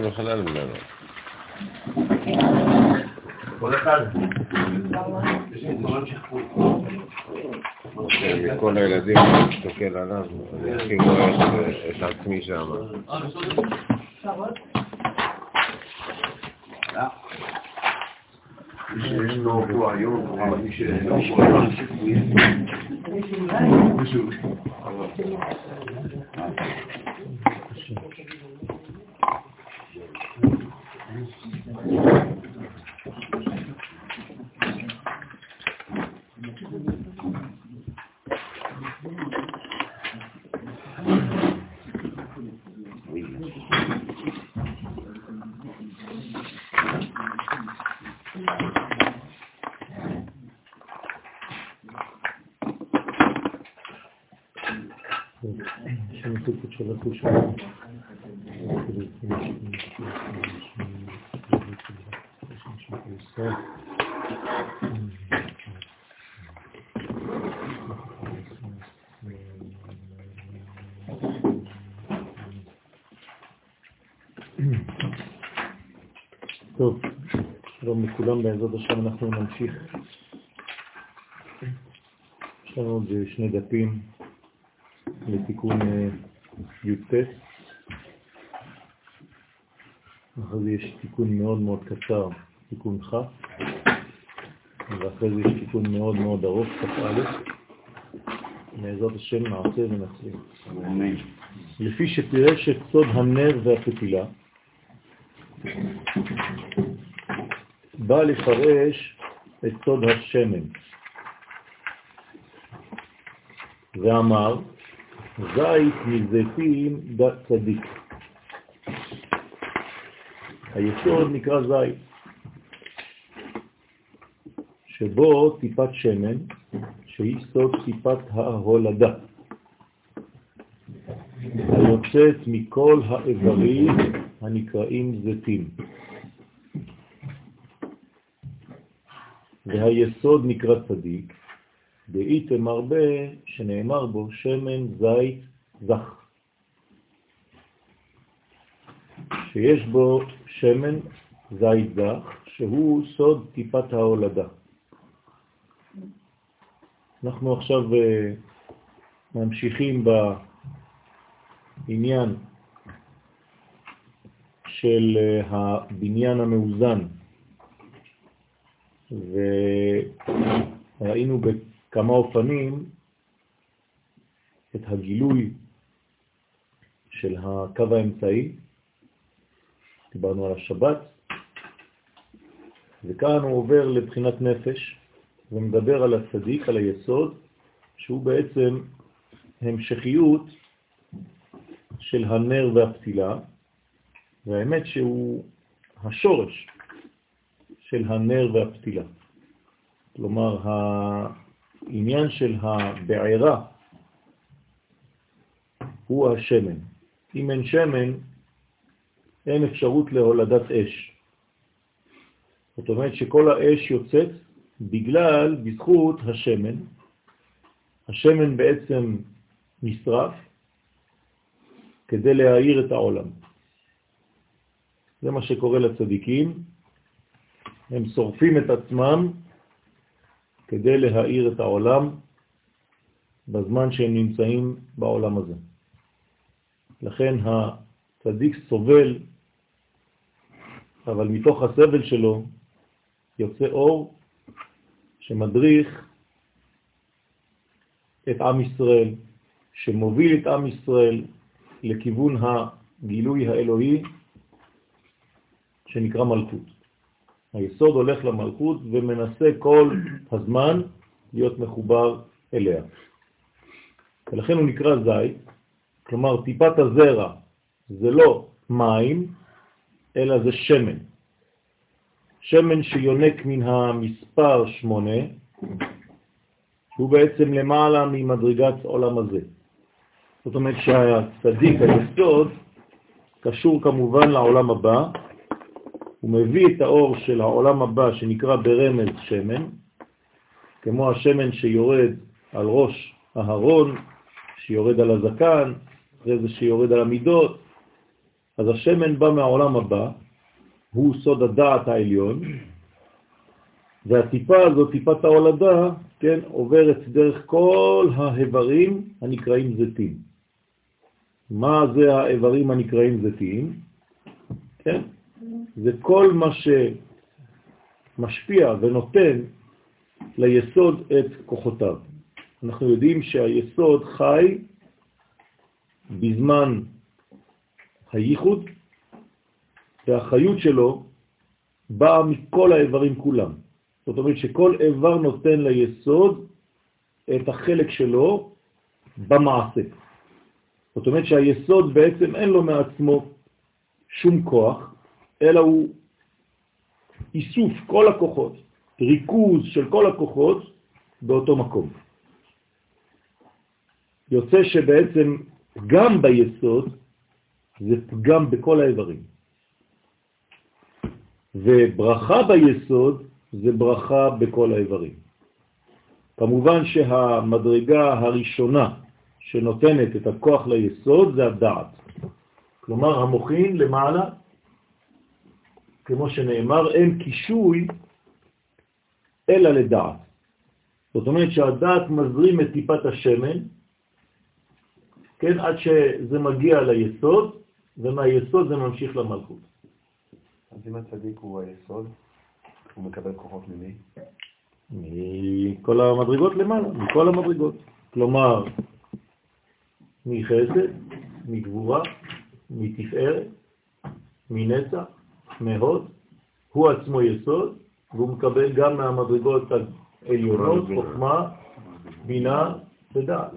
וחלל ממנו. מכל הילדים אני מסתכל עליו, אני הכי רואה את עצמי שם. שיש לו מי שאינו טוב, שלום לכולם, בעזרת השם אנחנו נמשיך. יש לנו עוד שני דפים לתיקון אה, י"ט. אחרי זה יש תיקון מאוד מאוד קצר, תיקון ח', ואחרי זה יש תיקון מאוד מאוד ארוך, כ"א. בעזרת השם נעשה ונצליח. לפי שפירש את סוד הנר והפתילה, בא לפרש את סוד השמן ואמר, זית מזיתים צדיק. היסוד נקרא זית, שבו טיפת שמן, שהיא סוד טיפת ההולדה, היוצאת מכל האיברים הנקראים זיתים. והיסוד נקרא צדיק, דאיתם הרבה שנאמר בו שמן זית זך, שיש בו שמן זית זך, שהוא סוד טיפת ההולדה. אנחנו עכשיו אה, ממשיכים בעניין של אה, הבניין המאוזן, וראינו בכמה אופנים את הגילוי של הקו האמצעי, דיברנו על השבת, וכאן הוא עובר לבחינת נפש ומדבר על הצדיק, על היסוד, שהוא בעצם המשכיות של הנר והפתילה, והאמת שהוא השורש של הנר והפתילה. כלומר, העניין של הבעירה הוא השמן. אם אין שמן, אין אפשרות להולדת אש. זאת אומרת שכל האש יוצאת בגלל, בזכות השמן. השמן בעצם נשרף כדי להאיר את העולם. זה מה שקורה לצדיקים, הם שורפים את עצמם כדי להאיר את העולם בזמן שהם נמצאים בעולם הזה. לכן הצדיק סובל, אבל מתוך הסבל שלו יוצא אור שמדריך את עם ישראל, שמוביל את עם ישראל לכיוון הגילוי האלוהי שנקרא מלכות. היסוד הולך למלכות ומנסה כל הזמן להיות מחובר אליה. ולכן הוא נקרא זית, כלומר טיפת הזרע זה לא מים, אלא זה שמן. שמן שיונק מן המספר שמונה, שהוא בעצם למעלה ממדרגת עולם הזה. זאת אומרת שהצדיק, היסוד, קשור כמובן לעולם הבא, הוא מביא את האור של העולם הבא שנקרא ברמז שמן, כמו השמן שיורד על ראש ההרון, שיורד על הזקן, אחרי זה שיורד על המידות, אז השמן בא מהעולם הבא, הוא סוד הדעת העליון, והטיפה הזאת, טיפת ההולדה, כן, עוברת דרך כל האיברים הנקראים זיתים. מה זה האיברים הנקראים זיתים? כן? זה כל מה שמשפיע ונותן ליסוד את כוחותיו. אנחנו יודעים שהיסוד חי בזמן הייחוד, והחיות שלו באה מכל האיברים כולם. זאת אומרת שכל איבר נותן ליסוד את החלק שלו במעשה. זאת אומרת שהיסוד בעצם אין לו מעצמו שום כוח, אלא הוא איסוף כל הכוחות, ריכוז של כל הכוחות באותו מקום. יוצא שבעצם גם ביסוד זה פגם בכל האיברים. וברכה ביסוד זה ברכה בכל האיברים. כמובן שהמדרגה הראשונה שנותנת את הכוח ליסוד זה הדעת. כלומר, המוחין למעלה, כמו שנאמר, אין קישוי אלא לדעת. זאת אומרת שהדעת מזרים את טיפת השמן, כן, עד שזה מגיע ליסוד, ומהיסוד זה ממשיך למלכות. אז אם הצדיק הוא היסוד, הוא מקבל כוחות ממי? מכל המדרגות למעלה, מכל המדרגות. כלומר, מחסד, מגבורה, מתפארת, מנצח, מהוד, הוא עצמו יסוד, והוא מקבל גם מהמדרגות העליונות, חוכמה, בינה ודעת.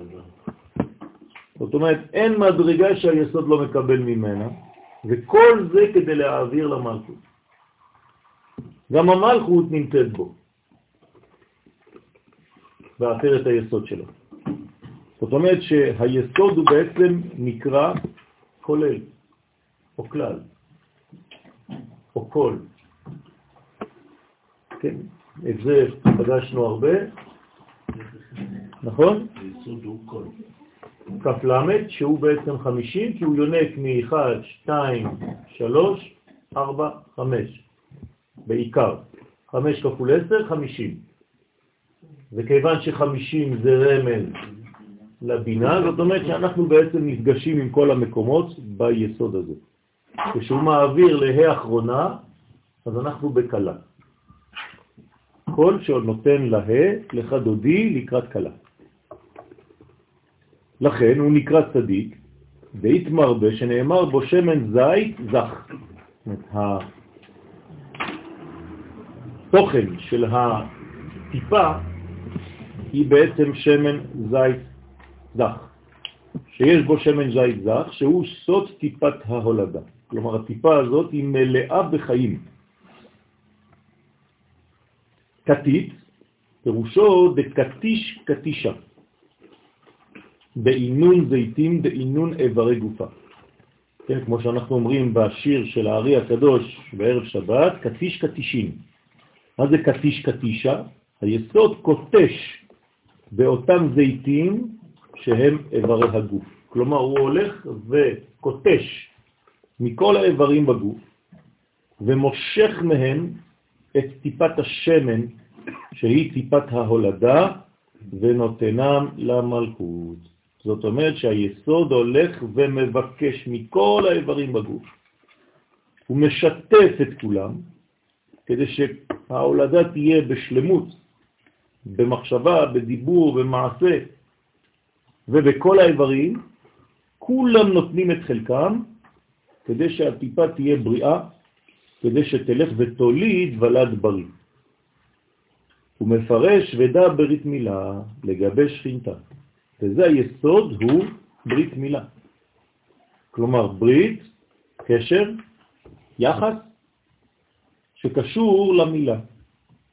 זאת אומרת, אין מדרגה שהיסוד לא מקבל ממנה, וכל זה כדי להעביר למלכות. גם המלכות נמצאת בו, בעטרת היסוד שלו. זאת אומרת שהיסוד הוא בעצם נקרא כולל, או כלל, או כל. כן, את זה פגשנו הרבה, נכון? כל. כף למד, שהוא בעצם 50, כי הוא יונק מ-1, 2, 3, 4, 5, בעיקר. 5 כפול 10, 50. וכיוון ש-50 זה רמז לבינה, זאת אומרת שאנחנו בעצם נפגשים עם כל המקומות ביסוד הזה. כשהוא מעביר להא אחרונה, אז אנחנו בקלה. כל שנותן להא, לך דודי לקראת קלה. לכן הוא נקרא צדיק, דאית מרבה, שנאמר בו שמן זית זך. התוכן של הטיפה היא בעצם שמן זית זך, שיש בו שמן זית זך, שהוא סוד טיפת ההולדה. כלומר, הטיפה הזאת היא מלאה בחיים. קטית, פירושו דקטיש קטישה. בעינון זיתים, בעינון איברי גופה. כן, כמו שאנחנו אומרים בשיר של הארי הקדוש בערב שבת, קטיש קטישין. מה זה קטיש קטישה? היסוד קוטש באותם זיתים שהם איברי הגוף. כלומר, הוא הולך וקוטש מכל האיברים בגוף ומושך מהם את טיפת השמן, שהיא טיפת ההולדה, ונותנם למלכות. זאת אומרת שהיסוד הולך ומבקש מכל האיברים בגוף. הוא משתף את כולם כדי שההולדה תהיה בשלמות, במחשבה, בדיבור, במעשה, ובכל האיברים, כולם נותנים את חלקם כדי שהטיפה תהיה בריאה, כדי שתלך ותוליד ולד בריא. הוא מפרש ודע ברית מילה לגבי שכינתה. וזה היסוד הוא ברית מילה. כלומר, ברית, קשר, יחס, שקשור למילה,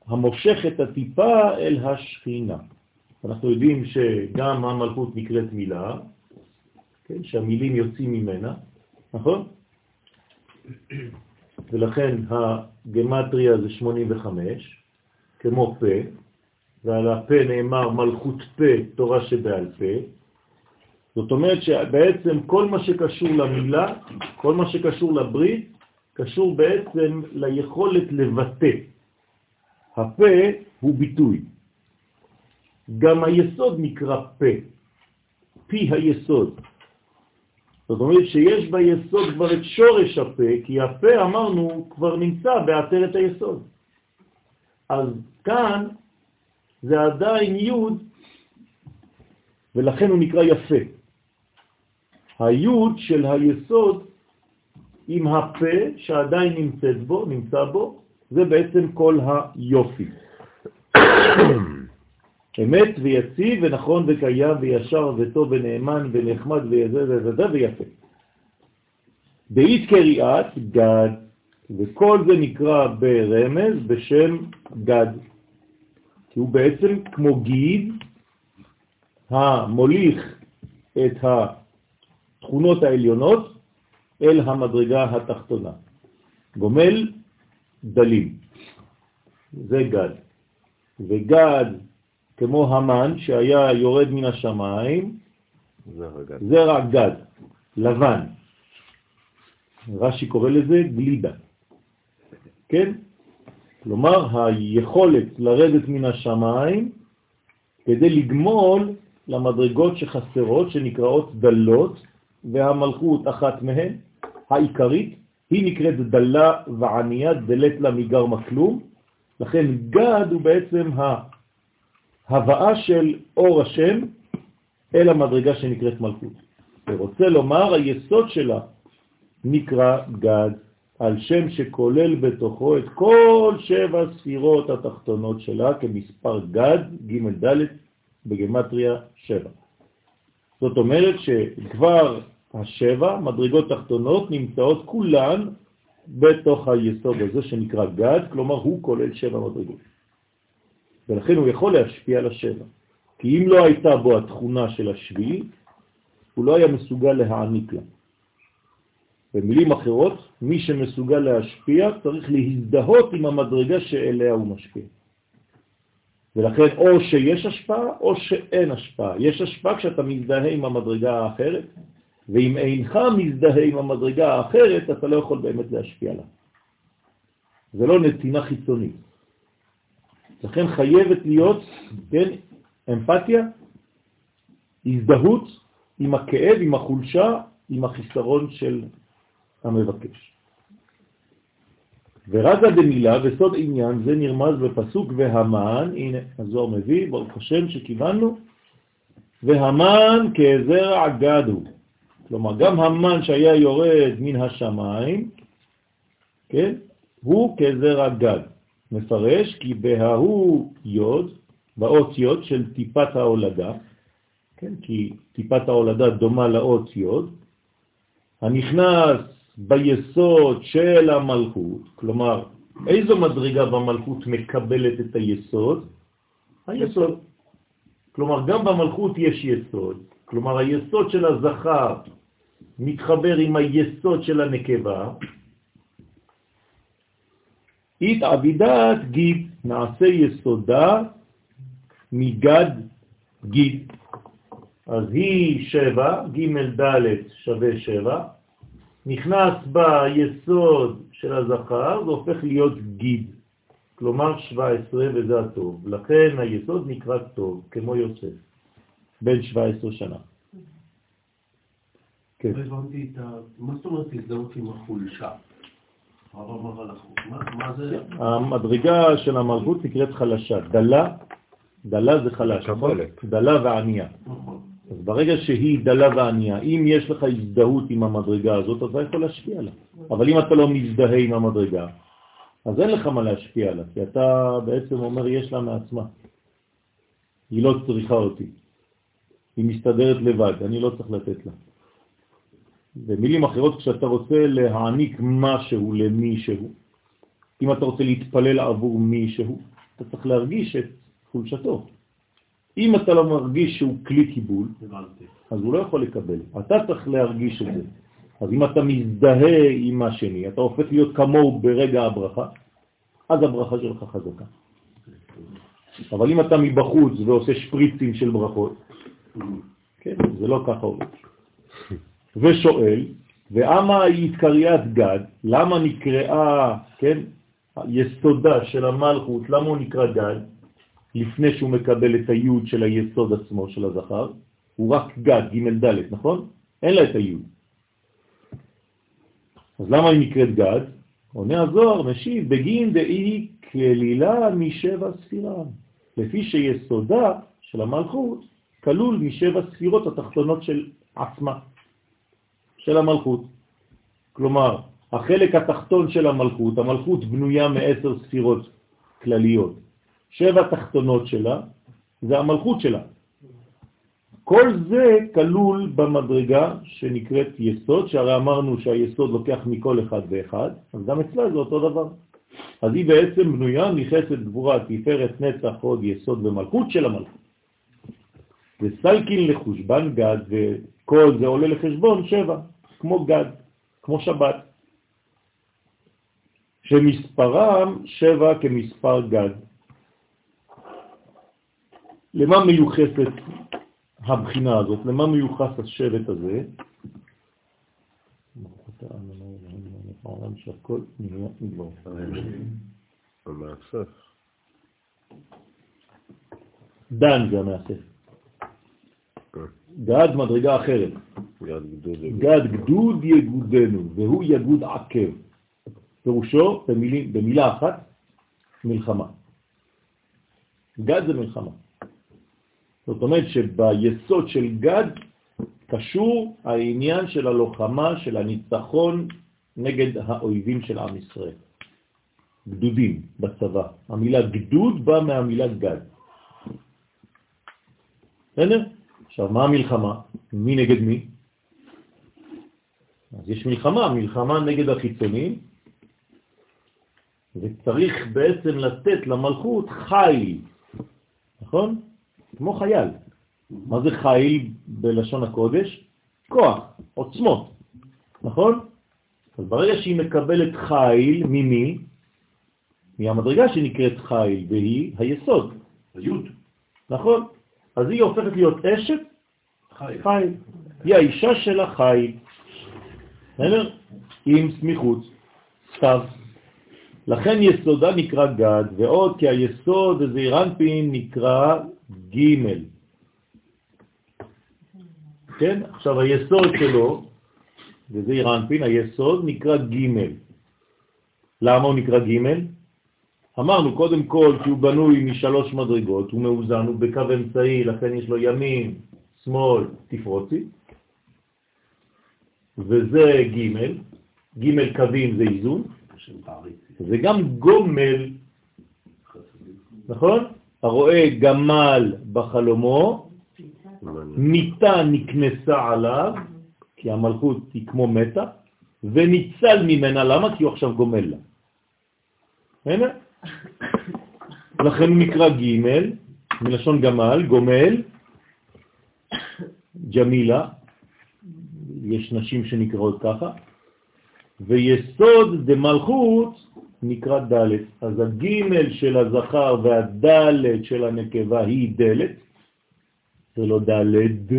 המושך את הטיפה אל השכינה. אנחנו יודעים שגם המלכות נקראת מילה, כן, שהמילים יוצאים ממנה, נכון? ולכן הגמטריה זה 85, כמו פה, ועל הפה נאמר מלכות פה, תורה שבעל פה, זאת אומרת שבעצם כל מה שקשור למילה, כל מה שקשור לברית, קשור בעצם ליכולת לבטא. הפה הוא ביטוי. גם היסוד נקרא פה, פי היסוד. זאת אומרת שיש ביסוד כבר את שורש הפה, כי הפה אמרנו כבר נמצא בעטרת היסוד. אז כאן זה עדיין י' ולכן הוא נקרא יפה. הי' של היסוד עם הפה שעדיין נמצאת בו, נמצא בו, זה בעצם כל היופי. אמת ויציב ונכון וקיים וישר וטוב ונאמן ונחמד וזה וזה ויפה. באית קריאת גד, וכל זה נקרא ברמז בשם גד, כי הוא בעצם כמו גיד המוליך את התכונות העליונות אל המדרגה התחתונה. גומל דלים, זה גד. וגד כמו המן שהיה יורד מן השמיים, זרע גד, לבן. רש"י קורא לזה גלידה. כן? כלומר, היכולת לרדת מן השמיים כדי לגמול למדרגות שחסרות, שנקראות דלות, והמלכות אחת מהן, העיקרית, היא נקראת דלה וענייה, דלת לה מגרמה כלום, לכן גד הוא בעצם ההבאה של אור השם אל המדרגה שנקראת מלכות. ורוצה לומר, היסוד שלה נקרא גד, על שם שכולל בתוכו את כל שבע ספירות התחתונות שלה כמספר גד, ג' ד' בגמטריה שבע. זאת אומרת שכבר השבע מדרגות תחתונות נמצאות כולן בתוך היסוד הזה שנקרא גד, כלומר הוא כולל שבע מדרגות. ולכן הוא יכול להשפיע על השבע. כי אם לא הייתה בו התכונה של השביעי, הוא לא היה מסוגל להעניק לה. במילים אחרות, מי שמסוגל להשפיע צריך להזדהות עם המדרגה שאליה הוא משפיע. ולכן או שיש השפעה או שאין השפעה. יש השפעה כשאתה מזדהה עם המדרגה האחרת, ואם אינך מזדהה עם המדרגה האחרת, אתה לא יכול באמת להשפיע לה. זה לא נתינה חיצונית. לכן חייבת להיות, כן, אמפתיה, הזדהות עם הכאב, עם החולשה, עם החיסרון של המבקש. ורזה דמילה וסוד עניין זה נרמז בפסוק והמן, הנה הזוהר מביא, ברוך השם שכיוונו, והמן כזרע גד הוא. כלומר, גם המן שהיה יורד מן השמיים, כן, הוא כזרע גד. מפרש כי בההוא יוד, באות יוד של טיפת ההולדה, כן, כי טיפת ההולדה דומה לאות יוד, הנכנס ביסוד של המלכות, כלומר, איזו מדרגה במלכות מקבלת את היסוד? היסוד. כלומר, גם במלכות יש יסוד. כלומר, היסוד של הזכר מתחבר עם היסוד של הנקבה. התעבידת גיד, נעשה יסודה מגד גיד. אז היא שבע, ג' ד' שווה שבע, נכנס בה יסוד של הזכר, זה הופך להיות גיד, כלומר 17 וזה הטוב. לכן היסוד נקרא טוב, כמו יוסף, בן 17 שנה. כן. מה זאת אומרת הזדהות עם החולשה? המדרגה של המלכות נקראת חלשה. דלה, דלה זה חלש, דלה וענייה. נכון. אז ברגע שהיא דלה וענייה, אם יש לך הזדהות עם המדרגה הזאת, אז אתה יכול להשפיע עליה. אבל אם אתה לא מזדהה עם המדרגה, אז אין לך מה להשפיע עליה, כי אתה בעצם אומר, יש לה מעצמה. היא לא צריכה אותי. היא מסתדרת לבד, אני לא צריך לתת לה. במילים אחרות, כשאתה רוצה להעניק משהו למישהו, אם אתה רוצה להתפלל עבור מישהו, אתה צריך להרגיש את חולשתו. אם אתה לא מרגיש שהוא כלי קיבול, אז הוא לא יכול לקבל. אתה צריך להרגיש את זה. אז אם אתה מזדהה עם השני, אתה הופך להיות כמוהו ברגע הברכה, אז הברכה שלך חזקה. אבל אם אתה מבחוץ ועושה שפריצים של ברכות, כן, זה לא ככה עובד. ושואל, ואמה היא קריית גד, למה נקראה, כן, יסודה של המלכות, למה הוא נקרא גד? לפני שהוא מקבל את היוד של היסוד עצמו של הזכר, הוא רק גד, ג' ד', נכון? אין לה את היוד. אז למה היא נקראת גד? עונה הזוהר, משיב, בגין דאי כלילה משבע ספירה, לפי שיסודה של המלכות כלול משבע ספירות התחתונות של עצמה, של המלכות. כלומר, החלק התחתון של המלכות, המלכות בנויה מעשר ספירות כלליות. שבע תחתונות שלה זה המלכות שלה. כל זה כלול במדרגה שנקראת יסוד, שהרי אמרנו שהיסוד לוקח מכל אחד ואחד, אז גם אצלה זה אותו דבר. אז היא בעצם בנויה מחסד גבורה, תפארת נצח, עוד יסוד ומלכות של המלכות. וסלקין לחושבן גד, וכל זה עולה לחשבון שבע, כמו גד, כמו שבת. שמספרם שבע כמספר גד. למה מיוחסת הבחינה הזאת? למה מיוחס השבט הזה? דן זה המאסף. גד מדרגה אחרת. גד גדוד יגודנו, והוא יגוד עקב. פירושו במילים, במילה אחת, מלחמה. גד זה מלחמה. זאת אומרת שביסוד של גד קשור העניין של הלוחמה, של הניצחון נגד האויבים של עם ישראל. גדודים בצבא. המילה גדוד באה מהמילה גד. בסדר? עכשיו, מה המלחמה? מי נגד מי? אז יש מלחמה, מלחמה נגד החיצונים, וצריך בעצם לתת למלכות חיל, נכון? כמו חייל. מה זה חיל בלשון הקודש? כוח, עוצמות, נכון? אז ברגע שהיא מקבלת חיל, ממי? מהמדרגה שנקראת חיל, והיא היסוד. היוד. נכון? אז היא הופכת להיות אשת חיל. היא האישה של החיל. בסדר? עם סמיכות, סתיו. לכן יסודה נקרא גד, ועוד כי היסוד הזעירנפין נקרא ג' כן? עכשיו היסוד שלו, וזה אירנפין, היסוד נקרא ג' למה הוא נקרא ג'? אמרנו קודם כל כי הוא בנוי משלוש מדרגות, הוא מאוזן, הוא בקו אמצעי, לכן יש לו ימין, שמאל, תפרוצי, וזה ג', ג' קווים זה איזון, וגם גומל, נכון? הרואה גמל בחלומו, מיטה נקנסה עליו, כי המלכות היא כמו מתה, וניצל ממנה, למה? כי הוא עכשיו גומל לה. הנה. לכן הוא נקרא ג' מלשון גמל, גומל, ג'מילה, יש נשים שנקראות ככה, ויסוד דמלכות נקרא ד'. אז הג' של הזכר והד' של הנקבה היא דלת, זה לא ד',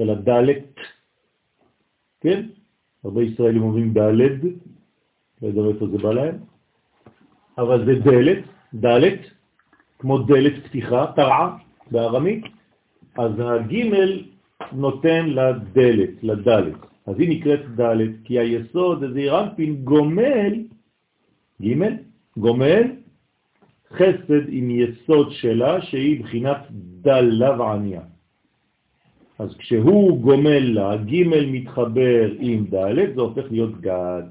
אלא ד', כן? הרבה ישראלים אומרים ד', לא יודע איפה זה בא להם, אבל זה דלת, ד', כמו דלת פתיחה, תרעה בארמית, אז הג' נותן לדלת, לדלת. אז היא נקראת ד', כי היסוד, הזה רמפין גומל, ג', גומל, חסד עם יסוד שלה, שהיא בחינת דלה ועניה. אז כשהוא גומל לה, ג' מתחבר עם ד', זה הופך להיות גד.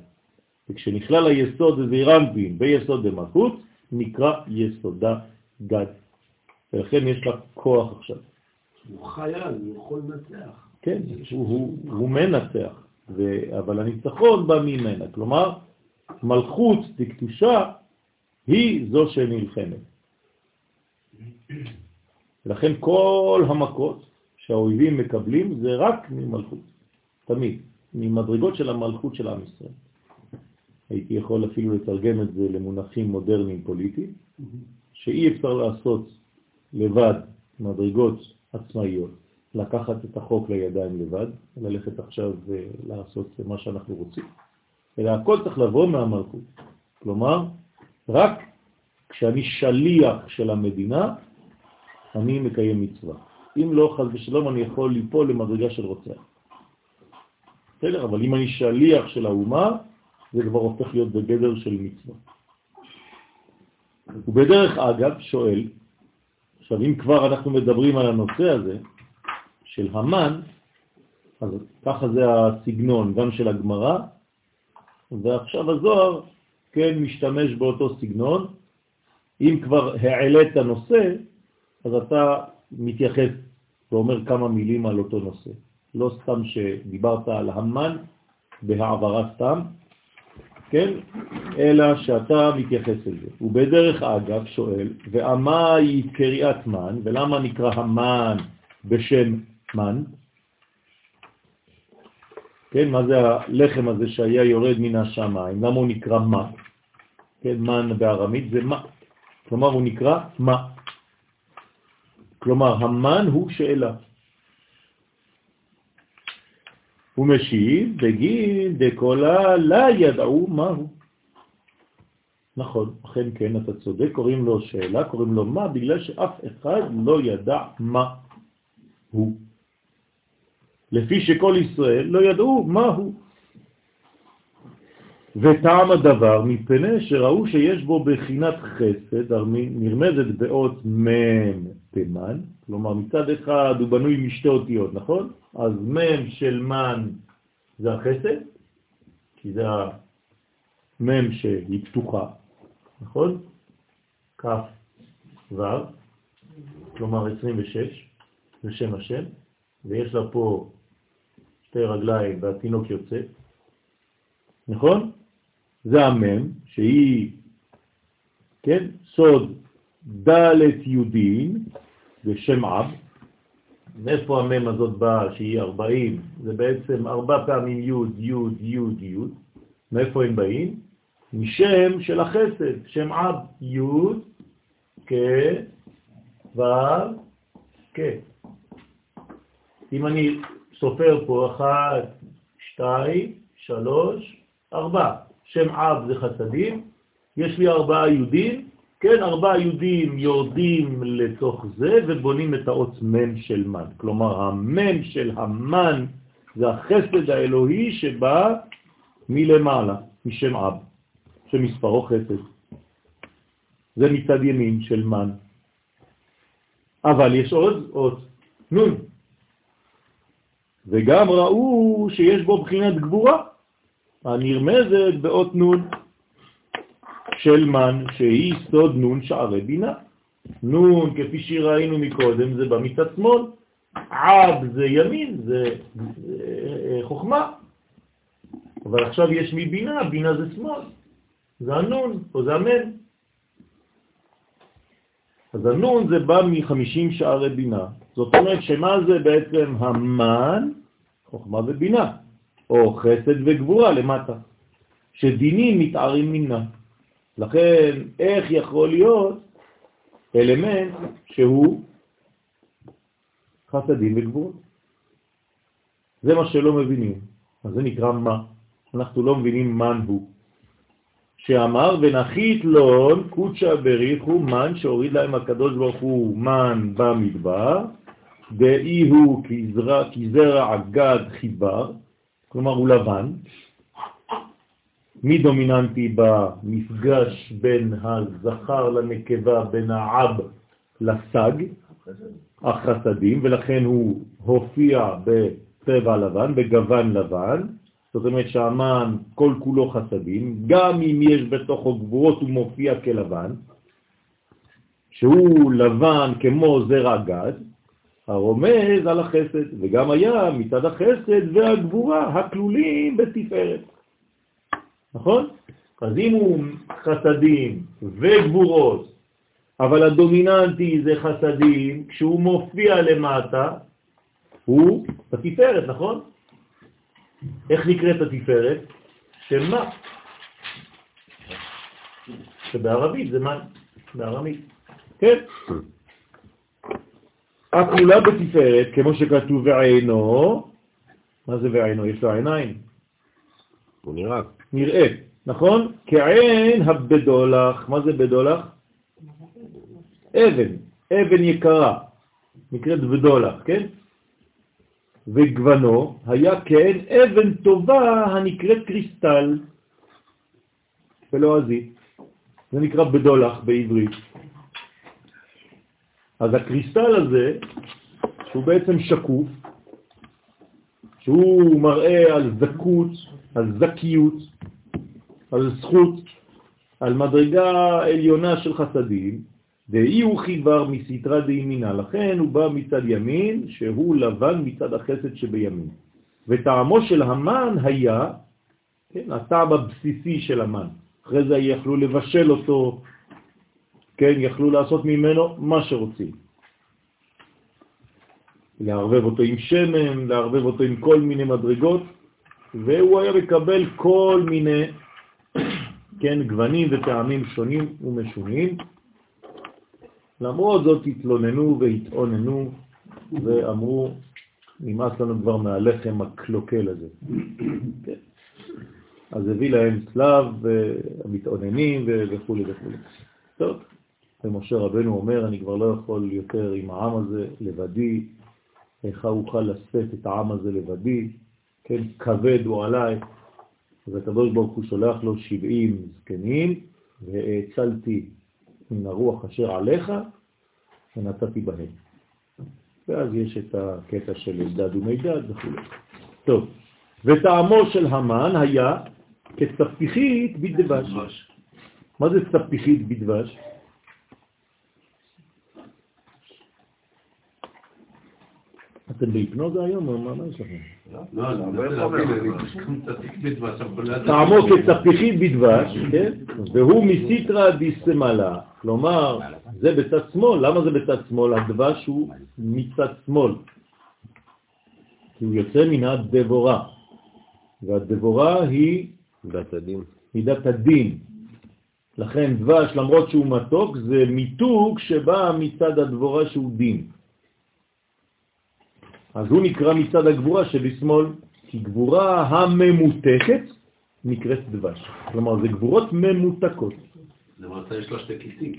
וכשנכלל היסוד הזה רמפין ביסוד דמלכות, נקרא יסודה גד. ולכן יש לה כוח עכשיו. הוא חייל, הוא יכול לנצח. כן, הוא, מנצח. אבל הניצחון בא ממנה. כלומר, מלכות דקדושה היא זו שנלחמת. לכן כל המכות שהאויבים מקבלים זה רק ממלכות, תמיד, ממדרגות של המלכות של עם ישראל. הייתי יכול אפילו לתרגם את זה למונחים מודרניים פוליטיים, שאי אפשר לעשות לבד מדרגות עצמאיות. לקחת את החוק לידיים לבד, ללכת עכשיו ולעשות מה שאנחנו רוצים, אלא הכל צריך לבוא מהמלכות. כלומר, רק כשאני שליח של המדינה, אני מקיים מצווה. אם לא, חז ושלום, אני יכול ליפול למדרגה של רוצח. בסדר, אבל אם אני שליח של האומה, זה כבר הופך להיות בגדר של מצווה. ובדרך אגב, שואל, עכשיו אם כבר אנחנו מדברים על הנושא הזה של המן, אז ככה זה הסגנון גם של הגמרא, ועכשיו הזוהר כן משתמש באותו סגנון. אם כבר העלית הנושא, אז אתה מתייחס ואומר כמה מילים על אותו נושא. לא סתם שדיברת על המן בהעברה סתם, כן? אלא שאתה מתייחס לזה. ובדרך אגב שואל, ואמה היא קריאת מן, ולמה נקרא המן בשם מן? כן, מה זה הלחם הזה שהיה יורד מן השמיים? למה הוא נקרא מה? כן, מן בארמית זה מה. כלומר, הוא נקרא מה. כלומר, המן הוא שאלה. הוא משיב בגין דקולה לה ידעו מהו. נכון, אכן כן, אתה צודק, קוראים לו שאלה, קוראים לו מה, בגלל שאף אחד לא ידע מה הוא. לפי שכל ישראל לא ידעו מה הוא. וטעם הדבר מפני שראו שיש בו בחינת חסד, נרמזת באות מם תימן, כלומר מצד אחד הוא בנוי משתי אותיות, נכון? אז מם של מן זה החסד, כי זה המם שהיא פתוחה, נכון? כף ו', כלומר 26, זה שם השם, ויש לה פה שתי רגליים והתינוק יוצא, נכון? זה המם, שהיא, כן, סוד ד' יהודין, זה שם אב. מאיפה המם הזאת באה, שהיא 40? זה בעצם ארבע פעמים י', י', י', י'. מאיפה הם באים? משם של החסד, שם אב, י', כ', ו', כ'. אם אני סופר פה אחת, שתיים, שלוש, ארבע. שם אב זה חסדים, יש לי ארבעה יהודים, כן, ארבעה יהודים יורדים לתוך זה ובונים את האות מם של מן. כלומר, המם של המן זה החסד האלוהי שבא מלמעלה, משם אב, שמספרו חסד. זה מצד ימין של מן. אבל יש עוד אות, נון. וגם ראו שיש בו בחינת גבורה. הנרמזת באות נון של מן, שהיא סוד נון שערי בינה. נון, כפי שראינו מקודם, זה בא מצד שמאל, עב זה ימין, זה חוכמה. אבל עכשיו יש מבינה, בינה זה שמאל. זה הנון, או זה המן. אז הנון זה בא מחמישים שערי בינה. זאת אומרת שמה זה בעצם המן? חוכמה ובינה. או חסד וגבורה למטה, שדינים מתארים מנה. לכן, איך יכול להיות אלמנט שהוא חסדים וגבורה? זה מה שלא מבינים, אז זה נקרא מה. אנחנו לא מבינים מן הוא. שאמר ונחית לון קודשא בריחו מן שהוריד להם הקדוש ברוך הוא מן במדבר, דאי הוא כזרע אגד חיבר, כלומר הוא לבן. מי דומיננטי במפגש בין הזכר לנקבה, בין העב לסג? החסדים, ולכן הוא הופיע בצבע לבן, בגוון לבן, זאת אומרת שהמן כל כולו חסדים, גם אם יש בתוכו גבורות הוא מופיע כלבן, שהוא לבן כמו זרע גד, הרומז על החסד, וגם היה מצד החסד והגבורה הכלולים בתפארת. נכון? אז אם הוא חסדים וגבורות, אבל הדומיננטי זה חסדים, כשהוא מופיע למטה, הוא בתפארת, נכון? איך נקראת התפארת? שמה? שבערבית זה מה? בארמית. כן. הכלולה בתפארת, כמו שכתוב ועינו, מה זה ועינו? יש לו עיניים. הוא נראה. נראה, נכון? כעין הבדולח, מה זה בדולח? אבן, אבן יקרה, נקראת בדולח, כן? וגוונו היה כעין אבן טובה הנקראת קריסטל ולועזית. זה נקרא בדולח בעברית. אז הקריסטל הזה, שהוא בעצם שקוף, שהוא מראה על זכות, על זכיות, על זכות, על מדרגה עליונה של חסדים, ואי הוא חיבר מסתרה דימינה, לכן הוא בא מצד ימין, שהוא לבן מצד החסד שבימין. וטעמו של המן היה, כן, הטעם הבסיסי של המן. אחרי זה יכלו לבשל אותו, כן, יכלו לעשות ממנו מה שרוצים. לערבב אותו עם שמן, לערבב אותו עם כל מיני מדרגות, והוא היה מקבל כל מיני, כן, גוונים וטעמים שונים ומשונים. למרות זאת התלוננו והתאוננו ואמרו, נמאס לנו כבר מהלחם הקלוקל הזה. כן. אז הביא להם צלב, המתאוננים וכו' וכו'. טוב, ומשה רבנו אומר, אני כבר לא יכול יותר עם העם הזה לבדי, איך אוכל לשאת את העם הזה לבדי, כן, כבד הוא עליי. אז הקדוש ברוך הוא שולח לו 70 זקנים, והאצלתי מן הרוח אשר עליך, ונתתי בהם. ואז יש את הקטע של אלדד ומידד וכו'. טוב, וטעמו של המן היה כצפיחית בדבש. מה זה צפיחית בדבש? אתם בהיפנוזה היום? מה יש לכם? לא, לא, טעמו כצפיחית בדבש, כן? והוא מסיטרא דיסמלה, כלומר, זה בצד שמאל. למה זה בצד שמאל? הדבש הוא מצד שמאל. כי הוא יוצא מן הדבורה, והדבורה היא. מידת הדין. לכן דבש, למרות שהוא מתוק, זה מיתוק שבא מצד הדבורה שהוא דין. אז הוא נקרא מצד הגבורה שבשמאל, כי גבורה הממותקת נקראת דבש. כלומר, זה גבורות ממותקות. למעשה יש לו שתי כיסים.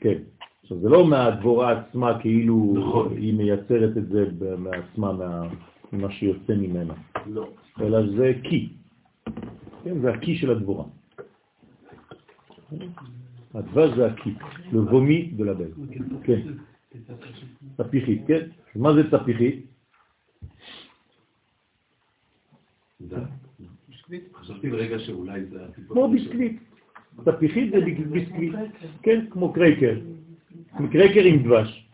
כן. עכשיו, זה לא מהדבורה עצמה, כאילו נכון. היא מייצרת את זה מעצמה, מה, ממה שיוצא ממנה. לא. אלא זה קי. כן, זה הקי של הדבורה. הדבש זה הקי, de la belle. כן. צפיחית, כן? מה זה צפיחית? חשבתי לרגע שאולי זה... כמו ביסקוויט. צפיחית זה ביסקוויט, כן? כמו קרייקר. קרייקר עם דבש.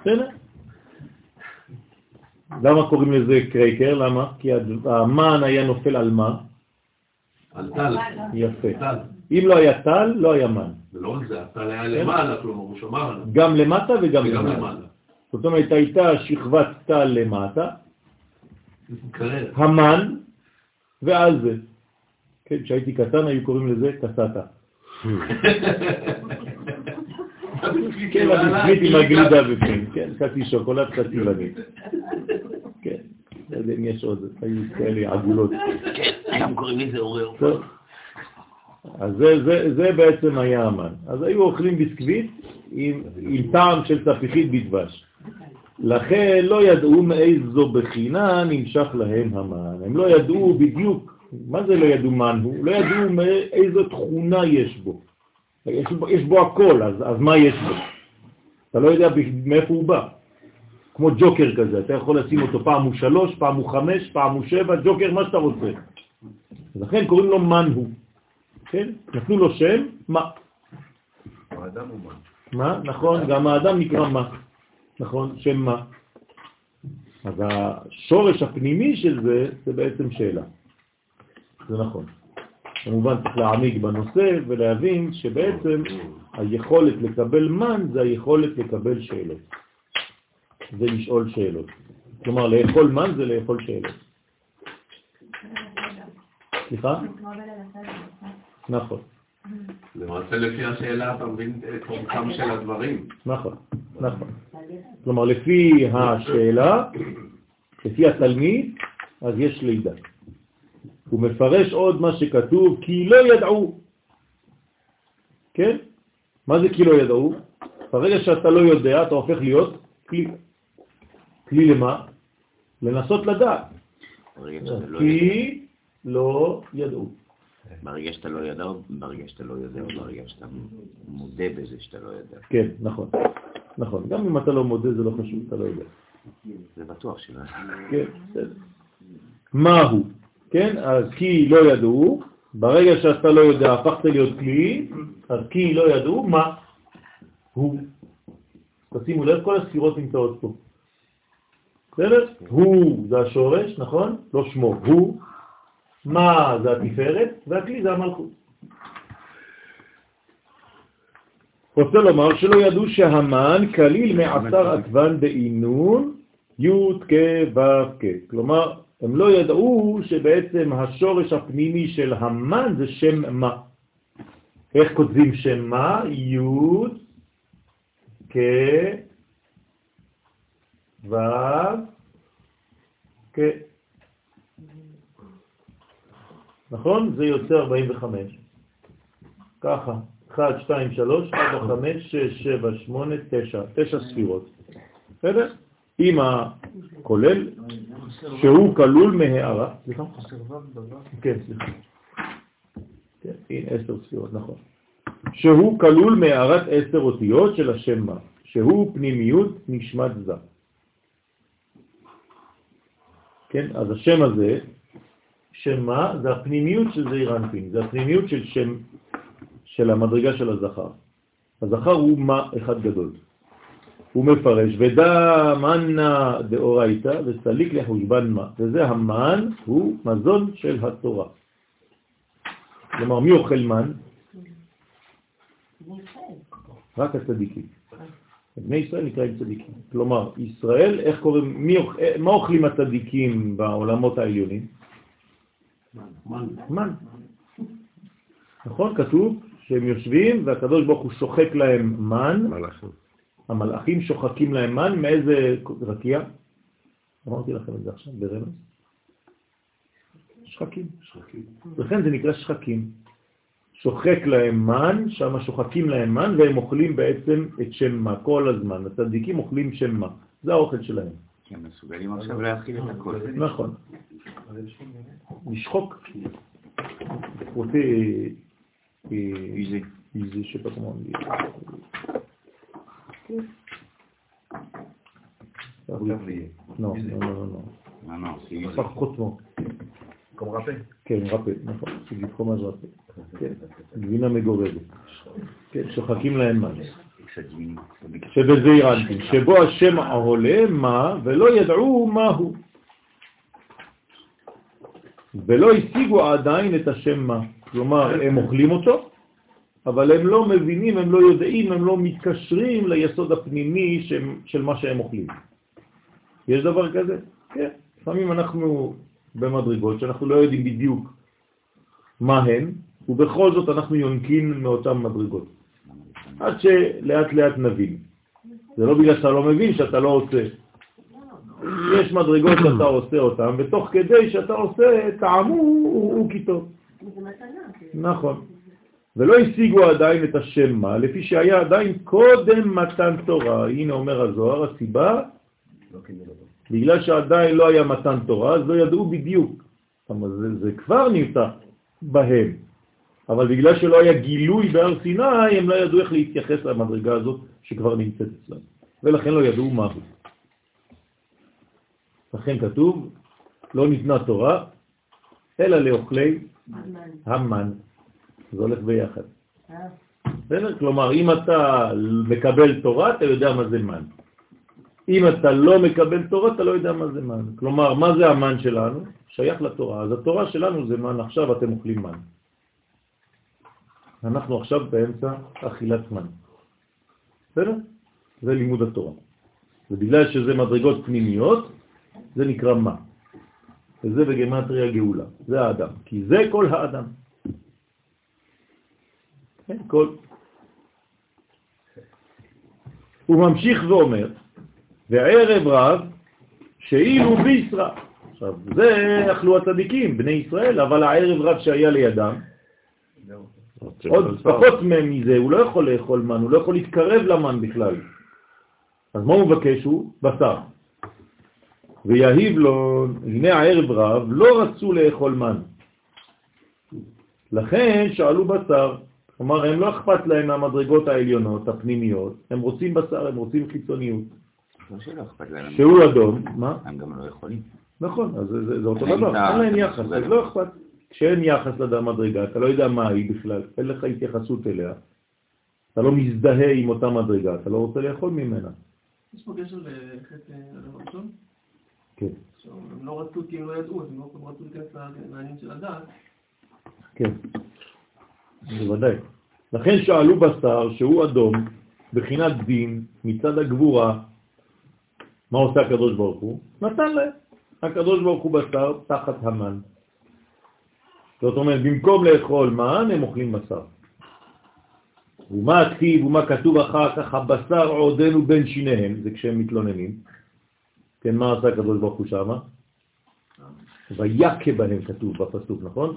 בסדר? למה קוראים לזה קרייקר? למה? כי המן היה נופל על מה? על טל. יפה. אם לא היה טל, לא היה מן. ולא רק זה, הטל היה למעלה, כלומר הוא שמר עליו. גם למטה וגם וגם למעלה. למעלה. זאת אומרת, הייתה שכבת טל למטה. המן, ועל זה. כן, כשהייתי קטן היו קוראים לזה קסטה. כן, הביסקוויט עם הגלידה בפנים, כן, חצי שוקולד, חצי ונית. כן, לא יודע אם יש עוד, היו כאלה עגולות. היום קוראים לזה עורר. אז זה, זה, זה בעצם היה המן. אז היו אוכלים ביסקוויט עם, עם טעם של צפיחית בדבש. לכן לא ידעו מאיזו בחינה נמשך להם המן. הם לא ידעו בדיוק, מה זה לא ידעו מן הוא? לא ידעו מאיזו תכונה יש בו. יש, בו- יש בו הכל, אז, אז מה יש בו? אתה לא יודע מאיפה הוא בא. כמו ג'וקר כזה, אתה יכול לשים אותו פעם הוא שלוש, פעם הוא חמש, פעם הוא שבע, ג'וקר מה שאתה רוצה. לכן קוראים לו מן הוא. כן? נתנו לו שם, מה? האדם הוא מה? מה? נכון, גם האדם נקרא מה. נכון, שם מה. אז השורש הפנימי של זה, זה בעצם שאלה. זה נכון. כמובן צריך להעמיק בנושא ולהבין שבעצם היכולת לקבל מן זה היכולת לקבל שאלות. זה לשאול שאלות. כלומר, לאכול מן זה לאכול שאלות. סליחה? נכון, למעשה לפי השאלה אתה מבין את עומקם של הדברים. נכון, נכון. כלומר, לפי השאלה, לפי התלמיד, אז יש לידה. הוא מפרש עוד מה שכתוב, כי לא ידעו. כן? מה זה כי לא ידעו? ברגע שאתה לא יודע, אתה הופך להיות כלי. כלי למה? לנסות לדעת. לא כי לא ידעו. ברגע שאתה לא או ברגע שאתה לא יודע, ברגע שאתה מודה בזה שאתה לא יודע. כן, נכון. נכון. גם אם אתה לא מודה זה לא חשוב, אתה לא יודע. זה בטוח שלא. כן, בסדר. מהו? כן, אז כי לא ידעו, ברגע שאתה לא יודע, הפכת להיות כלי, אז כי לא ידעו, מה? הוא. תשימו לב, כל הספירות נמצאות פה. בסדר? הוא זה השורש, נכון? לא שמו, הוא. מה זה התפארת, והכלי זה המלכות. רוצה לומר שלא ידעו שהמן כליל מעשר עטבן בעינון י' כ' ו' כ'. כלומר, הם לא ידעו שבעצם השורש הפנימי של המן זה שם מה. איך כותבים שם מה? י' כ' ו' כ'. נכון? זה יוצא 45. ככה, 1, 2, 3, 4, 5, 6, 7, 8, 9, 9 ספירות. בסדר? עם הכולל, שהוא כלול מהערה. סליחה? כן, סליחה. כן, הנה עשר ספירות, נכון. שהוא כלול מהערת עשר אותיות של השם מה, שהוא פנימיות נשמת זה. כן, אז השם הזה, שם מה, זה הפנימיות של זעיר אנפין, זה הפנימיות של שם, של המדרגה של הזכר. הזכר הוא מה אחד גדול. הוא מפרש, ודא מנה דאורייתא וסליק לחושבן מה, וזה המן הוא מזון של התורה. כלומר, מי אוכל מן? רק הצדיקים. בני ישראל נקראים צדיקים. כלומר, ישראל, איך קוראים, מי, מה אוכלים הצדיקים בעולמות העליונים? מן. נכון? כתוב שהם יושבים והקדוש ברוך הוא שוחק להם מן. מלאכים. המלאכים שוחקים להם מן מאיזה רקיע? אמרתי לכם את זה עכשיו ברמז. שחקים. שחקים. לכן זה נקרא שחקים. שוחק להם מן, שם שוחקים להם מן, והם אוכלים בעצם את שם מה כל הזמן. הצדיקים אוכלים שם מה. זה האוכל שלהם. כי הם מסוגלים עכשיו להכיל את הכל. נכון. לשחוק. פרוטי... usé. Usé, je sais pas comment on dit. Non, non, non, non. Non, non, c'est usé. Par frottement. Comme râpé. כן, רפה, נכון, זה פרומז' רפה. כן, גבינה מגורדת. כן, שוחקים להם מים. שבזעיר אנפין, שבו השם העולה מה, ולא ידעו מהו. ולא השיגו עדיין את השם מה. כלומר, הם אוכלים אותו, אבל הם לא מבינים, הם לא יודעים, הם לא מתקשרים ליסוד הפנימי של, של מה שהם אוכלים. יש דבר כזה? כן. לפעמים אנחנו במדרגות שאנחנו לא יודעים בדיוק מה הם, ובכל זאת אנחנו יונקים מאותן מדרגות. עד שלאט לאט נבין. זה לא בגלל שאתה לא מבין שאתה לא עושה. יש מדרגות שאתה עושה אותן, ותוך כדי שאתה עושה, טעמו הוא כי טוב. נכון. ולא השיגו עדיין את השם מה, לפי שהיה עדיין קודם מתן תורה. הנה אומר הזוהר, הסיבה. בגלל שעדיין לא היה מתן תורה, אז לא ידעו בדיוק. זה, זה כבר נמצא בהם. אבל בגלל שלא היה גילוי בהר סיני, הם לא ידעו איך להתייחס למדרגה הזאת שכבר נמצאת אצלם. ולכן לא ידעו מה הוא. לכן כתוב, לא ניתנה תורה, אלא לאוכלי. המן. זה הולך ביחד. בסדר? כלומר, אם אתה מקבל תורה, אתה יודע מה זה מן. אם אתה לא מקבל תורה, אתה לא יודע מה זה מן. כלומר, מה זה המן שלנו? שייך לתורה. אז התורה שלנו זה מן, עכשיו אתם אוכלים מן. אנחנו עכשיו באמצע אכילת מן. בסדר? זה לימוד התורה. ובגלל שזה מדרגות פנימיות, זה נקרא מה. וזה בגמטריה גאולה. זה האדם. כי זה כל האדם. כן, כל. הוא ממשיך ואומר, וערב רב שאילו בישרה. עכשיו, זה אכלו הצדיקים, בני ישראל, אבל הערב רב שהיה לידם, עוד פחות מזה, הוא לא יכול לאכול מן, הוא לא יכול להתקרב למן בכלל. אז מה הוא מבקש? הוא בשר. ויהיב לו, הנה הערב רב, לא רצו לאכול מן. לכן שאלו בשר, כלומר הם לא אכפת להם מהמדרגות העליונות, הפנימיות, הם רוצים בשר, הם רוצים חיצוניות. לא שלא אכפת להם. שהוא אדום, מה? הם גם לא יכולים. נכון, אז זה, זה, זה אותו דבר, אין להם יחס, אז לא אכפת. כשאין יחס לאדם מדרגה, אתה לא יודע מה היא בכלל, אין לך התייחסות אליה, אתה לא מזדהה עם אותה מדרגה, אתה לא רוצה לאכול ממנה. יש פה קשר לחטא אדם הראשון? כן, הם לא רצו כי הם לא ידעו, הם לא רצו להיכנס לעניין של הדעת. כן, בוודאי. לכן שאלו בשר שהוא אדום, בחינת דין, מצד הגבורה, מה עושה הקדוש ברוך הוא? נתן להם. הקדוש ברוך הוא בשר תחת המן. זאת אומרת, במקום לאכול מן, הם אוכלים בשר. ומה הכתיב ומה כתוב אחר כך, הבשר עודנו בין שיניהם, זה כשהם מתלוננים. כן, מה עשה הקדוש ברוך הוא שמה? ויקה בהם כתוב בפסוק, נכון?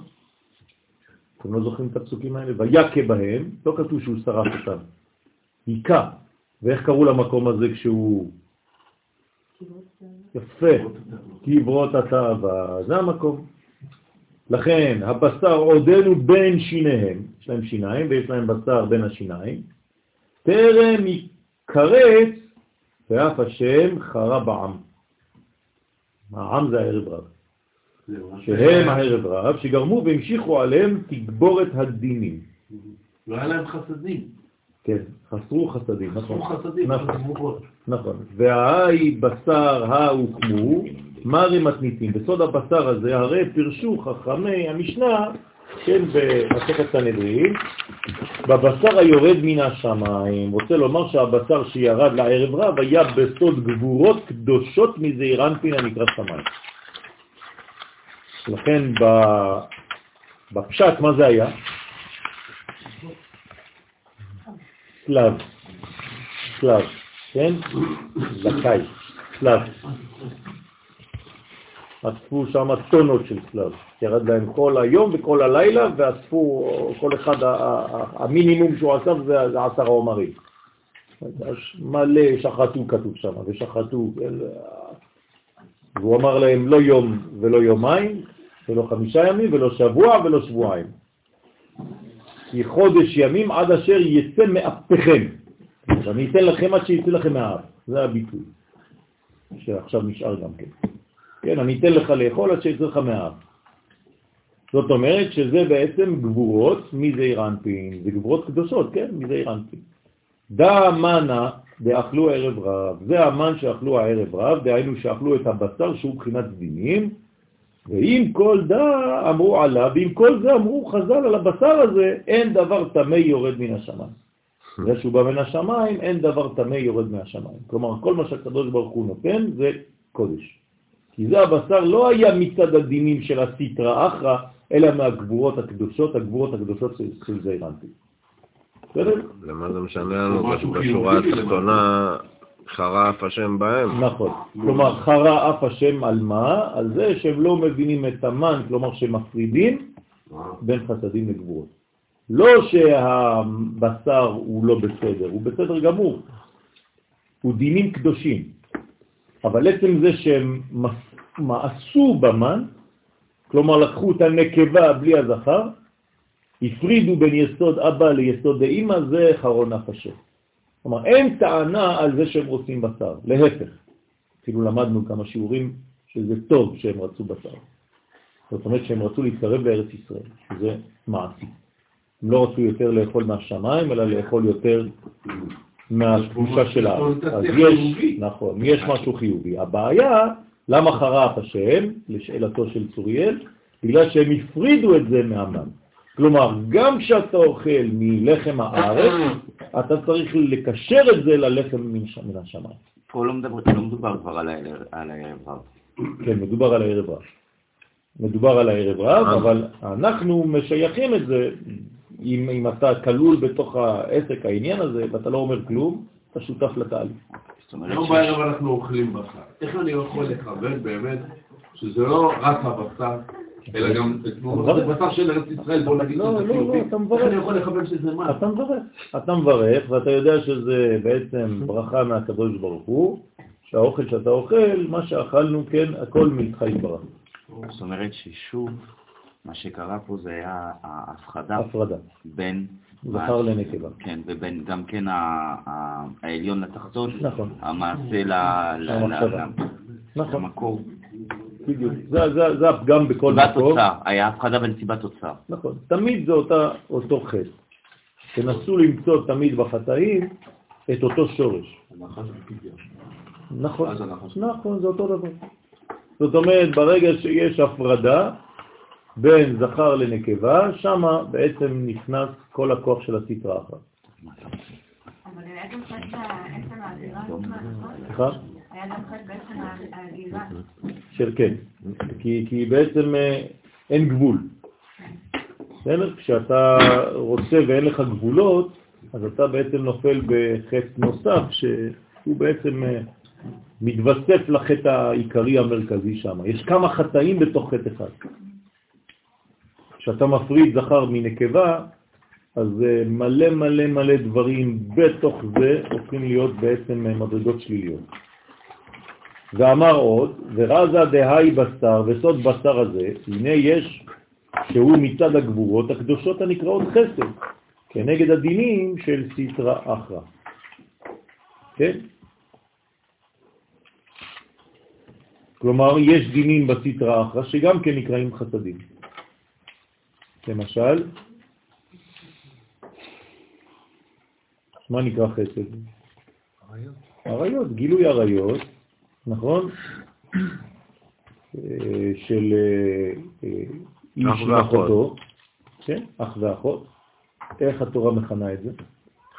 אתם לא זוכרים את הפסוקים האלה? ויקה בהם, לא כתוב שהוא שרף אותם. היכה. ואיך קראו למקום הזה כשהוא... יפה. קברות התאווה, זה המקום. לכן, הבשר עודנו בין שיניהם, יש להם שיניים ויש להם בשר בין השיניים, טרם יקרץ, ואף השם חרה בעם. העם זה הערב רב. שהם הערב רב, שגרמו והמשיכו עליהם תגבורת הדינים. לא היה להם חסדים. כן, חסרו חסדים, נכון. חסרו חסדים, נכון. נכון. והאי בשר ההוקמו, מרי מתניתים. בסוד הבשר הזה, הרי פירשו חכמי המשנה, כן, במסכת סנהדרין, בבשר היורד מן השמיים. רוצה לומר שהבשר שירד לערב רב היה בסוד גבורות קדושות מזעיר אנפין הנקרא שמיים. לכן בפשט, מה זה היה? סלב, סלב, כן? זכאי, סלב. אספו שם טונות של סלב, ירד להם כל היום וכל הלילה, ואספו כל אחד, המינימום שהוא אסף זה זה עשרה עומרים. אז מלא שחטו כתוב שם, ושחטו, והוא אמר להם לא יום ולא יומיים, ולא חמישה ימים, ולא שבוע ולא שבועיים. כי חודש ימים עד אשר יצא מאפיכם. אז אני אתן לכם עד שיצא לכם מהאף. זה הביטוי, שעכשיו נשאר גם כן. כן, אני אתן לך לאכול עד שיצא לך מהאף. זאת אומרת שזה בעצם גבורות מזעיר אנפין, זה גבורות קדושות, כן, מזעיר אנפין. דא מנה דאכלו ערב רב, זה המן שאכלו הערב רב, דהיינו שאכלו את הבשר שהוא בחינת דינים, ועם כל דא אמרו עליו, ועם כל זה אמרו חז"ל על הבשר הזה, אין דבר טמא יורד מן השמיים. זה שהוא בא מן השמיים, אין דבר טמא יורד מהשמיים. כלומר, כל מה שהקדוש ברוך הוא נותן זה קודש. כי זה הבשר לא היה מצד הדינים של הסיטרא אחרא, אלא מהגבורות הקדושות, הגבורות הקדושות של, זעירנטי. בסדר? למה זה משנה לנו בשורה התחתונה חרה אף השם בהם? נכון. כלומר, חרה אף השם על מה? על זה שהם לא מבינים את המן, כלומר שמפרידים בין חסדים לגבורות. לא שהבשר הוא לא בסדר, הוא בסדר גמור. הוא דינים קדושים. אבל עצם זה שהם מעשו במן, כלומר לקחו את הנקבה בלי הזכר, הפרידו בין יסוד אבא ליסוד האמא, זה חרון השם. כלומר, אין טענה על זה שהם רוצים בשר, להפך. אפילו למדנו כמה שיעורים שזה טוב שהם רצו בשר. זאת אומרת שהם רצו להתקרב לארץ ישראל, שזה מעשי. הם לא רצו יותר לאכול מהשמיים, אלא לאכול יותר מהתחושה של הארץ. אז יש, נכון, יש משהו חיובי. הבעיה, למה חרף השם, לשאלתו של צוריאל? בגלל שהם הפרידו את זה מהמן. כלומר, גם כשאתה אוכל מלחם הארץ, אתה צריך לקשר את זה ללחם מן השמיים. פה לא מדבר- לא מדובר כבר על הערב על הערב רב. כן, מדובר על הערב רב. מדובר על הערב רב, אה. אבל אנחנו משייכים את זה, אם, אם אתה כלול בתוך העסק, העניין הזה, ואתה לא אומר כלום, אתה שותף לתהליך. זאת אומרת היום שיש- בערב אנחנו אוכלים בשר. איך אני יכול לכוון באמת שזה לא רק הבשר, אלא גם הבשר של ארץ ישראל, בוא נגיד לא, שזה לא, חיובי. לא, אתה איך מברך. אני יכול לכוון שזה מה? אתה מברך. אתה מברך, ואתה יודע שזה בעצם ברכה מהקדוש ברוך הוא, שהאוכל שאתה אוכל, מה שאכלנו, כן, הכל מאיתך יתברך. זאת אומרת ששוב, מה שקרה פה זה היה ההפחדה הפרדה. בין... זכר לנקבה. כן, ובין גם כן ה- ה- העליון לתחתון, נכון. המעשה ל- נכון, למקור. בדיוק. זה- זה זה הפגם בכל סיבת מקום. תוצר, היה הפחדה בין סיבת תוצר. נכון. תמיד זה אותה, אותו חטא. תנסו למצוא תמיד בחטאים את אותו שורש. נכון. נכון, זה אותו דבר. זאת אומרת, ברגע שיש הפרדה בין זכר לנקבה, שמה בעצם נכנס כל הכוח של הסטרה אחת. אבל היה גם חטא בעצם עצמה, נכון? סליחה? היה גם חטא בעצם האגירה. של כן. כי, כי בעצם אה, אין גבול. בסדר? כשאתה רוצה ואין לך גבולות, אז אתה בעצם נופל בחטא נוסף, שהוא בעצם אה, מתווסף לחטא העיקרי המרכזי שם. יש כמה חטאים בתוך חטא אחד. כשאתה מפריד זכר מנקבה, אז אה, מלא מלא מלא דברים בתוך זה הופכים להיות בעצם אה, מדרגות שליליות. ואמר עוד, ורזה דהי בשר, וסוד בשר הזה, הנה יש שהוא מצד הגבורות הקדושות הנקראות חסד, כנגד הדינים של סטרא אחרא. כן? כלומר, יש דינים בסטרא אחרא שגם כן נקראים חסדים. למשל, מה נקרא חסד? עריות, גילוי עריות, נכון? אה, של אה, אה, איש אח ואחות. ואחותו, כן, אח ואחות. איך התורה מכנה את זה?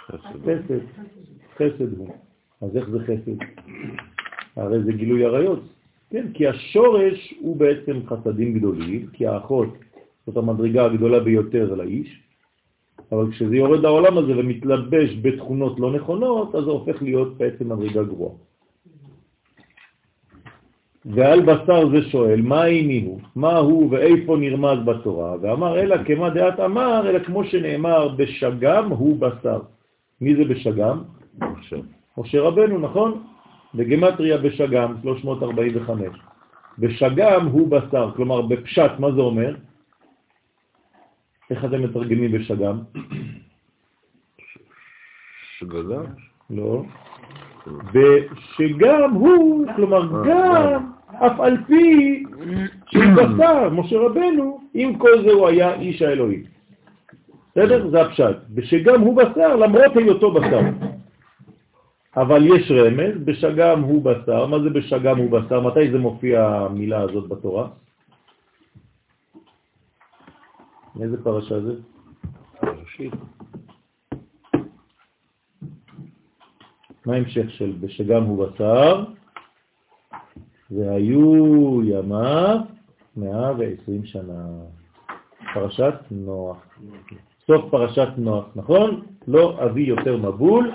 חסד. חסד הוא. אז איך זה חסד? הרי זה גילוי עריות. כן, כי השורש הוא בעצם חסדים גדולים, כי האחות זאת המדרגה הגדולה ביותר לאיש, אבל כשזה יורד לעולם הזה ומתלבש בתכונות לא נכונות, אז זה הופך להיות בעצם מדרגה גרועה. ועל בשר זה שואל, מה איני הוא? מה הוא ואיפה נרמז בתורה? ואמר, אלא כמה דעת אמר, אלא כמו שנאמר, בשגם הוא בשר. מי זה בשגם? משה. משה רבנו, נכון? בגמטריה בשגם, 345. בשגם הוא בשר, כלומר בפשט, מה זה אומר? איך אתם מתרגמים בשגם? שגגה? לא. ושגם הוא, כלומר גם, אף על פי שהוא בשר, משה רבנו, עם כל זה הוא היה איש האלוהים. בסדר? זה הפשט. ושגם הוא בשר, למרות היותו בשר. אבל יש רמז, בשגם הוא בשר. מה זה בשגם הוא בשר? מתי זה מופיע המילה הזאת בתורה? מאיזה פרשה זה? ראשית. מה ההמשך של בשגם הוא בשר? והיו ימיו 120 שנה. פרשת נוח. סוף פרשת נוח, נכון? לא אביא יותר מבול,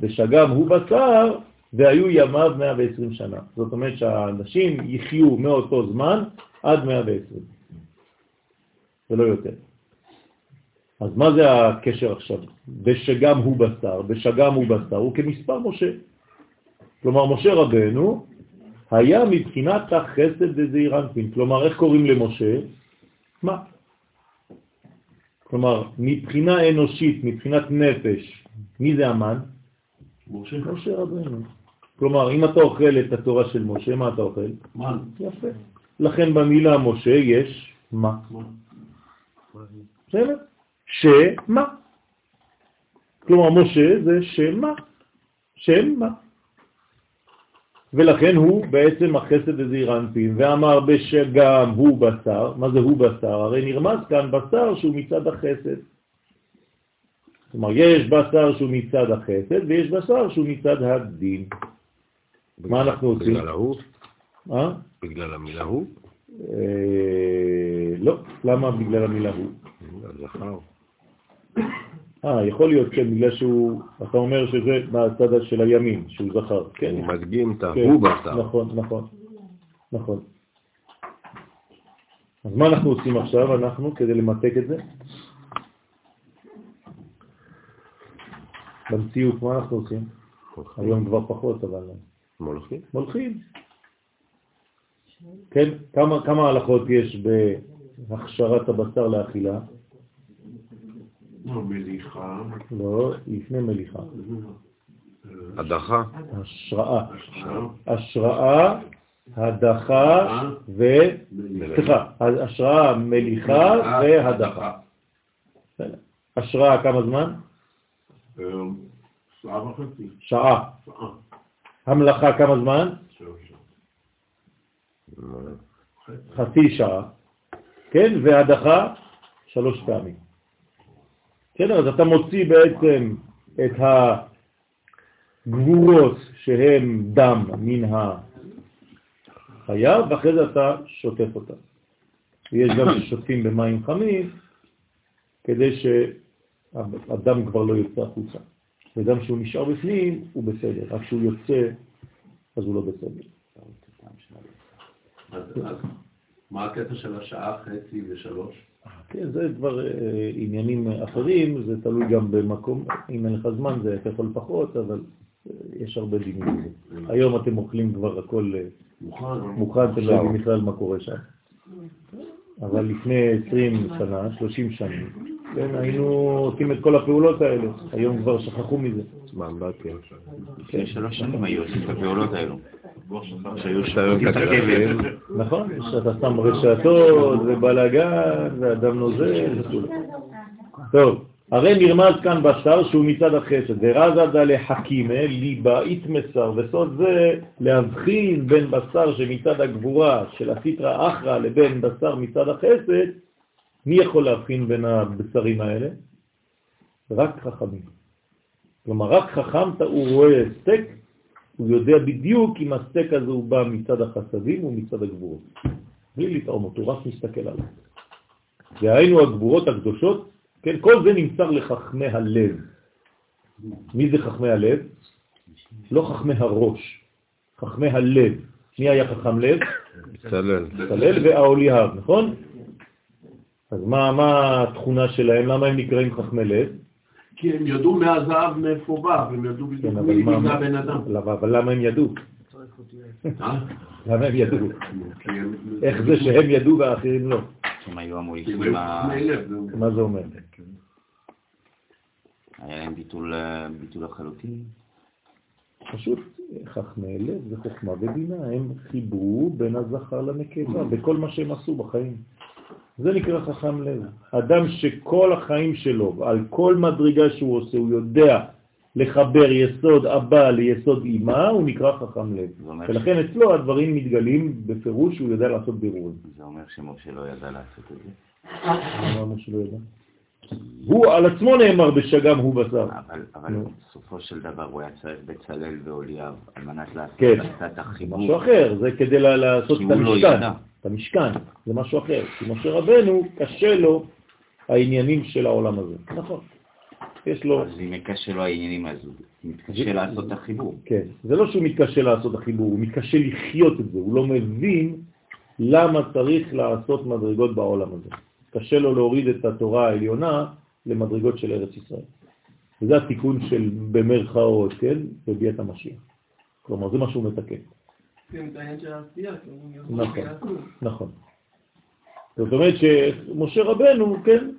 בשגם הוא בשר, והיו ימיו 120 שנה. זאת אומרת שהאנשים יחיו מאותו זמן עד 120, ולא יותר. אז מה זה הקשר עכשיו? בשגם הוא בשר, בשגם הוא בשר, הוא כמספר משה. כלומר, משה רבנו היה מבחינת החסד וזעיר אנפין. כלומר, איך קוראים למשה? מה? כלומר, מבחינה אנושית, מבחינת נפש, מי זה המן? משה, משה רבנו. כלומר, אם אתה אוכל את התורה של משה, מה אתה אוכל? מן, יפה. לכן במילה משה יש מה. מן. בסדר? שמה. כלומר, משה זה שמה. שם מה. ולכן הוא בעצם החסד וזעיר אנפין, ואמר בשגם הוא בשר, מה זה הוא בשר? הרי נרמז כאן בשר שהוא מצד החסד. כלומר, יש בשר שהוא מצד החסד, ויש בשר שהוא מצד הדין. מה אנחנו עושים? בגלל ההוא? אה? בגלל המילה הוא? לא, למה בגלל המילה הוא? זכר. אה, יכול להיות, כן, בגלל שהוא, אתה אומר שזה מהצד של הימין, שהוא זכר, כן? הוא מדגים את כן, ההוא בשר. נכון, נכון, נכון. אז מה אנחנו עושים עכשיו, אנחנו, כדי למתק את זה? במציאות, מה אנחנו עושים? היום כבר פחות, אבל מולכים? מולכים. כן, כמה, כמה הלכות יש בהכשרת הבשר לאכילה? לא, מליחה. לא, לפני מליחה. הדחה? השראה. השראה, הדחה ו... סליחה, השראה, מליחה והדחה. השראה כמה זמן? אה, שעה וחצי. שעה. שעה. המלאכה כמה זמן? שעות. חצי שעה. כן, והדחה שלוש פעמים. בסדר, אז אתה מוציא בעצם את הגבורות שהן דם מן החיה, ואחרי זה אתה שוטף אותה. יש גם ששוטפים במים חמים, כדי שהדם כבר לא יוצא החוצה. וגם שהוא נשאר בפנים, הוא בסדר, רק כשהוא יוצא, אז הוא לא בסדר. מה הקטע של השעה חצי ושלוש? כן, זה כבר אה, עניינים אחרים, זה תלוי גם במקום, אם אין לך זמן זה יכול פחות, אבל אה, יש הרבה דינים לזה. היום אתם אוכלים כבר הכל אה, מוכן? מוכן, אתם לא יודעים בכלל מה קורה שם. אבל לפני 20 שנה, 30 שנים, כן, היינו עושים את כל הפעולות האלה, היום כבר שכחו מזה. זמן באתי. לפני שלוש שנים היו עושים את הפעולות האלו. שהיו את הכבד. נכון? שאתה שם רשתות ובלגן ואדם נוזל וכו'. טוב, הרי נרמז כאן בשר שהוא מצד החסד, ורזה דלה חכימה ליבה איתמסר, וסוד זה להבחין בין בשר שמצד הגבורה של הסיטרא אחרא לבין בשר מצד החסד, מי יכול להבחין בין הבשרים האלה? רק חכמים. כלומר, רק חכם הוא רואה סטייק, הוא יודע בדיוק אם הסטייק הזה הוא בא מצד החסדים או מצד הגבורות. בלי לטעום אותו, רק מסתכל עליו. והיינו הגבורות הקדושות, כן, כל זה נמסר לחכמי הלב. מי זה חכמי הלב? לא חכמי הראש, חכמי הלב. מי היה חכם לב? צלל. צלל והאוליהב, נכון? אז מה, מה התכונה שלהם? למה הם נקראים חכמי לב? כי הם ידעו מהזהב מאיפה בא, והם ידעו בדיוק כן, מי הבן אדם. אבל למה הם ידעו? אה? למה הם ידעו? הם- איך זה שהם ידעו והאחרים לא? הם היו המוליכים. מה זה אומר? היה להם ביטול אה, ביטול לחלוטין. פשוט חכמי לב זה חוכמה ובינה, הם חיברו בין הזכר לנקבה בכל מה שהם עשו בחיים. זה נקרא חכם לב. אדם שכל החיים שלו, על כל מדרגה שהוא עושה, הוא יודע לחבר יסוד אבא ליסוד אמא, הוא נקרא חכם לב. ולכן אצלו הדברים מתגלים בפירוש שהוא יודע לעשות בירורים. זה אומר שמשה לא ידע לעשות את זה. מה אמרנו שלא יודע? הוא על עצמו נאמר בשגם הוא בשר. אבל, אבל נו. בסופו של דבר הוא היה צריך בצלאל ואוליאב על מנת לעשות כן. את החיבור. משהו אחר, זה כדי לעשות את לא המשכן. את המשכן, זה משהו אחר. כי משה רבנו, קשה לו העניינים של העולם הזה. נכון. יש לו, אז אם קשה לו העניינים אז הוא מתקשה לעשות את החיבור. כן, זה לא שהוא מתקשה לעשות החיבור, הוא מתקשה לחיות את זה, הוא לא מבין למה צריך לעשות מדרגות בעולם הזה. קשה לו להוריד את התורה העליונה למדרגות של ארץ ישראל. וזה התיקון של במרכאות, כן, בביאת המשיח. כלומר, זה מה שהוא מתקן. נכון. נכון. זאת אומרת שמשה רבנו, כן,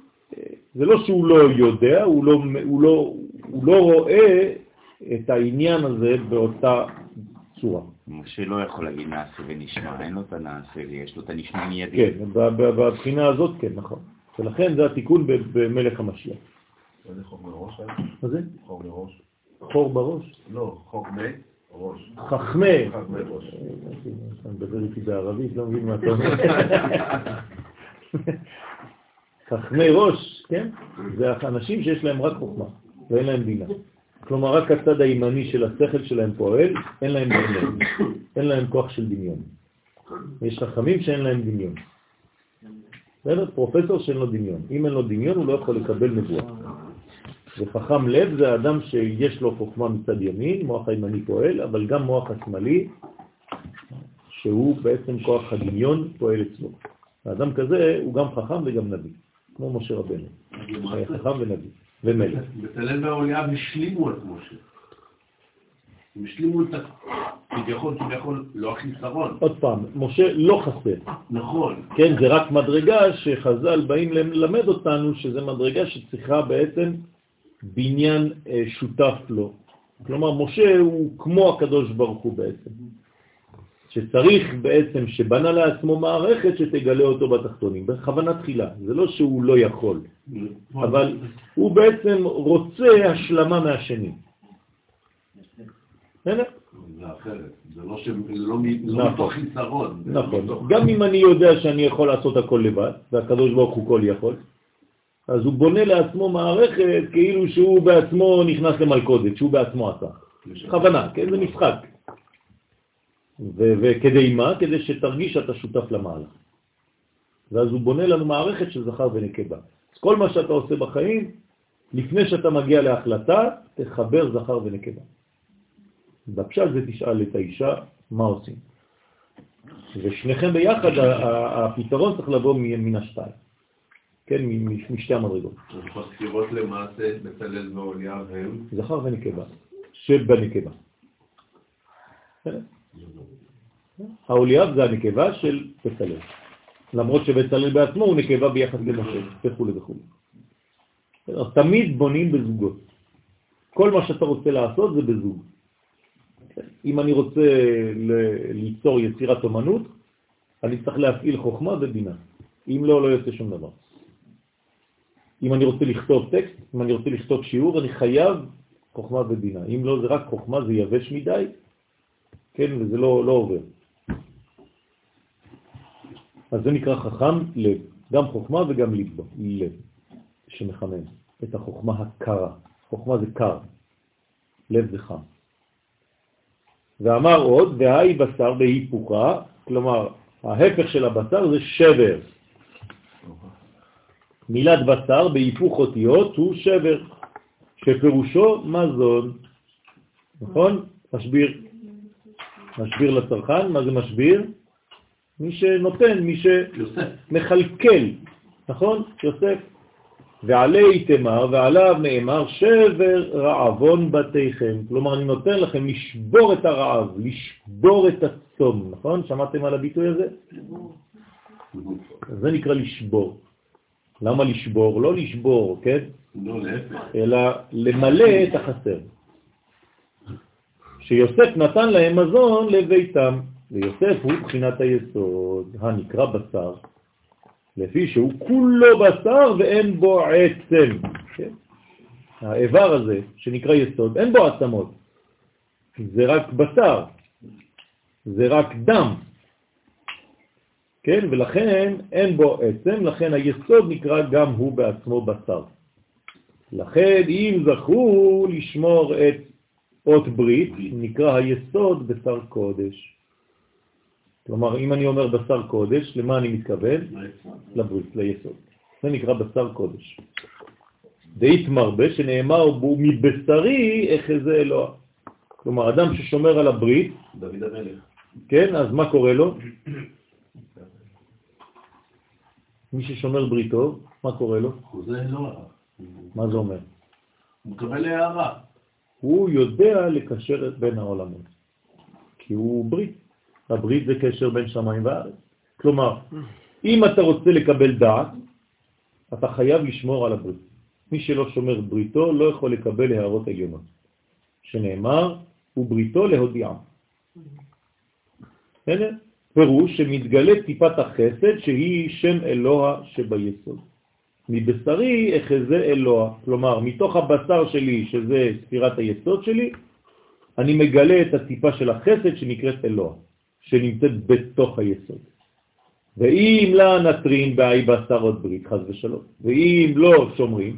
זה לא שהוא לא יודע, הוא לא, הוא לא, הוא לא רואה את העניין הזה באותה צורה. משה לא יכול להגיד נעשה ונשמע, אין לו את הנעשה ויש לו את הנשמע מיידי. כן, ב- ב- בבחינה הזאת כן, נכון. ולכן זה התיקון ב- במלך המשיח. מה זה חור? היה? מה זה? חור מראש? חור בראש? לא, חור ראש. חכמי. ראש. אתה מדבר איתי בערבית, לא מבין מה אתה אומר. חכמי ראש, כן? זה אנשים שיש להם רק חוכמה ואין להם בינה. כלומר, רק הצד הימני של השכל שלהם פועל, אין להם דמיון, אין להם כוח של דמיון. יש חכמים שאין להם דמיון. בסדר? פרופסור שאין לו דמיון. אם אין לו דמיון, הוא לא יכול לקבל נבואה. וחכם לב זה האדם שיש לו חוכמה מצד ימין, מוח הימני פועל, אבל גם מוח השמאלי, שהוא בעצם כוח הדמיון פועל אצלו. האדם כזה הוא גם חכם וגם נביא, כמו משה רבנו. חכם ונביא, ומלך. בצלאל והאוליאב השלימו את משה. הם השלימו את. כביכול, כביכול, לא החיסרון. עוד פעם, משה לא חסר. נכון. כן, זה רק מדרגה שחז"ל באים ללמד אותנו שזה מדרגה שצריכה בעצם בניין אה, שותף לו. כלומר, משה הוא כמו הקדוש ברוך הוא בעצם. שצריך בעצם, שבנה לעצמו מערכת שתגלה אותו בתחתונים, בכוונה תחילה. זה לא שהוא לא יכול, אבל הוא בעצם רוצה השלמה מהשני. בסדר? זה אחרת. זה לא ש- זה לא מ- לא נכון. מתוך חיסרון. נכון. מתוך- גם אם אני יודע שאני יכול לעשות הכל לבד, והקדוש ברוך הוא כל יכול, אז הוא בונה לעצמו מערכת כאילו שהוא בעצמו נכנס למלכודת, שהוא בעצמו עשה. בכוונה, כן? זה משחק. וכדי מה? כדי שתרגיש שאתה שותף למהלך. ואז הוא בונה לנו מערכת של זכר ונקבה. אז כל מה שאתה עושה בחיים, לפני שאתה מגיע להחלטה, תחבר זכר ונקבה. בפשט זה תשאל את האישה מה עושים. ושניכם ביחד, הפתרון צריך לבוא מן השתיים. כן, משתי המדרגות. אז בספירות למעשה, בצלאל ואוליאב הם... זכר ונקבה, שבנקבה. האוליאב זה הנקבה של בצלאל. למרות שבצלאל בעצמו הוא נקבה ביחס למשה, וכו' וכו'. אז תמיד בונים בזוגות. כל מה שאתה רוצה לעשות זה בזוג. אם אני רוצה ליצור יצירת אומנות, אני צריך להפעיל חוכמה ובינה. אם לא, לא יוצא שום דבר. אם אני רוצה לכתוב טקסט, אם אני רוצה לכתוב שיעור, אני חייב חוכמה ובינה. אם לא, זה רק חוכמה, זה יבש מדי, כן, וזה לא, לא עובר. אז זה נקרא חכם לב, גם חוכמה וגם לב, לב שמחמם את החוכמה הקרה. חוכמה זה קר, לב זה חם. ואמר עוד, והי בשר בהיפוכה, כלומר, ההפך של הבשר זה שבר. מילת בשר בהיפוך אותיות הוא שבר, שפירושו מזון. נכון? משביר. משביר לצרכן, מה זה משביר? מי שנותן, מי. שמחלקל, נכון? יוסף. ועלי תמר, ועליו נאמר שבר רעבון בתיכם. כלומר, אני נותן לכם לשבור את הרעב, לשבור את הצום, נכון? שמעתם על הביטוי הזה? זה נקרא לשבור. למה לשבור? לא לשבור, כן? לא, להפך. אלא למלא את החסר. שיוסף נתן להם מזון לביתם, ויוסף הוא בחינת היסוד, הנקרא בשר, לפי שהוא כולו בשר ואין בו עצם. כן? האיבר הזה, שנקרא יסוד, אין בו עצמות, זה רק בשר, זה רק דם, כן? ולכן אין בו עצם, לכן היסוד נקרא גם הוא בעצמו בשר. לכן אם זכו לשמור את אות ברית, נקרא היסוד בשר קודש. כלומר, אם אני אומר בשר קודש, למה אני מתכוון? לברית, ליסוד. זה נקרא בשר קודש. דאית מרבה שנאמר בו מבשרי אחזה אלוה. כלומר, אדם ששומר על הברית, דוד המלך. כן, אז מה קורה לו? מי ששומר בריתו, מה קורה לו? זה לא הרע. מה זה אומר? הוא מקבל הערה. הוא יודע לקשר את בין העולמות, כי הוא ברית. הברית זה קשר בין שמיים וארץ. כלומר, אם אתה רוצה לקבל דעת, אתה חייב לשמור על הברית. מי שלא שומר בריתו לא יכול לקבל הערות עליונות, שנאמר, ובריתו להודיעם. הנה, פירוש שמתגלה טיפת החסד שהיא שם אלוה שביסוד. מבשרי אחזה אלוה, כלומר, מתוך הבשר שלי, שזה ספירת היסוד שלי, אני מגלה את הטיפה של החסד שנקראת אלוה, שנמצאת בתוך היסוד. ואם לה נטרין באי בשר עוד ברית, חז ושלום, ואם לא שומרים,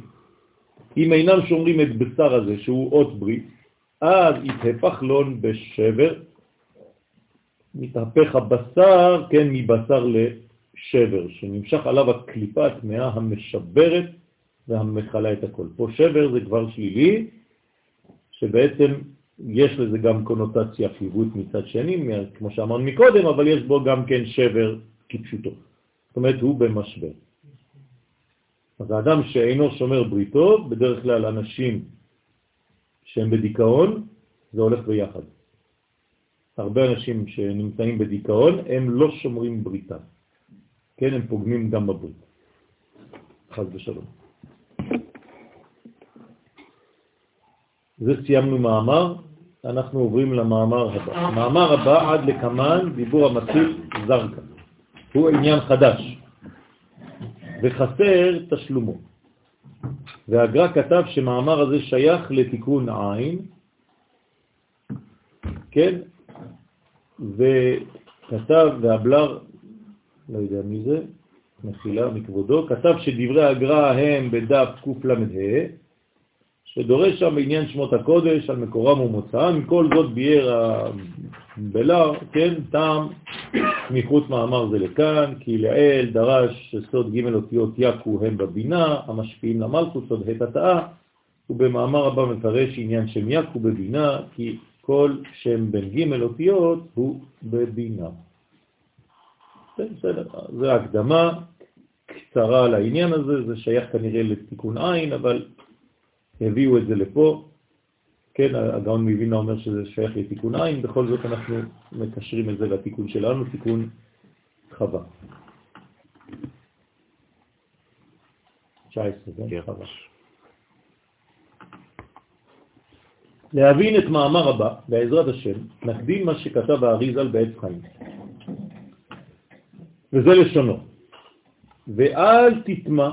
אם אינם שומרים את בשר הזה, שהוא אות ברית, אז יתהפך לון בשבר, מתהפך הבשר, כן, מבשר לשבר, שנמשך עליו הקליפה הטמאה המשברת והמכלה את הכל. פה שבר זה כבר שלילי, שבעצם יש לזה גם קונוטציה חיובית מצד שני, כמו שאמרנו מקודם, אבל יש בו גם כן שבר כפשוטו. זאת אומרת, הוא במשבר. אז האדם שאינו שומר בריתו, בדרך כלל אנשים שהם בדיכאון, זה הולך ביחד. הרבה אנשים שנמצאים בדיכאון, הם לא שומרים בריתה. כן, הם פוגמים גם בברית. חז ושלום. זה סיימנו מאמר, אנחנו עוברים למאמר הבא. מאמר הבא עד לקמן, דיבור המציל זרקה. הוא עניין חדש, וחסר תשלומו. והגר"א כתב שמאמר הזה שייך לתיקון עין, כן? וכתב, והבלר, לא יודע מי זה, מחילה מכבודו, כתב שדברי הגר"א הם בדף קל"ה, שדורש שם בעניין שמות הקודש על מקורם ומוצאם, כל זאת ביאר הבלר, כן, טעם מחוץ מאמר זה לכאן, כי לעיל דרש שסוד ג' אותיות יקו הם בבינה, המשפיעים למלכות, סוד ה' התאה, ובמאמר הבא מפרש עניין שם יקו בבינה, כי כל שם בין ג' אותיות הוא בבינה. בסדר, זו הקדמה קצרה לעניין הזה, זה שייך כנראה לתיקון עין, אבל הביאו את זה לפה. כן, הגאון מבינה אומר שזה שייך לתיקון עין, בכל זאת אנחנו מקשרים את זה לתיקון שלנו, תיקון חווה. 19, כן? חווה. להבין את מאמר הבא, בעזרת השם, נקדים מה שכתב האריזל בעץ חיים. וזה לשונו. ואל תטמע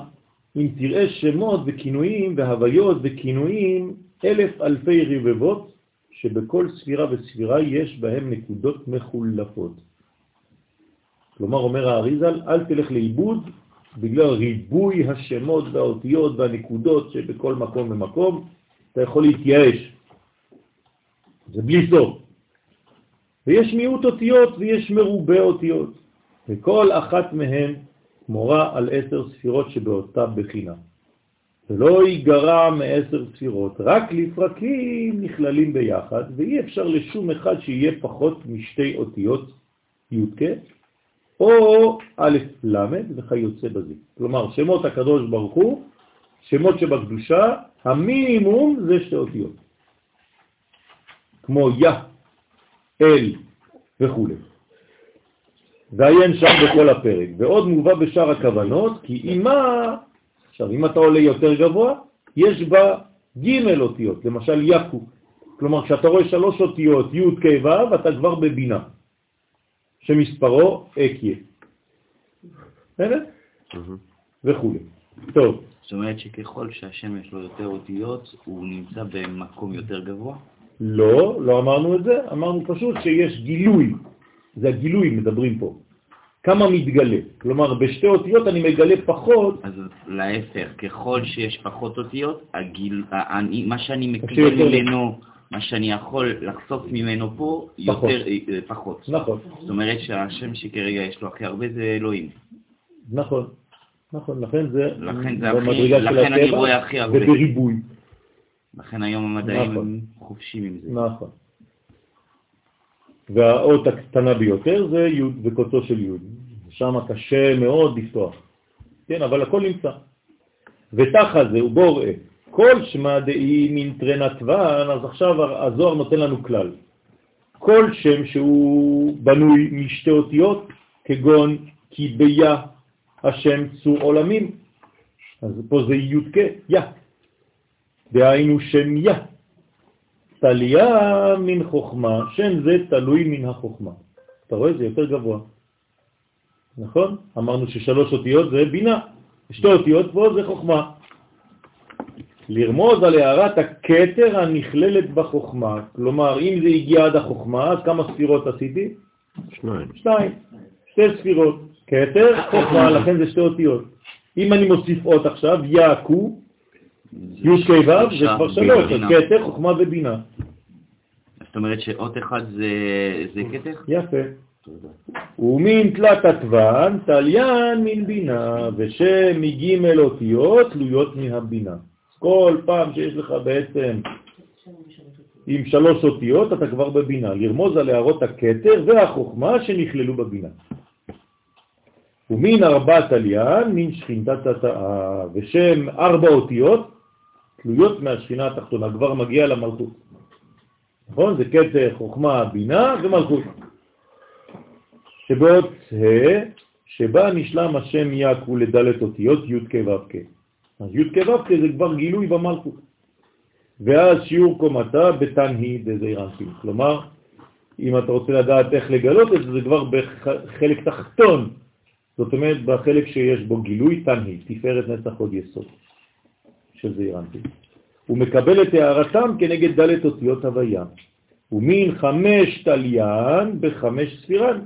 אם תראה שמות וכינויים והוויות וכינויים אלף אלפי רבבות, שבכל ספירה וספירה יש בהם נקודות מחולפות. כלומר, אומר האריזל, אל תלך לאיבוד בגלל ריבוי השמות והאותיות והנקודות שבכל מקום ומקום, אתה יכול להתייאש. זה בלי סוף. ויש מיעוט אותיות ויש מרובה אותיות, וכל אחת מהן מורה על עשר ספירות שבאותה בחינה. ולא ייגרע מעשר ספירות, רק לפרקים נכללים ביחד, ואי אפשר לשום אחד שיהיה פחות משתי אותיות י"ק, או א' ל' וכיוצא בזה. כלומר, שמות הקדוש ברוך הוא, שמות שבקדושה, המינימום זה שתי אותיות. כמו יא, אל וכו'. ועיין שם בכל הפרק. ועוד מובא בשאר הכוונות, כי אימה, עכשיו אם אתה עולה יותר גבוה, יש בה ג' אותיות, למשל יקו. כלומר, כשאתה רואה שלוש אותיות, י' כ' ו', אתה כבר בבינה, שמספרו אקיה. בסדר? וכו'. טוב. זאת אומרת שככל שהשם יש לו יותר אותיות, הוא נמצא במקום יותר גבוה? לא, לא אמרנו את זה, אמרנו פשוט שיש גילוי, זה הגילוי מדברים פה. כמה מתגלה. כלומר, בשתי אותיות אני מגלה פחות. אז להפך, ככל שיש פחות אותיות, הגיל, אני, מה שאני מקבל ממנו, מה שאני יכול לחשוף ממנו פה, פחות. יותר, אה, פחות. נכון. זאת אומרת שהשם שכרגע יש לו הכי הרבה זה אלוהים. נכון, נכון, לכן זה לכן זה הכי, לכן אני רואה הכי הרבה. ובריבוי. לכן היום המדעים נכון. חופשיים עם זה. נכון. והאות הקטנה ביותר זה י' וקוצו של י', שם קשה מאוד לפתוח. כן, אבל הכל נמצא. ותחת זה הוא בורא, כל שמע דאי מן טרנתוון, אז עכשיו הזוהר נותן לנו כלל. כל שם שהוא בנוי משתי אותיות, כגון כי ביה השם צור עולמים, אז פה זה י' יא, דהיינו שם יא. תליה מן חוכמה, שם זה תלוי מן החוכמה. אתה רואה? זה יותר גבוה. נכון? אמרנו ששלוש אותיות זה בינה, שתי אותיות פה זה חוכמה. לרמוז על הערת הקטר הנכללת בחוכמה. כלומר, אם זה הגיע עד החוכמה, אז כמה ספירות עשיתי? שניים. שתיים. שתי ספירות. קטר, חוכמה, לכן זה שתי אותיות. אם אני מוסיף עוד עכשיו, יעקו, י' כ' ו', זה כבר שלוש, אז. קטר, חוכמה ובינה. זאת אומרת שאות אחד זה, זה כתר? יפה. ומין תלת עטוון, תליין מן בינה, ושם מג' אותיות תלויות מן הבינה. כל פעם שיש לך בעצם עם שלוש אותיות, אתה כבר בבינה, לרמוז על הערות הכתר והחוכמה שנכללו בבינה. ומין ארבע תליין, מין שכינתת התאה, ושם ארבע אותיות תלויות מהשכינה התחתונה, כבר מגיע למלכות. נכון? זה כתר, חוכמה, בינה ומלכות. שבאות ה' שבה נשלם השם יעקו לדלת אותיות י' כ' ו' כ'. אז י' כ' ו' כ' זה כבר גילוי במלכות. ואז שיעור קומתה בתנהי דזעירנטים. כלומר, אם אתה רוצה לדעת איך לגלות את זה, זה כבר בחלק תחתון. זאת אומרת, בחלק שיש בו גילוי תנהי, תפארת נצח עוד יסוד של זעירנטים. הוא מקבל את הערתם כנגד דלת אותיות הוויה. ומין חמש תליין בחמש ספירן.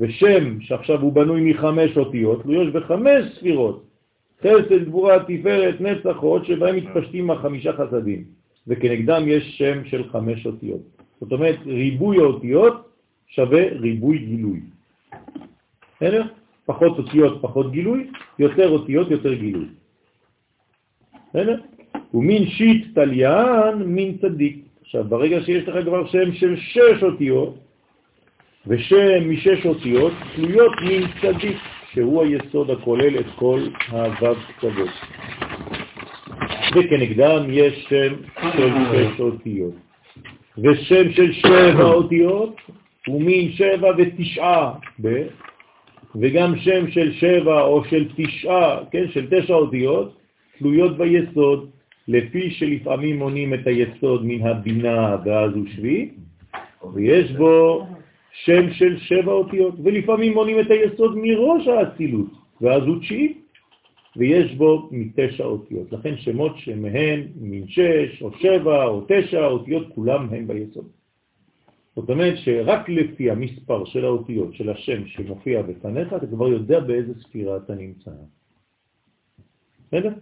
ושם שעכשיו הוא בנוי מחמש אותיות, תלויות בחמש ספירות, חסד, גבורה, תפארת, נצח, עוד שבהם מתפשטים החמישה חסדים, וכנגדם יש שם של חמש אותיות. זאת אומרת, ריבוי האותיות שווה ריבוי גילוי. בסדר? פחות אותיות, פחות גילוי, יותר אותיות, יותר גילוי. בסדר? ומין שיט תליין, מין צדיק. עכשיו, ברגע שיש לך כבר שם של שש אותיות, ושם משש אותיות תלויות מן צדיק, שהוא היסוד הכולל את כל הו"ב קצוות. וכנגדם יש שם של שש אותיות. ושם של שבע אותיות הוא מין שבע ותשעה ב, וגם שם של שבע או של תשעה, כן, של תשע אותיות, תלויות ביסוד, לפי שלפעמים מונים את היסוד מן הבינה ואז הוא שביעי, ויש בו שם של שבע אותיות, ולפעמים מונים את היסוד מראש האצילות, ואז הוא תשיעי, ויש בו מתשע אותיות. לכן שמות שמהן מן שש או שבע או תשע אותיות, כולם הם ביסוד. זאת אומרת שרק לפי המספר של האותיות של השם שמופיע בפניך, אתה כבר יודע באיזה ספירה אתה נמצא. בסדר?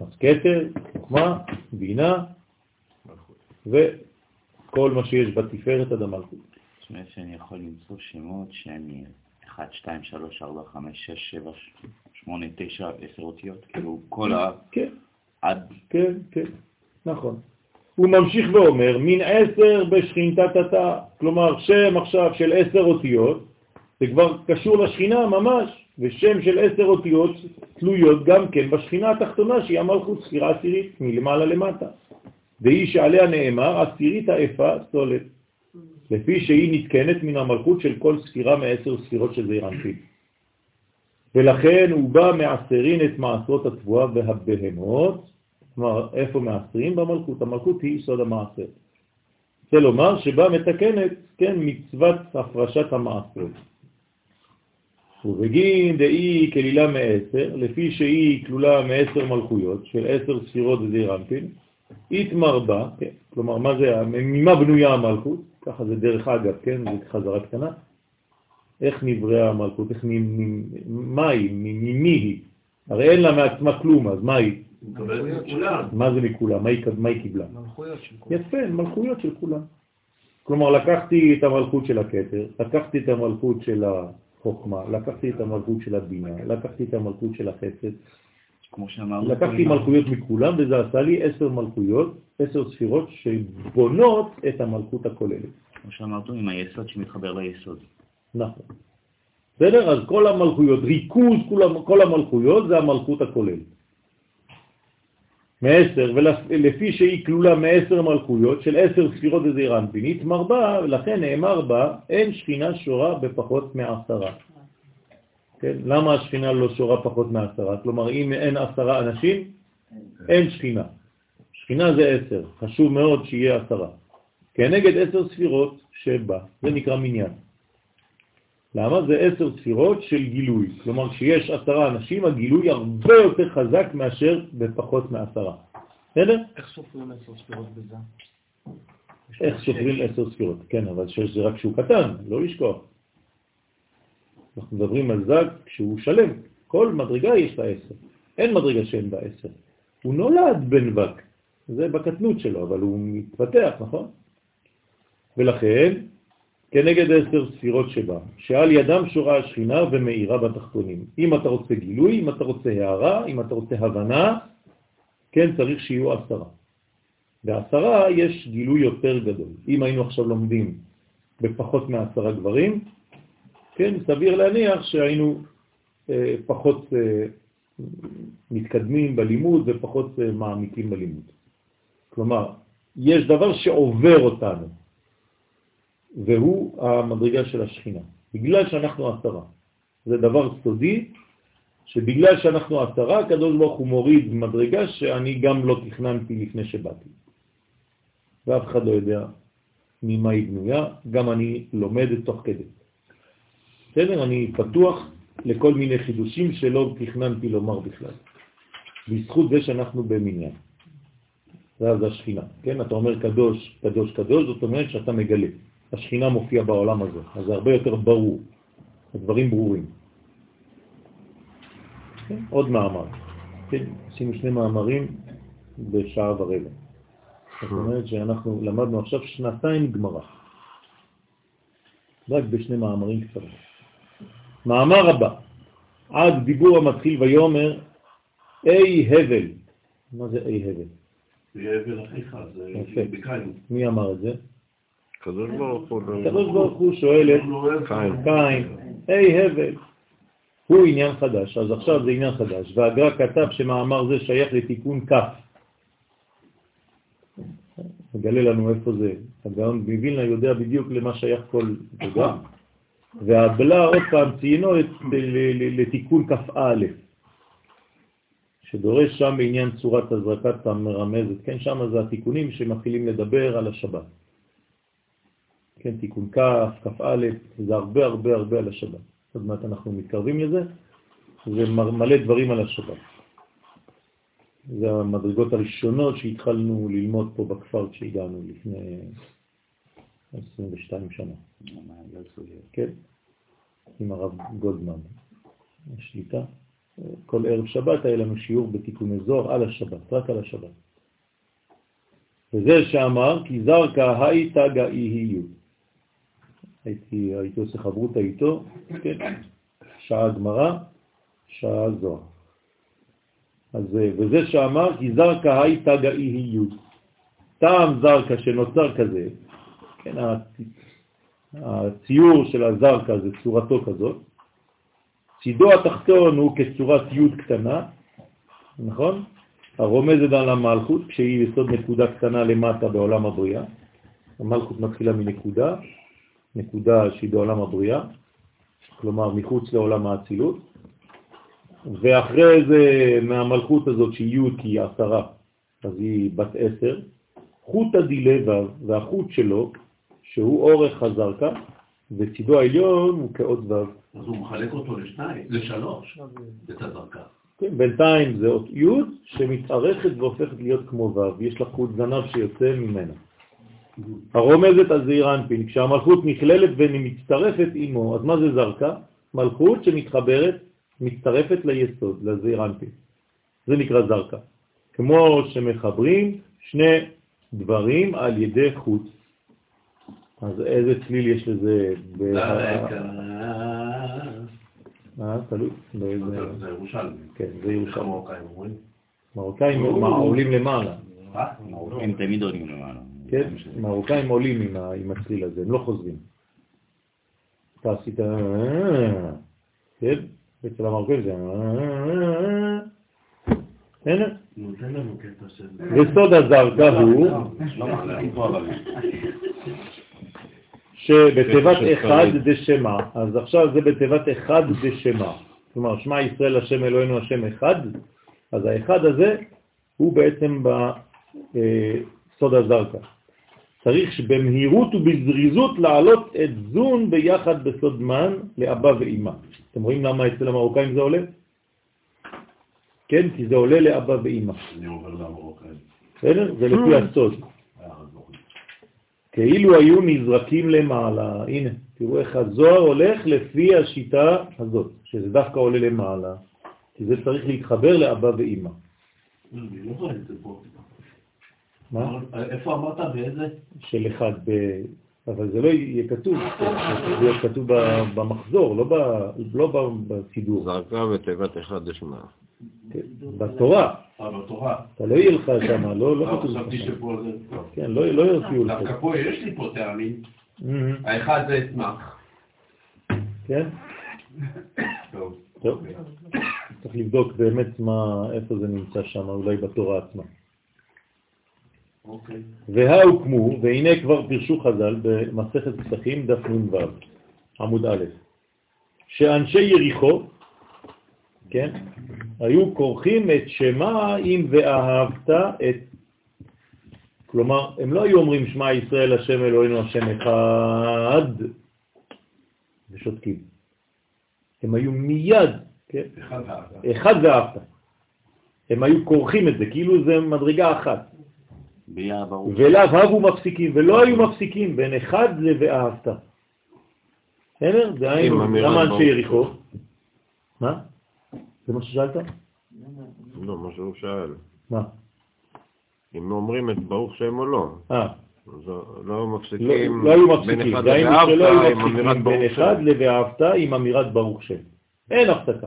אז כתר, חוכמה, בינה וכל מה שיש בתפארת עד המלכות. זאת אומרת שאני יכול למצוא שמות שאני 1, 2, 3, 4, 5, 6, 7, 8, 9, 10 אותיות, כאילו כל ה... כן, עד... כן, כן, נכון. הוא ממשיך ואומר, מין עשר בשכינתת התא, כלומר שם עכשיו של עשר אותיות, זה כבר קשור לשכינה ממש, ושם של עשר אותיות תלויות גם כן בשכינה התחתונה שהיא המלכות ספירה עשירית, מלמעלה למטה. והיא שעליה נאמר, עשירית האפה סולת. לפי שהיא נתקנת מן המלכות של כל ספירה מעשר ספירות של זעיר. ולכן הוא בא מעשרין את מעשרות התבואה והבהמות, כלומר, איפה מעשרים? במלכות. המלכות היא יסוד המעשר. זה לומר שבא מתקנת, כן, מצוות הפרשת המעשר. ובגין דאי כלילה מעשר, לפי שהיא כלולה מעשר מלכויות, של עשר ספירות וזעיר אנפין, התמר בה, כן, כלומר, מה זה, ממה בנויה המלכות? ככה זה דרך אגב, כן? זה חזרה קטנה. איך נבראה המלכות? איך, מה היא? ממי היא? הרי אין לה מעצמה כלום, אז מה היא? מה זה מכולם? מה היא קיבלה? מלכויות של כולם. יפה, מלכויות של כולם. כלומר, לקחתי את המלכות של הכתר, לקחתי את המלכות של החוכמה, לקחתי את המלכות של הבינה, לקחתי את המלכות של החסד, כמו שאמרנו... לקחתי מלכויות מכולם, וזה עשה לי עשר מלכויות, עשר ספירות שבונות את המלכות הכוללת. כמו שאמרנו, עם היסוד שמתחבר ליסוד. נכון. בסדר? אז כל המלכויות, ריכוז כל המלכויות זה המלכות הכוללת. מעשר, ולפי שהיא כלולה מעשר מלכויות של עשר ספירות וזעיר אנפינית, מרבה, ולכן נאמר בה, אין שכינה שורה בפחות מעשרה. כן? למה השכינה לא שורה פחות מעשרה? כלומר, אם אין עשרה אנשים, אין שכינה. שכינה זה עשר, חשוב מאוד שיהיה עשרה. כנגד עשר ספירות שבה, זה נקרא מניין. למה? זה עשר ספירות של גילוי. כלומר, כשיש עשרה אנשים, הגילוי הרבה יותר חזק מאשר בפחות מעשרה. בסדר? איך סופרים עשר ספירות בזה? איך סופרים עשר ספירות? כן, אבל שש זה רק שהוא קטן, לא לשכוח. אנחנו מדברים על זג כשהוא שלם. כל מדרגה יש לה עשר. אין מדרגה שאין בה עשר. הוא נולד בן וק, זה בקטנות שלו, אבל הוא מתפתח, נכון? ולכן, כנגד עשר ספירות שבה, שעל ידם שורה השכינה ומאירה בתחתונים. אם אתה רוצה גילוי, אם אתה רוצה הערה, אם אתה רוצה הבנה, כן, צריך שיהיו עשרה. בעשרה יש גילוי יותר גדול. אם היינו עכשיו לומדים בפחות מעשרה גברים, כן, סביר להניח שהיינו אה, פחות אה, מתקדמים בלימוד ופחות אה, מעמיקים בלימוד. כלומר, יש דבר שעובר אותנו, והוא המדרגה של השכינה, בגלל שאנחנו עשרה. זה דבר סודי, שבגלל שאנחנו עשרה, הקדוש ברוך הוא מוריד מדרגה שאני גם לא תכננתי לפני שבאתי. ואף אחד לא יודע ממה היא בנויה, גם אני לומד תוך כדי. בסדר? אני פתוח לכל מיני חידושים שלא תכננתי לומר בכלל. בזכות זה שאנחנו במניין. ואז השכינה, כן? אתה אומר קדוש, קדוש, קדוש, זאת אומרת שאתה מגלה. השכינה מופיעה בעולם הזה, אז זה הרבה יותר ברור, הדברים ברורים. כן? עוד מאמר. כן, עשינו שני מאמרים בשעה ורבע. זאת אומרת שאנחנו למדנו עכשיו שנתיים גמרא. רק בשני מאמרים קצרים. מאמר הבא, עד דיבור המתחיל ויומר, אי הבל. מה זה אי הבל? זה הבל אחיך, זה. בקין. מי אמר את זה? הקדוש ברוך הוא, הקדוש ברוך הוא שואל את קין. היי הבל, הוא עניין חדש, אז עכשיו זה עניין חדש, והגר"א כתב שמאמר זה שייך לתיקון כ'. מגלה לנו איפה זה. הגאון מווילנה יודע בדיוק למה שייך כל דבר. והבלה עוד פעם ציינו לתיקון כ"א, שדורש שם בעניין צורת הזרקת המרמזת. כן, שם זה התיקונים שמתחילים לדבר על השבת. כן, תיקון כ', כ"א, זה הרבה הרבה הרבה על השבת. עוד מעט אנחנו מתקרבים לזה, זה מלא דברים על השבת. זה המדרגות הראשונות שהתחלנו ללמוד פה בכפר כשהגענו לפני 22 שנה. כן, עם הרב גולדמן, השליטה. כל ערב שבת היה לנו שיעור בתיקוני זוהר על השבת, רק על השבת. וזה שאמר, כי זרקה הייתה גאיהיות. הייתי, הייתי עושה חברותה איתו, כן, שעה גמרא, שעה זוהר. אז, אה, וזה שאמר, כי זרקה הייתה גאיהיות. טעם זרקה שנוצר כזה, כן, הציור של הזרקה זה צורתו כזאת, צידו התחתון הוא כצורת י' קטנה, נכון? הרומזת על המלכות, כשהיא יסוד נקודה קטנה למטה בעולם הבריאה. המלכות מתחילה מנקודה, נקודה שהיא בעולם הבריאה, כלומר מחוץ לעולם האצילות, ואחרי זה מהמלכות הזאת שהיא י' כי היא עשרה, אז היא בת עשר, חוט הדילבב והחוט שלו, שהוא אורך הזרקה, וצידו העליון הוא כאות ו'. אז הוא מחלק אותו לשניים, לשלוש, את הדרכה. כן, בינתיים זה אות י' שמתארכת והופכת להיות כמו ו', יש לה חוט זנב שיוצא ממנה. הרומזת על זעיר אנפין, כשהמלכות נכללת ומצטרפת עמו, אז מה זה זרקה? מלכות שמתחברת, מצטרפת ליסוד, לזעיר אנפין. זה נקרא זרקה. כמו שמחברים שני דברים על ידי חוט. אז איזה צליל יש לזה? אה, תלוי. זה ירושלמי. כן, זה אומרים? מרוקאים עולים למעלה. הם תמיד עולים למעלה. כן, מרוקאים עולים עם הצליל הזה, הם לא חוזרים. אתה עשית... אה, כן? אצל המרוקאים זה... אה, כן? של... וסוד הזרקה הוא לא. שבתיבת אחד. דשמה, אז עכשיו זה בתיבת אחד דשמה. כלומר, שמע ישראל השם אלוהינו השם אחד, אז האחד הזה הוא בעצם בסוד הזרקה. צריך במהירות ובזריזות להעלות את זון ביחד בסוד מן לאבא ואימא. אתם רואים למה אצל המרוקאים זה עולה? כן, כי זה עולה לאבא ואימא. אני עובר למרוקאים. בסדר? זה לפי הסוד. היה רזורי. כאילו היו נזרקים למעלה. הנה, תראו איך הזוהר הולך לפי השיטה הזאת, שזה דווקא עולה למעלה. כי זה צריך להתחבר לאבא ואימא. אני לא רואה את זה פה. מה? איפה אמרת? באיזה? של אחד, ב... אבל זה לא יהיה כתוב, זה להיות כתוב ב- במחזור, לא ב- לא ב- בסידור, זרקה בתיבת אחד לשמה. כן, בתורה. אה, בתורה. אתה לא יהיה לך שם, לא לא לא, כתוב חשבתי לך שם. שפה זה... כן, לא לא יוציאו לך. דווקא פה יש לי פה טעמים. מהמם, האחד זה אתמך. כן? טוב. טוב. צריך לבדוק באמת איפה זה נמצא שם, אולי בתורה עצמה. אוקיי. והוקמו, והנה כבר פירשו חז"ל במסכת פסחים דף נ"ו, עמוד א', שאנשי יריחו, כן, היו כורכים את שמה אם ואהבת את, כלומר, הם לא היו אומרים שמע ישראל השם אלוהינו השם אחד, ושותקים. הם היו מיד, כן, אחד האחד. אחד ואהבת. הם היו כורכים את זה, כאילו זה מדרגה אחת. ולאו הבו מפסיקים, ולא היו מפסיקים בין אחד ל"ואהבת". בסדר? דהיינו, למה אנשי יריחו? מה? זה מה ששאלת? לא, מה שהוא שאל. מה? אם אומרים את ברוך שם או לא. אה, לא לא מפסיקים לא היו מפסיקים, אחד דהיינו ל"ואהבת" שלא היו מפסיקים בין אחד. ל"ואהבת" עם אמירת ברוך שם. אין הפסקה.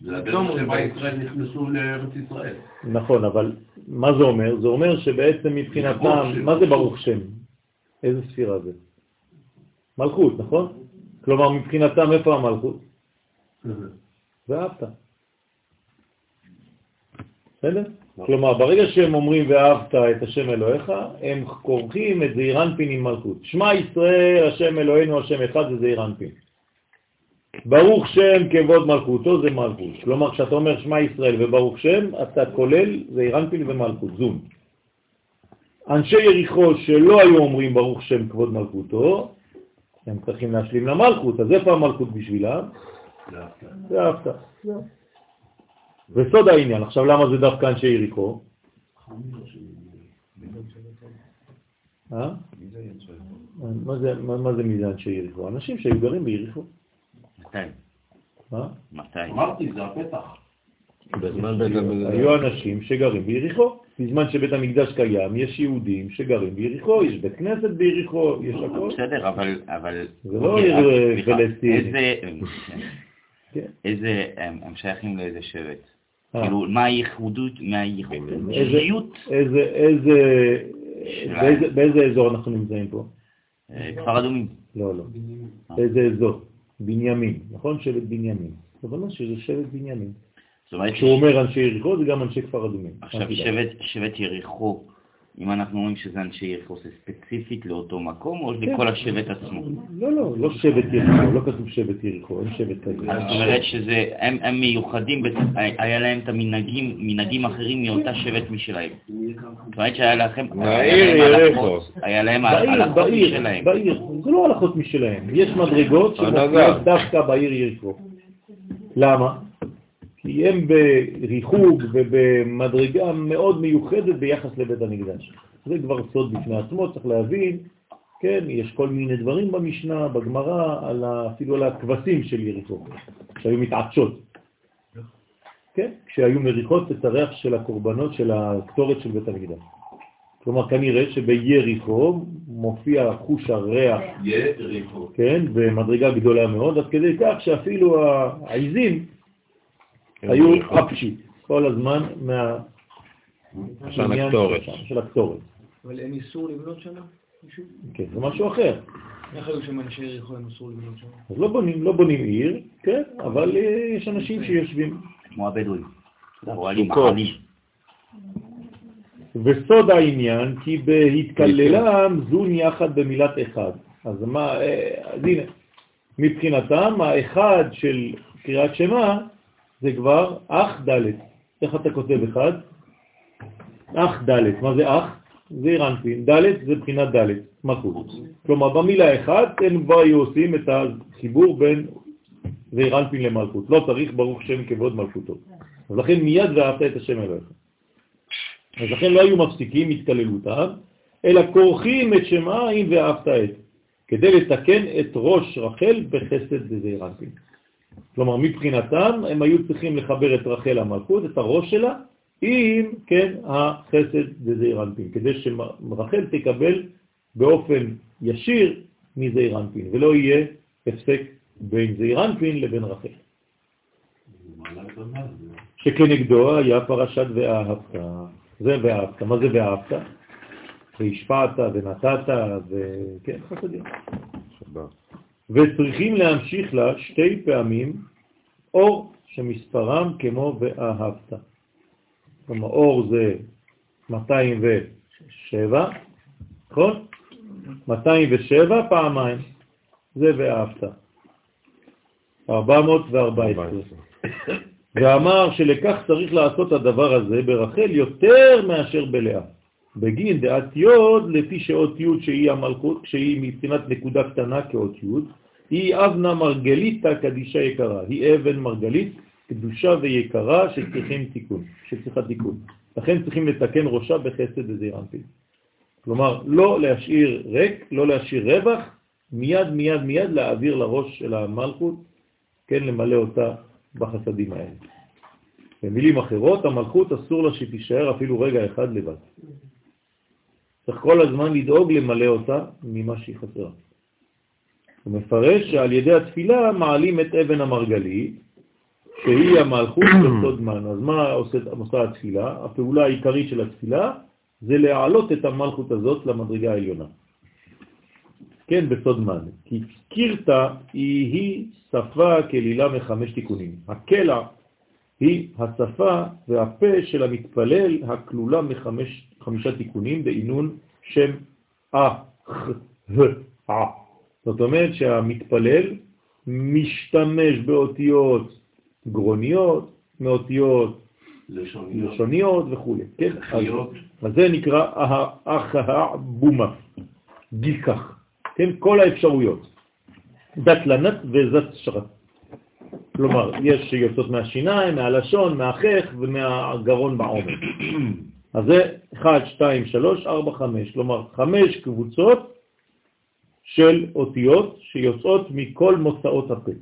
זה הדרך שבה ישראל נכנסו לארץ ישראל. נכון, אבל מה זה אומר? זה אומר שבעצם מבחינתם. מה זה ברוך שם? איזה ספירה זה? מלכות, נכון? כלומר, מבחינתם איפה המלכות? ואהבת. בסדר? כלומר, ברגע שהם אומרים ואהבת את השם אלוהיך, הם כורכים את זעיר אנפין עם מלכות. שמע ישראל, השם אלוהינו, השם אחד, זה זעיר אנפין. ברוך שם כבוד מלכותו זה מלכות. כלומר, כשאתה אומר שמע ישראל וברוך שם, אתה כולל זעיר אנפין ומלכות, זום. אנשי יריחו שלא היו אומרים ברוך שם כבוד מלכותו, הם צריכים להשלים למלכות, אז איפה המלכות בשבילם? זה ההפתעה. וסוד העניין, עכשיו למה זה דווקא אנשי יריחו? אה? זה, מה זה מי זה אנשי יריחו? אנשים שהיו גרים ביריחו. מתי? מה? מתי? אמרתי, זה הפתח. בזמן בית המקדש. היו אנשים שגרים ביריחו. בזמן שבית המקדש קיים, יש יהודים שגרים ביריחו, יש בית כנסת ביריחו, יש הכל. בסדר, אבל... אבל... זה לא אוקיי, עיר, אה, פלסטינית. איזה... כן. איזה... הם שייכים לאיזה שבט? אה. כאילו, מה הייחודות, מה הייחודיות? איזה, איזה, באיזה, אזור אנחנו נמצאים פה? אה, כפר אדומים. לא, לא. איזה אזור? בנימין, נכון? שבט בנימין. זאת אומרת שזה שבט בנימין. כשהוא אומר אנשי יריחו זה גם אנשי כפר אדומים. עכשיו שבט יריחו, אם אנחנו אומרים שזה אנשי יריחו, זה ספציפית לאותו מקום או כן. לכל השבט עצמו? לא, לא, לא שבט יריחו, לא כתוב שבט יריחו, אין שבט כזה. זאת אומרת שזה, הם, הם מיוחדים, היה להם את המנהגים, מנהגים אחרים מאותה שבט משלהם. זאת אומרת שהיה לכם, היה בעיר להם יריחו. הלכות- היה להם בעיר, הלכות בעיר, משלהם. בעיר, זה לא הלכות משלהם, יש מדרגות שמופיעות. דווקא בעיר יריחו. למה? כי הם בריחוג ובמדרגה מאוד מיוחדת ביחס לבית המקדש. זה כבר סוד בפני עצמו, צריך להבין, כן, יש כל מיני דברים במשנה, בגמרא, על ה- אפילו על הכבשים של יריחו, שהיו מתעטשות. כן, כשהיו מריחות את הריח של הקורבנות של הקטורת של בית המקדש. כלומר, כנראה שביריחו מופיע חוש הריח, יריחו. כן, במדרגה גדולה מאוד, עד כדי כך שאפילו העיזים היו. אפשי כל הזמן מה... של הקטורת. שם, של הקטורת. אבל אין איסור לבנות שם? מישהו? כן, זה משהו אחר. איך היו שם אנשי יריחו אין איסור לבנות שם? אז לא בונים, לא בונים עיר, כן, אבל אה, יש אנשים שיושבים. כמו הבדואים. מחנים. וסוד העניין, כי בהתקללם זון יחד במילת אחד. אז מה, אה, אז הנה, מבחינתם האחד של קריאת שמה זה כבר אח ד'. איך אתה כותב אחד? אח ד'. מה זה אח? זה אירנפין. ד' זה בחינת ד', מלכות. כלומר, במילה אחד הם כבר היו עושים את החיבור בין ואירנפין למלכות. לא צריך ברוך שם כבוד מלכותו. אז לכן מיד ואהבת את השם אלוהיך. אז לכן לא היו מפסיקים התקללותם, אלא כורכים את שמה אם ואהבת את, כדי לתקן את ראש רחל בחסד בזעיר אנפין. כלומר, מבחינתם הם היו צריכים לחבר את רחל המלכות, את הראש שלה, עם, כן, החסד בזעיר אנפין, כדי שרחל תקבל באופן ישיר מזעיר אנפין, ולא יהיה הפסק בין זעיר אנפין לבין רחל. שכנגדו היה פרשת ואהבת. זה ואהבת. מה זה ואהבת? והשפעת ונתת, וכן, חסדים. וצריכים להמשיך לה שתי פעמים אור שמספרם כמו ואהבת. כלומר, אור זה 207, נכון? 207 פעמיים, זה ואהבת. 414. ואמר שלכך צריך לעשות הדבר הזה ברחל יותר מאשר בלאה. בגין דעת יוד, לפי שאות יוד שהיא המלכות, שהיא מבחינת נקודה קטנה כאות יוד, היא אבנה מרגליתא קדישה יקרה, היא אבן מרגלית קדושה ויקרה שצריכים תיקון, שצריכה תיקון. לכן צריכים לתקן ראשה בחסד וזעיר. כלומר, לא להשאיר ריק, לא להשאיר רווח, מיד מיד מיד להעביר לראש של המלכות, כן, למלא אותה בחסדים האלה. במילים אחרות, המלכות אסור לה שתישאר אפילו רגע אחד לבד. צריך כל הזמן לדאוג למלא אותה ממה שהיא חסרה. הוא מפרש שעל ידי התפילה מעלים את אבן המרגלית, שהיא המלכות בסוד מן. אז מה עושה, עושה התפילה? הפעולה העיקרית של התפילה זה להעלות את המלכות הזאת למדרגה העליונה. כן, בסוד מן. כי קירתה היא, היא שפה כלילה מחמש תיקונים. הקלע היא השפה והפה של המתפלל הכלולה מחמישה תיקונים בעינון שם א, ח, ה, ע. זאת אומרת שהמתפלל משתמש באותיות גרוניות, מאותיות לשוניות, לשוניות וכו'. כן? אז, אז זה נקרא אחאה בומה, גיקח. כן? כל האפשרויות. דת לנת וזת שרת. כלומר, יש שיוצאות מהשיניים, מהלשון, מהחך ומהגרון בעומר. אז זה 1, 2, 3, 4, 5. כלומר, חמש קבוצות של אותיות שיוצאות מכל מוצאות הפה,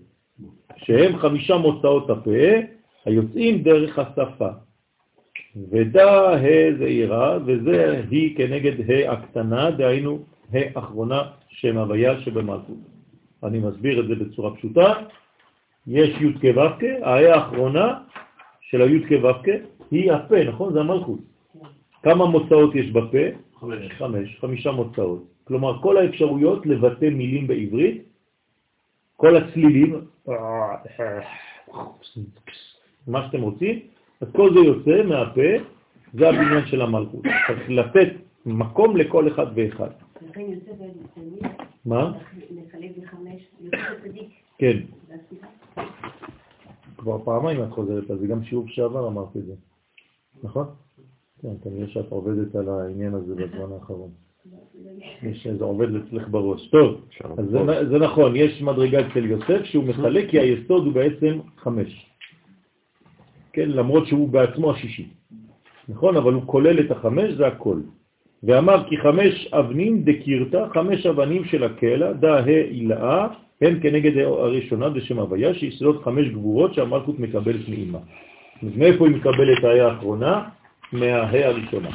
שהם חמישה מוצאות הפה היוצאים דרך השפה. ודא ה' זעירה, וזה היא כנגד ה' הקטנה, דהיינו ה' אחרונה שם הוויה שבמלכות. אני מסביר את זה בצורה פשוטה. יש י' כו' הה' האחרונה של הי' כו' היא הפה, נכון? זה המלכות. כמה מוצאות יש בפה? חמש. חמש, חמישה מוצאות. כלומר, כל האפשרויות לבטא מילים בעברית, כל הצלילים, מה שאתם רוצים, אז כל זה יוצא מהפה, זה הבניין של המלכות. צריך לתת מקום לכל אחד ואחד. מה? כן. כבר פעמיים את חוזרת על זה, גם שיעור שעבר אמרת את זה, נכון? כן, כנראה שאת עובדת על העניין הזה בזמן האחרון. זה עובד אצלך בראש. טוב, אז זה, זה נכון, יש מדרגה אצל יוסף שהוא מחלק כי היסוד הוא בעצם חמש. כן, למרות שהוא בעצמו השישי. נכון, אבל הוא כולל את החמש, זה הכל. ואמר כי חמש אבנים דקירתא, חמש אבנים של הקלע, דה ה' אילאה, הם כנגד הראשונה בשם הוויה, שיסודות חמש גבורות שהמלכות מקבלת מאימה. מאיפה היא מקבלת ההא האחרונה? מההא הראשונה.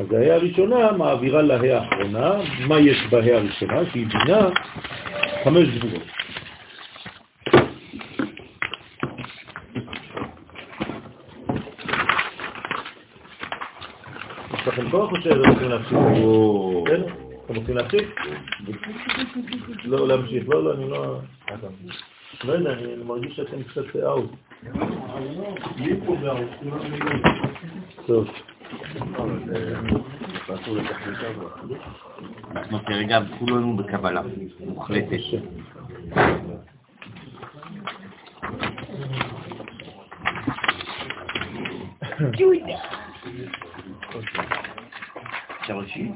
אז ההא הראשונה מעבירה להא האחרונה, מה יש בהא הראשונה? שהיא בינה חמש גבורות. יש לכם כוח או שאתם רוצים להפסיק? כן? אתם רוצים להפסיק? לא להמשיך, לא, לא, אני לא... לא יודע, אני מרגיש שאתם קצת אאוט. טוב. אנחנו כרגע כולנו בקבלה מוחלטת. אפשר להשיב?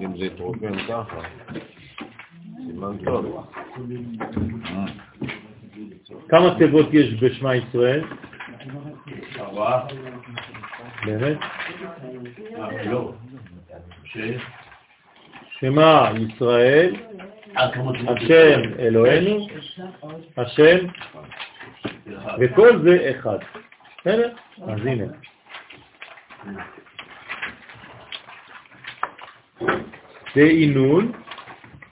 אם זה יתרוקן ככה, סימן טוב. כמה תיבות יש בשמע ישראל? ארבעה. באמת? לא. שמע ישראל, השם אלוהינו, השם, וכל זה אחד. בסדר? אז הנה. דהינון,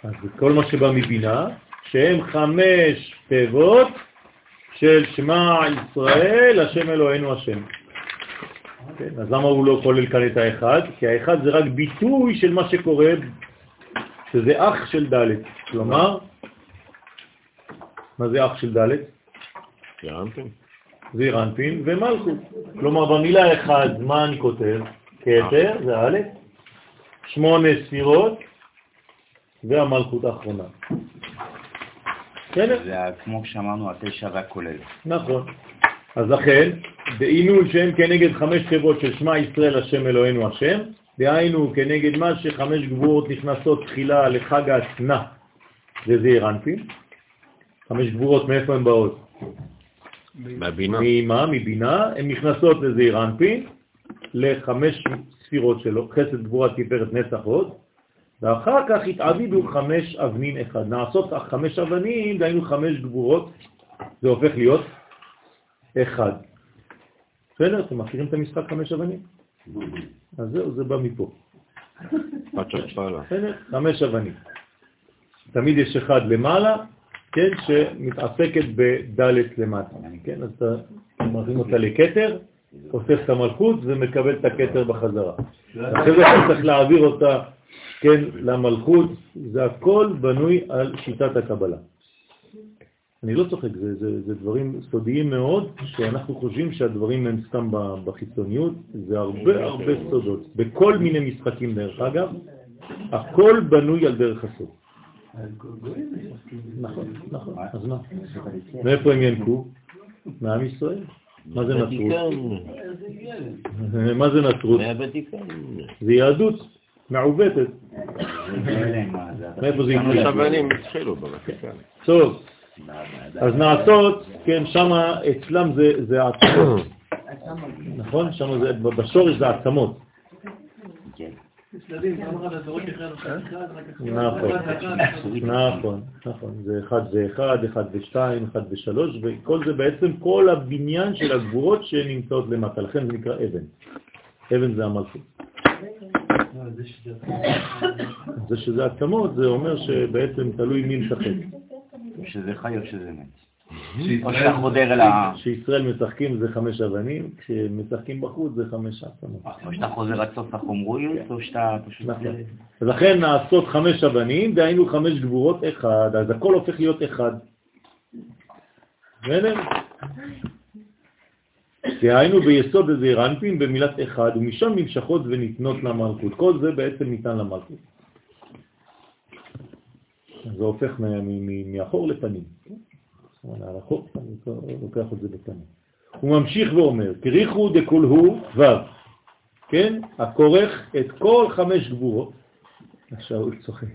אז זה כל מה שבא מבינה, שהם חמש תיבות של שמע ישראל, השם אלוהינו השם. כן, אז למה הוא לא כולל כאן את האחד? כי האחד זה רק ביטוי של מה שקורה, שזה אח של ד'. כלומר, מה זה אח של ד'? ירנפין. זה רנפין ומלכות. כלומר, במילה אחד, מה אני כותב? כתר, זה א', שמונה ספירות והמלכות האחרונה. בסדר? זה כמו שאמרנו, התשע והכולל. נכון. אז לכן, בעינון שהם כנגד חמש תיבות של שמע ישראל השם אלוהינו השם, דהיינו כנגד מה שחמש גבורות נכנסות תחילה לחג העצנה לזעיר אנפין. חמש גבורות מאיפה הן באות? מהבינה. מאימה, מבינה, הן נכנסות לזעיר אנפין, לחמש ספירות שלו, חסד גבורה תפארת נצח ואחר כך התעבידו חמש אבנין אחד. נעשות חמש אבנים, דהיינו חמש גבורות, זה הופך להיות אחד. בסדר? אתם מכירים את המשחק חמש אבנים? אז זהו, זה בא מפה. חמש אבנים. תמיד יש אחד למעלה, כן, שמתעסקת בדלת למטה, כן? אז אתה מרים אותה לכתר, אוסף את המלכות ומקבל את הכתר בחזרה. אחרי זה אתה צריך להעביר אותה, כן, למלכות, זה הכל בנוי על שיטת הקבלה. אני לא צוחק, זה, זה, זה דברים סודיים מאוד, שאנחנו חושבים שהדברים הם סתם בחיצוניות, זה הרבה הרבה סודות. בכל מיני משחקים דרך אגב, הכל בנוי על דרך הסוד. נכון, נכון, אז מה? מאיפה הם ינקו? מעם ישראל. מה זה נצרות? מה זה נצרות? זה יהדות מעוותת. מאיפה זה בוותיקן. טוב, אז נעשות, כן, שם אצלם זה, זה העצמות, נכון? שם זה, בשורש זה העצמות. צדדים, פעם אחת הזרות שלך נוסעת אחד, רק אחרי נכון, נכון, נכון. זה אחד ואחד, אחד ושתיים, אחד ושלוש, וכל זה בעצם כל הבניין של הגבורות שנמצאות למטה, לכן זה נקרא אבן. אבן זה המלכות. זה שזה עצמות, זה אומר שבעצם תלוי מי משחק. שזה חי או שזה מת. או שאתה חודר אל ה... כשישראל משחקים זה חמש אבנים, כשמשחקים בחוץ זה חמש עצמות. או שאתה חוזר עד סוף החומריות, או שאתה פשוט... נכון. ולכן נעשות חמש אבנים, דהיינו חמש גבורות אחד, אז הכל הופך להיות אחד. בסדר? דהיינו ביסוד איזה רנפין במילת אחד, ומשם נמשכות וניתנות למלכות. כל זה בעצם ניתן למלכות. זה הופך מ- מ- מ- מאחור לפנים. האחור, אני לוקח את זה בפנים. הוא ממשיך ואומר, קריחו דקול הוא ו', כן? הכורך את כל חמש גבורות. הוא צוחק.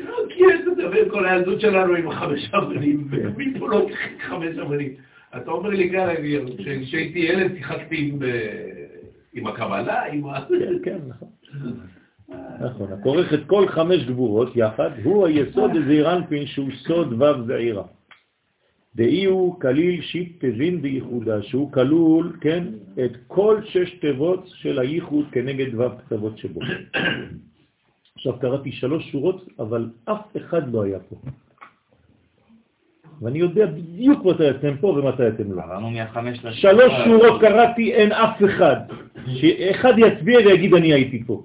לא, כי יש לדבר כל הילדות שלנו עם החמש אבנים, ומפה לא חמש אבנים. אתה אומר לי אני- כשהייתי ילד שיחקתי עם, אה, הקבלה, עם ה... כן, כן, נכון. נכון, הכורך את כל חמש גבורות יחד, הוא היסוד לזעיר אנפין שהוא סוד ו' זעירה. דאי הוא כליל שיט תבין בייחודה, שהוא כלול, כן, את כל שש תיבות של הייחוד כנגד ו' קצוות שבו. עכשיו קראתי שלוש שורות, אבל אף אחד לא היה פה. ואני יודע בדיוק מתי אתם פה ומתי אתם לא. עברנו מהחמש לשש. שלוש שורות קראתי, אין אף אחד. שאחד יצביע ויגיד אני הייתי פה.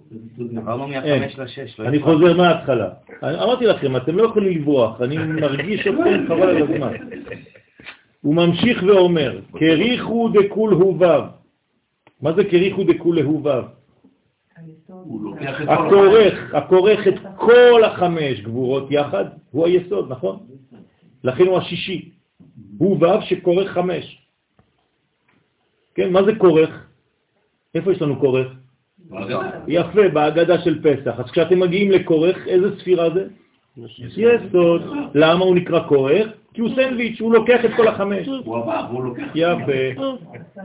עברנו. מהחמש לשש. לא אני. חוזר מההתחלה. אמרתי לכם, אתם לא יכולים לברוח, אני מרגיש אתכם חבל על הזמן. הוא ממשיך ואומר, קריחו דקול הוא ו'. מה זה קריחו דקול כל הכורך, הכורך את כל החמש גבורות יחד, הוא היסוד, נכון? לכן הוא השישי. הוא ו' שכורך חמש. כן, מה זה כורך? איפה יש לנו כורך? יפה, בהגדה של פסח. אז כשאתם מגיעים לכורך, איזה ספירה זה? יסוד. למה הוא נקרא כורך? כי הוא סנדוויץ', הוא לוקח את כל החמש. הוא עבר, הוא לוקח... יפה.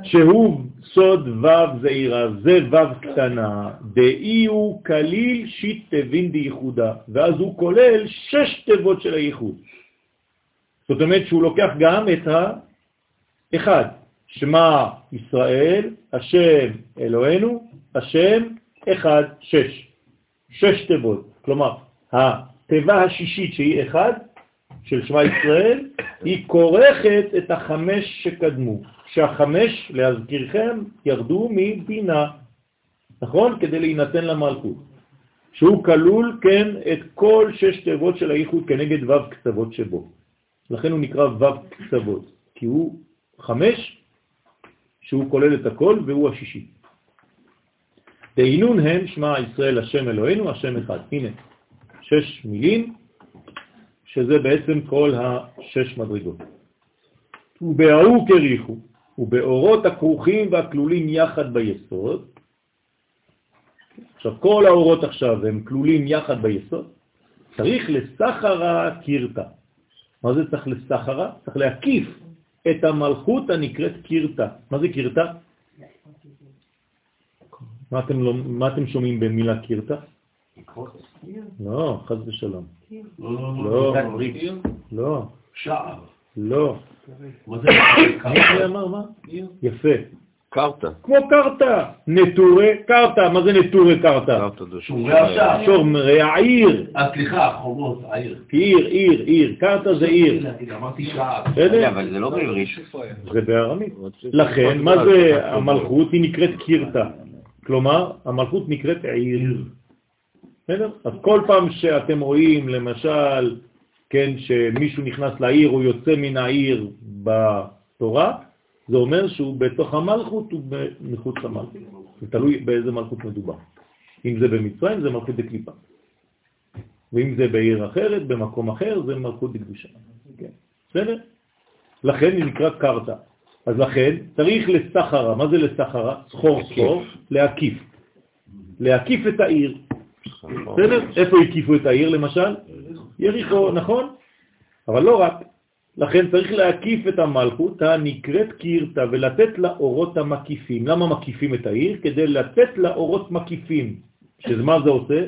שהוא סוד ו' זעירה, זה ו' קטנה, דאי הוא כליל שיט תבין דייחודה, ואז הוא כולל שש תיבות של הייחוד. זאת אומרת שהוא לוקח גם את האחד, שמע ישראל, השם אלוהינו, השם אחד, שש. שש תיבות. כלומר, התיבה השישית שהיא אחד, של שמע ישראל, היא כורכת את החמש שקדמו. שהחמש, להזכירכם, ירדו מבינה, נכון? כדי להינתן למלכות. שהוא כלול, כן, את כל שש תיבות של הייחוד כנגד ו' קצוות שבו. לכן הוא נקרא ו' קצוות, כי הוא חמש, שהוא כולל את הכל, והוא השישי. דהינון הם שמע ישראל השם אלוהינו, השם אחד. הנה, שש מילים, שזה בעצם כל השש מדרגות. ובהאו כריחו, ובאורות הכרוכים והכלולים יחד ביסוד. עכשיו, כל האורות עכשיו הם כלולים יחד ביסוד. צריך לסחרה קירתה. מה זה צריך לסחרה? צריך להקיף את המלכות הנקראת קירתה. מה זה קירתה? מה אתם, לא, מה אתם שומעים במילה קירתה? לא, חז ושלום. לא, לא, לא. לא, שער. לא. מה זה? יפה. קרתא. כמו קרתא, נטורי קרתא. מה זה נטורי קרתא? קרתא זה שומרי העיר. אה, סליחה, חומות, העיר. עיר, עיר, עיר. קרתא זה עיר. אמרתי שער. בסדר? אבל זה לא בעברית. זה בארמית. לכן, מה זה המלכות? היא נקראת קירתא. כלומר, המלכות נקראת עיר. בסדר? אז כל פעם שאתם רואים, למשל, כן, שמישהו נכנס לעיר או יוצא מן העיר בתורה, זה אומר שהוא בתוך המלכות ומחוץ למלכות. זה תלוי באיזה מלכות מדובר. אם זה במצרים זה מלכות דקליפה. ואם זה בעיר אחרת, במקום אחר, זה מלכות דקדושה. כן. בסדר? לכן היא נקרא קרתא. אז לכן צריך לסחרה. מה זה לסחרה? סחור סחור, להקיף. להקיף את העיר. בסדר? איפה הקיפו את העיר למשל? יריחו, נכון? אבל לא רק. לכן צריך להקיף את המלכות הנקראת קירתא ולתת לה אורות המקיפים. למה מקיפים את העיר? כדי לתת לה אורות מקיפים. שזה מה זה עושה?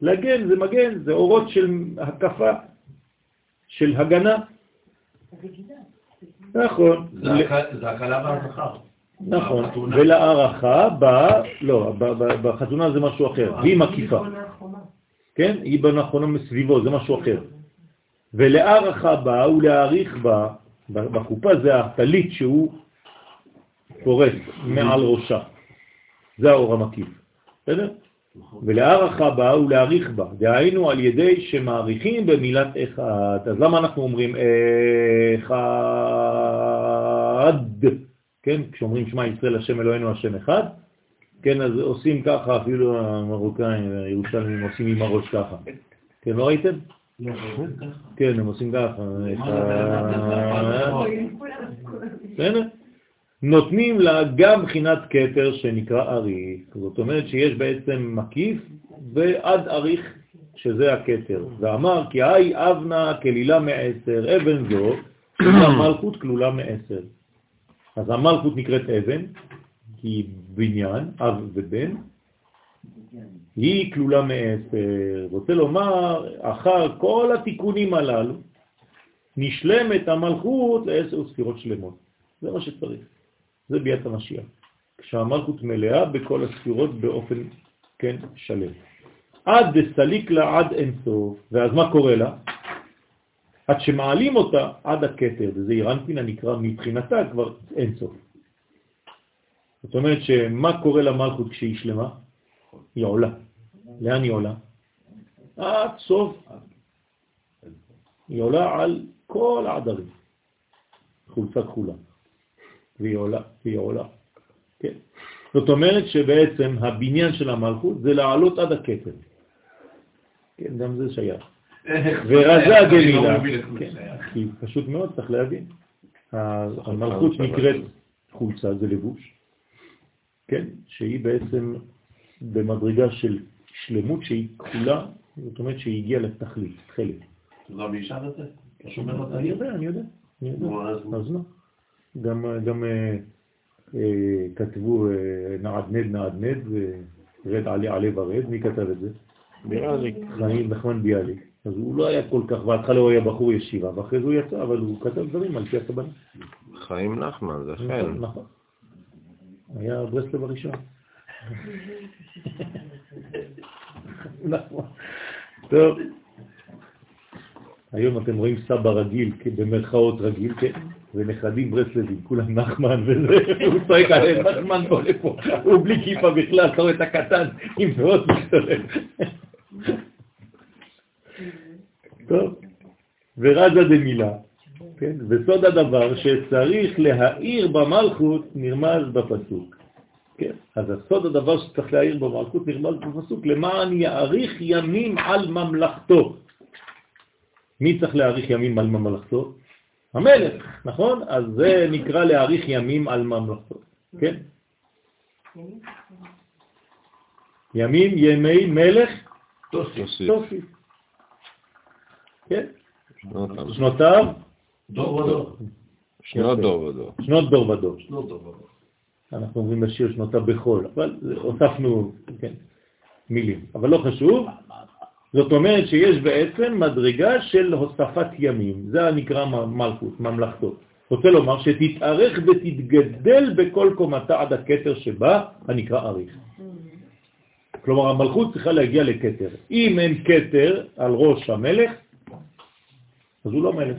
לגן, זה מגן, זה אורות של הקפה, של הגנה. נכון. זה הק- זה הקלה והזכר. נכון. ולהערכה בא, לא, בחתונה זה משהו אחר, היא מקיפה, כן? היא בנכונה מסביבו, זה משהו אחר. ולהערכה בא הוא להעריך בה, בחופה זה הטלית שהוא פורס מעל ראשה, זה האור המקיף, בסדר? ולהערכה בה הוא להעריך בה, דהיינו על ידי שמעריכים במילת אחד. אז למה אנחנו אומרים אחד? כן, כשאומרים שמע ישראל השם אלוהינו השם אחד, כן, אז עושים ככה, אפילו המרוקאים, הירושלמים עושים עם הראש ככה. כן, לא ראיתם? כן, הם עושים ככה. בסדר? נותנים לה גם בחינת כתר שנקרא אריך. זאת אומרת שיש בעצם מקיף ועד אריך, שזה הכתר. ואמר כי היי אבנה כלילה מעשר, אבן זו, המלכות כלולה מעשר. אז המלכות נקראת אבן, כי בניין, אב ובן, היא כלולה מעשר. רוצה לומר, אחר כל התיקונים הללו, נשלמת המלכות לעשר ספירות שלמות. זה מה שצריך. זה ביאת המשיח. כשהמלכות מלאה בכל הספירות באופן, כן, שלם. עד דסליק לה עד אינסוף, ואז מה קורה לה? עד שמעלים אותה עד הכתר, וזה אירנפין הנקרא מבחינתה כבר אינסוף. זאת אומרת שמה קורה למלכות כשהיא שלמה? היא עולה. לאן היא עולה? עד סוף. היא עולה על כל העדרים. חולצה כחולה. והיא עולה, והיא עולה. כן. זאת אומרת שבעצם הבניין של המלכות זה לעלות עד הכתר. כן, גם זה שייך. ורזה לא גמילה, זה. כן, כי פשוט מאוד צריך להבין. המלכות נקראת חולצה, זה לבוש, כן, שהיא בעצם במדרגה של שלמות שהיא כחולה, זאת אומרת שהיא הגיעה לתכלית, תכלת. רבי ישב את זה? אני יודע, אני יודע. אני יודע. נו, אז מה? גם, גם אה, אה, כתבו אה, נעדנד נעדנד ורד עלי עלי ורד, מי כתב את זה? ביאליק. חיים נחמן ביאליק. אז הוא לא היה כל כך, בהתחלה הוא היה בחור ישיבה, ואחרי זה הוא יצא, אבל הוא כתב דברים על פי הכוונה. חיים נחמן, זה חן. נכון. היה ברסלב הראשון. נכון. טוב. היום אתם רואים סבא רגיל, כן, במרכאות רגיל, כן? ונכדים ברסלבים, כולם נחמן וזה, הוא צועק עליהם, נחמן בוא לפה, הוא בלי כיפה בכלל, אתה רואה את הקטן עם זרועות משתולל. טוב, ורזה דמילה, כן? וסוד הדבר שצריך להאיר במלכות נרמז בפסוק. כן? אז הסוד הדבר שצריך להאיר במלכות נרמז בפסוק, למען יאריך ימים על ממלכתו. מי צריך להאריך ימים על ממלכתו? המלך, נכון? אז זה נקרא להאריך ימים על ממלכתו, כן? ימים, ימי מלך, תוסיף. כן? שנותיו, דור ודור. שנות דור ודור. שנות דור ודור. אנחנו אומרים לשיר שנותיו בחול, אבל הוספנו, כן, מילים. אבל לא חשוב. זאת אומרת שיש בעצם מדרגה של הוספת ימים. זה נקרא מלכות, ממלכתו. רוצה לומר שתתארך ותתגדל בכל קומתה עד הכתר שבה, הנקרא אריך. כלומר, המלכות צריכה להגיע לכתר. אם אין כתר על ראש המלך, אז הוא לא מלך.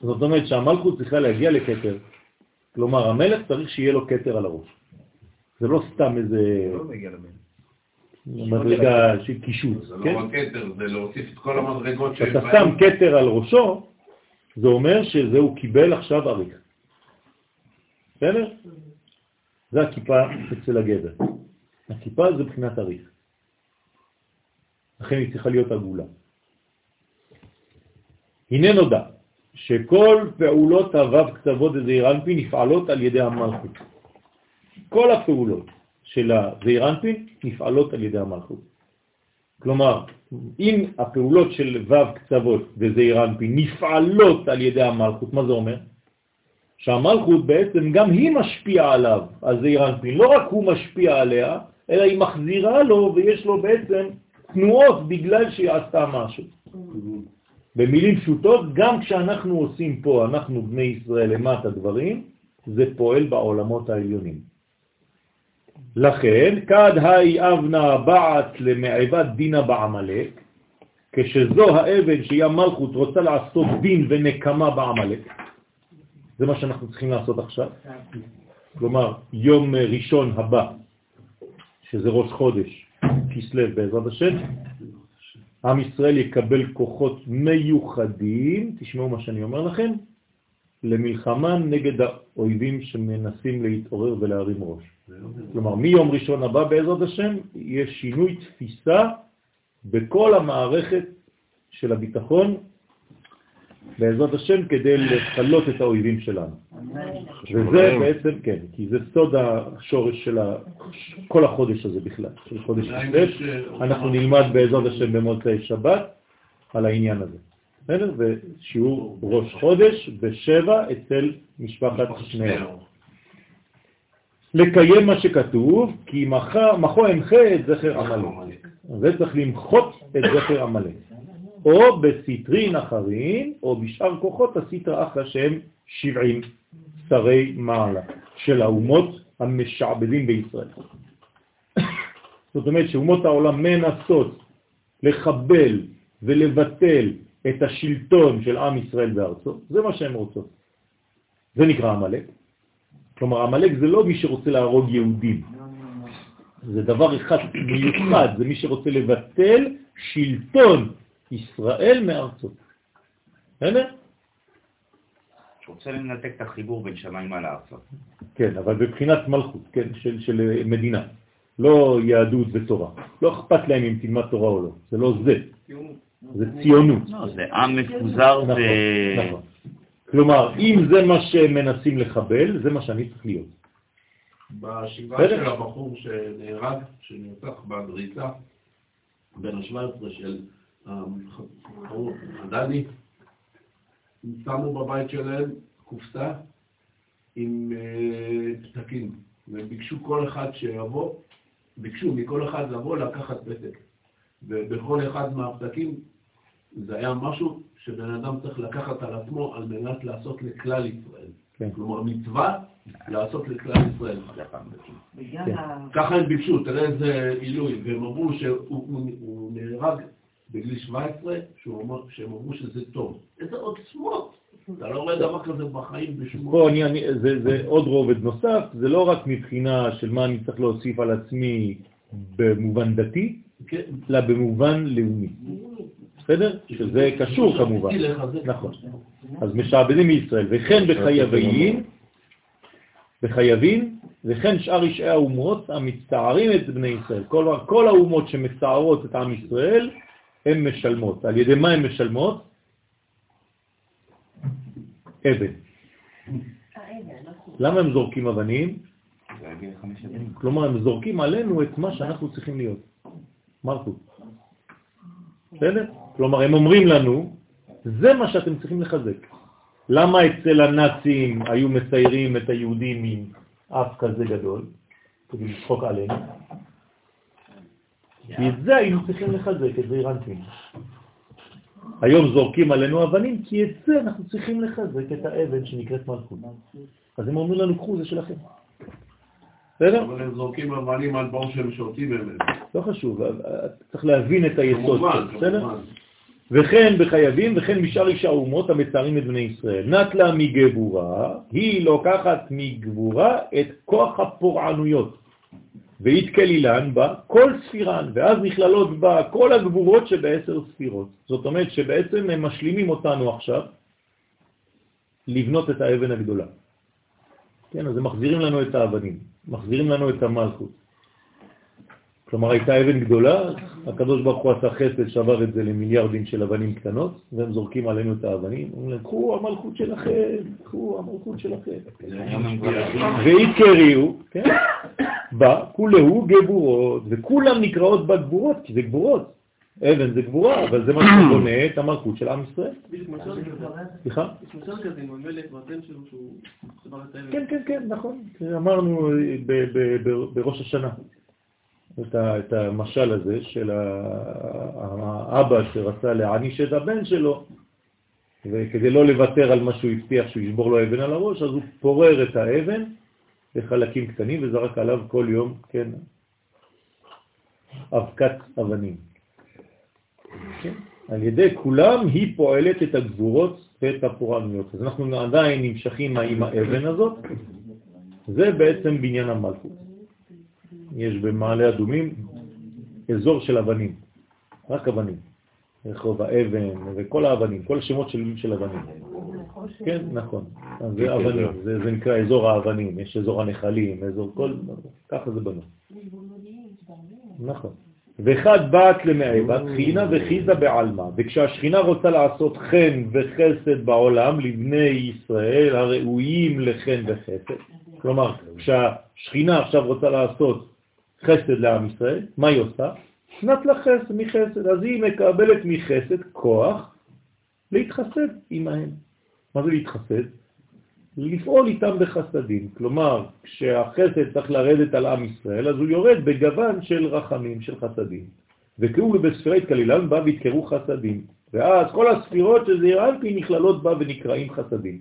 זאת אומרת שהמלכות צריכה להגיע לכתר. כלומר, המלך צריך שיהיה לו כתר על הראש. זה לא סתם איזה מדרגה של קישוט, זה כן? לא רק כתר, זה להוסיף את כל המדרגות כשאתה שם כתר על ראשו, זה אומר שזה הוא קיבל עכשיו אריך. בסדר? זה הכיפה אצל הגבר. הכיפה זה בחינת אריך. לכן היא צריכה להיות עגולה. הנה נודע שכל פעולות הוו קצוות דזעיר אנפין נפעלות על ידי המלכות. כל הפעולות של הזעיר אנפין נפעלות על ידי המלכות. כלומר, אם הפעולות של וו קצוות וזעיר אנפין נפעלות על ידי המלכות, מה זה אומר? שהמלכות בעצם גם היא משפיעה עליו, על זעיר אנפין. לא רק הוא משפיע עליה, אלא היא מחזירה לו ויש לו בעצם תנועות בגלל שהיא עשתה משהו. במילים פשוטות, גם כשאנחנו עושים פה, אנחנו בני ישראל למטה דברים, זה פועל בעולמות העליונים. לכן, כד היי אבנה בעט למעבד דינה בעמלק, כשזו האבן שהיא המלכות רוצה לעשות דין ונקמה בעמלק, זה מה שאנחנו צריכים לעשות עכשיו. כלומר, יום ראשון הבא, שזה ראש חודש, כסלו בעזרת השם, עם ישראל יקבל כוחות מיוחדים, תשמעו מה שאני אומר לכם, למלחמה נגד האויבים שמנסים להתעורר ולהרים ראש. כלומר, מיום ראשון הבא בעזרת השם יש שינוי תפיסה בכל המערכת של הביטחון בעזרת השם כדי לחלות את האויבים שלנו. וזה בעצם, כן, כי זה סוד השורש של. כל החודש הזה בכלל, של חודש כסלו. אנחנו נלמד בעזרת השם במוצאי שבת על העניין הזה. בסדר? ושיעור ראש חודש בשבע אצל משפחת שניאור. לקיים מה שכתוב, כי מחו מחו אמחה את זכר עמלק. זה צריך למחות את זכר עמלק. או בסטרין אחרנין, או בשאר כוחות הסטרא אחרא שהם שבעים שרי מעלה של האומות המשעבדים בישראל. זאת אומרת שאומות העולם מנסות לחבל ולבטל את השלטון של עם ישראל בארצו, זה מה שהן רוצות. זה נקרא עמלק. כלומר, עמלק זה לא מי שרוצה להרוג יהודים. זה דבר אחד מיוחד, זה מי שרוצה לבטל שלטון ישראל מארצות. בסדר? שרוצה לנתק את החיבור בין שמיים על הארצות. כן, אבל בבחינת מלכות, כן, של, של מדינה. לא יהדות ותורה. לא אכפת להם אם תלמד תורה או לא. זה לא זה. זה ציונות. לא, זה עם מפוזר ו... נכון, נכון. כלומר, אם זה מה שהם מנסים לחבל, זה מה שאני צריך להיות. בשבעה. של הבחור שנהרג, שנרצח בדריסה, בן ה-17 של הדני, הם שמו בבית שלהם קופסה עם אה, פתקים, והם ביקשו כל אחד שיבוא, ביקשו מכל אחד לבוא לקחת פתק. ובכל אחד מהפתקים זה היה משהו שבן אדם צריך לקחת על עצמו על מנת לעשות לכלל ישראל. כן. כלומר, מצווה לעשות לכלל ישראל. כן. ככה הם ביקשו, תראה איזה עילוי, והם אמרו שהוא הוא- הוא נהרג בגיל 17, שהוא אמר- שהם אמרו שזה טוב. איזה עוצמות! אתה לא רואה דבר כזה בחיים בשום... פה אני, אני, זה, זה עוד רובד נוסף, זה לא רק מבחינה של מה אני צריך להוסיף על עצמי במובן דתי, כן. אלא במובן לאומי. בסדר? שזה קשור כמובן. נכון. אז משעבדים מישראל, וכן בחייבים, בחייבים, וכן שאר אישי האומות המצטערים את בני ישראל. כל, כל האומות שמצטערות את עם ישראל, הן משלמות. על ידי מה הן משלמות? אבן. למה הם זורקים אבנים? כלומר, הם זורקים עלינו את מה שאנחנו צריכים להיות. מלכות. בסדר? כלומר, הם אומרים לנו, זה מה שאתם צריכים לחזק. למה אצל הנאצים היו מציירים את היהודים עם אף כזה גדול, כדי לצחוק עלינו? כי את זה היינו צריכים לחזק, את זה אירנטים. היום זורקים עלינו אבנים, כי את זה אנחנו צריכים לחזק את האבן שנקראת מלכות. אז הם אומרים לנו, קחו, זה שלכם. בסדר? אבל הם זורקים אבנים על בור שהם שותים ממנו. לא חשוב, צריך להבין את היסוד, בסדר? וכן בחייבים וכן משאר איש האומות המצרים את בני ישראל. נטלה מגבורה, היא לוקחת מגבורה את כוח הפורענויות, והתקלילן בה כל ספירן, ואז נכללות בה כל הגבורות שבעשר ספירות. זאת אומרת שבעצם הם משלימים אותנו עכשיו לבנות את האבן הגדולה. כן, אז הם מחזירים לנו את האבנים, מחזירים לנו את המלכות. כלומר, הייתה אבן גדולה, הקדוש ברוך הוא עשה חסד, שבר את זה למיליארדים של אבנים קטנות, והם זורקים עלינו את האבנים, אומרים להם, קחו המלכות שלכם, קחו המלכות שלכם. והתקריאו, כן, בה, כולהו גבורות, וכולם נקראות בה גבורות, כי זה גבורות. אבן זה גבורה, אבל זה מה שבונה את המלכות של עם ישראל. סליחה? יש משל כזה עם המלך והבן שלו שהוא שבר את האבן. כן, כן, כן, נכון. אמרנו ב- בראש השנה את המשל הזה של האבא שרצה להעניש את הבן שלו, וכדי לא לוותר על מה שהוא הבטיח שהוא ישבור לו אבן על הראש, אז הוא פורר את האבן לחלקים קטנים וזרק עליו כל יום, כן, אבקת אבנים. כן? על ידי כולם היא פועלת את הגבורות ואת הפורענויות. אז אנחנו עדיין נמשכים עם האבן הזאת, זה בעצם בניין המלכות. יש במעלה אדומים אזור של אבנים, רק אבנים. רחוב האבן וכל האבנים, כל השמות של, של אבנים. כן, נכון. אז זה אבנים, זה, זה נקרא אזור האבנים, יש אזור הנחלים, אזור כל, ככה זה בנו. נכון. ואחד בת למאה בת, חינה וחיזה בעלמא. וכשהשכינה רוצה לעשות חן וחסד בעולם לבני ישראל הראויים לחן וחסד, כלומר, כשהשכינה עכשיו רוצה לעשות חסד לעם ישראל, מה היא עושה? נת לה חסד מחסד, אז היא מקבלת מחסד כוח להתחסד עמהם. מה זה להתחסד? לפעול איתם בחסדים. כלומר, כשהחסד צריך לרדת על עם ישראל, אז הוא יורד בגוון של רחמים, של חסדים. וכאילו בספירת כלילן בא והתקרו חסדים. ואז כל הספירות שזה ירנפי נכללות בה ונקראים חסדים.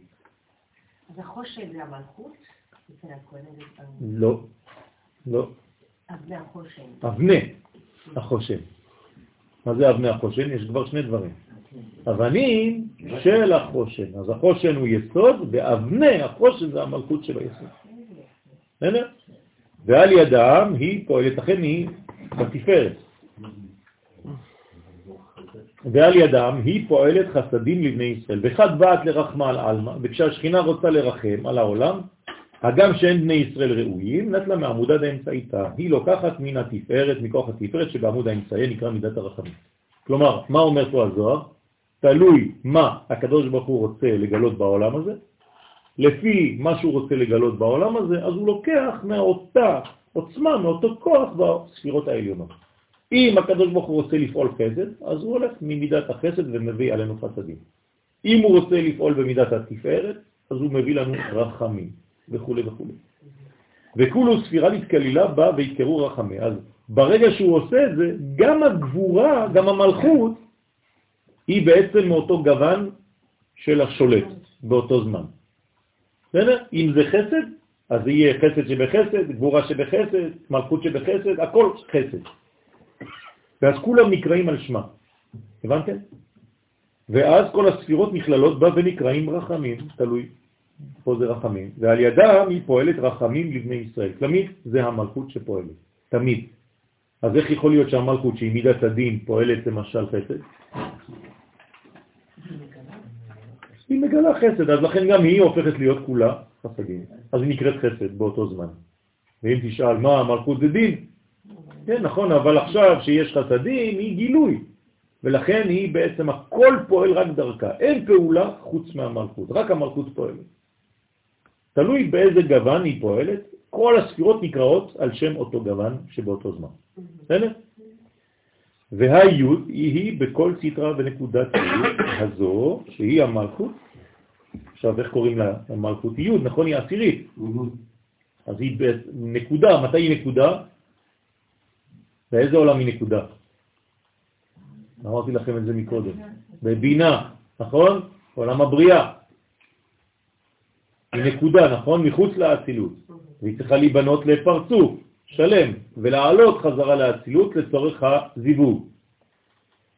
אז החושן זה המלכות? לא, לא. אבני החושן. מה זה אבני החושן? יש כבר שני דברים. אבנים של החושן. אז החושן הוא יסוד, ואבני החושן זה המלכות של היסוד. בסדר? ועל ידם היא פועלת, אכן היא בתפארת. ועל ידם היא פועלת חסדים לבני ישראל. ואחד באת לרחמה על עלמא, וכשהשכינה רוצה לרחם על העולם, הגם שאין בני ישראל ראויים, נטלה מעמודה דאמצעיתה. היא לוקחת מן התפארת, מכוח התפארת שבעמוד האמצעי נקרא מידת הרחמים. כלומר, מה אומר פה הזוהר? תלוי מה הקדוש ברוך הוא רוצה לגלות בעולם הזה, לפי מה שהוא רוצה לגלות בעולם הזה, אז הוא לוקח מאותה עוצמה, מאותו כוח בספירות העליונות. אם הקדוש ברוך הוא רוצה לפעול חסד, אז הוא הולך ממידת החסד ומביא עלינו חסדים. אם הוא רוצה לפעול במידת התפארת, אז הוא מביא לנו רחמים, וכו' וכו'. וכולו ספירלית כלילה בא ויקראו רחמי. אז ברגע שהוא עושה את זה, גם הגבורה, גם המלכות, היא בעצם מאותו גוון של השולט באותו זמן. בסדר? אם זה חסד, אז זה יהיה חסד שבחסד, גבורה שבחסד, מלכות שבחסד, הכל חסד. ואז כולם נקראים על שמה. הבנתם? ואז כל הספירות נכללות בה ונקראים רחמים, תלוי, פה זה רחמים, ועל ידם היא פועלת רחמים לבני ישראל. תמיד זה המלכות שפועלת, תמיד. אז איך יכול להיות שהמלכות שהיא מידת הדין פועלת למשל חסד? היא מגלה חסד, אז לכן גם היא הופכת להיות כולה חסדים. אז היא נקראת חסד באותו זמן. ואם תשאל מה המלכות זה דין, כן, נכון, אבל עכשיו שיש חסדים היא גילוי, ולכן היא בעצם הכל פועל רק דרכה. אין פעולה חוץ מהמלכות, רק המלכות פועלת. תלוי באיזה גוון היא פועלת, כל הספירות נקראות על שם אותו גוון שבאותו זמן. בסדר? והיוד היא בכל סתרה ונקודת היוד הזו, שהיא המלכות. עכשיו, איך קוראים לה? המלכות יוד, נכון? היא עשירית. אז היא בנקודה, מתי היא נקודה? באיזה עולם היא נקודה? אמרתי לכם את זה מקודם. בבינה, נכון? עולם הבריאה. היא נקודה, נכון? מחוץ לאצילות. והיא צריכה להיבנות לפרצוף שלם, ולעלות חזרה לאצילות לצורך הזיווג.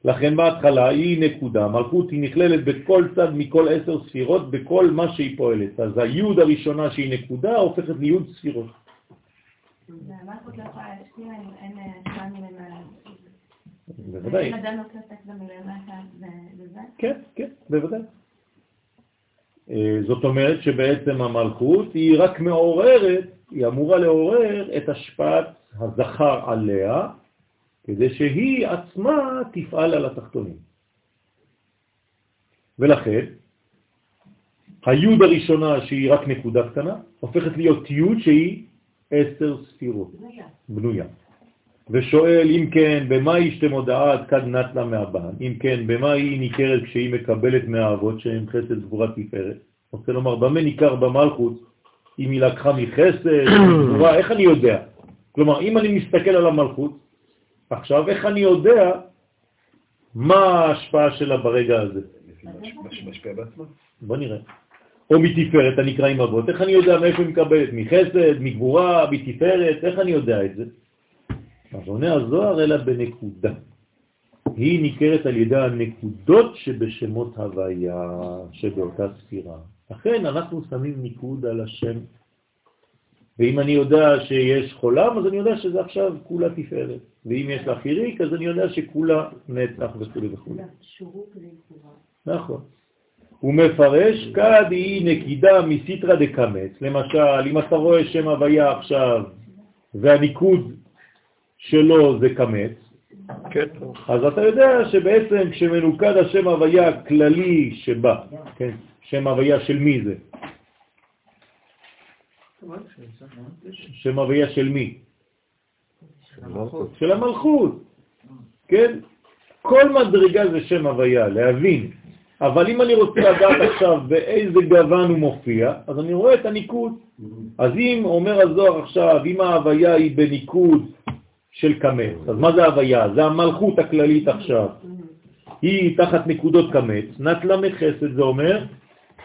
לכן בהתחלה היא נקודה, מלכות היא נכללת בכל צד מכל עשר ספירות בכל מה שהיא פועלת. אז היוד הראשונה שהיא נקודה הופכת ליוד ספירות. לא שם מלמעלה. בוודאי. וזה? כן, כן, בוודאי. אה, זאת אומרת שבעצם המלכות היא רק מעוררת, היא אמורה לעורר את השפעת הזכר עליה, כדי שהיא עצמה תפעל על התחתונים. ולכן, היוד הראשונה שהיא רק נקודה קטנה, הופכת להיות יוד שהיא עשר ספירות, בנויה. ושואל אם כן, במה ישתם הודעה עד כד נטלה מהבן? אם כן, במה היא ניכרת כשהיא מקבלת מהאבות שהם חסד גבורה תפארת? רוצה לומר, במה ניכר במלכות אם היא לקחה מחסד, גבורה, איך אני יודע? כלומר, אם אני מסתכל על המלכות, עכשיו איך אני יודע מה ההשפעה שלה ברגע הזה? משפיע בעצמה. בוא נראה. או מתפארת, הנקרא עם אבות, איך אני יודע מאיפה היא מקבלת? מחסד, מגבורה, מתפארת, איך אני יודע את זה? אז עונה הזוהר אלא בנקודה. היא ניכרת על ידי הנקודות שבשמות הוויה שבאותה ספירה. לכן אנחנו שמים ניקוד על השם. ואם אני יודע שיש חולם, אז אני יודע שזה עכשיו כולה תפארת. ואם יש לה חיריק, אז אני יודע שכולה נצח וכו' וכו'. נכון. הוא מפרש כד היא נקידה מסיטרא דקמץ. למשל, אם אתה רואה שם הוויה עכשיו, והניקוד שלו זה קמץ, כן. אז אתה יודע שבעצם כשמנוקד השם הוויה כללי שבא, כן, שם הוויה של מי זה? שם הוויה של מי? של המלכות, כן? כל מדרגה זה שם הוויה, להבין. אבל אם אני רוצה לדעת עכשיו באיזה גוון הוא מופיע, אז אני רואה את הניקוד. אז אם אומר הזוהר עכשיו, אם ההוויה היא בניקוד של קמץ, אז מה זה ההוויה? זה המלכות הכללית עכשיו. היא תחת נקודות קמץ, נטלה מחסד, זה אומר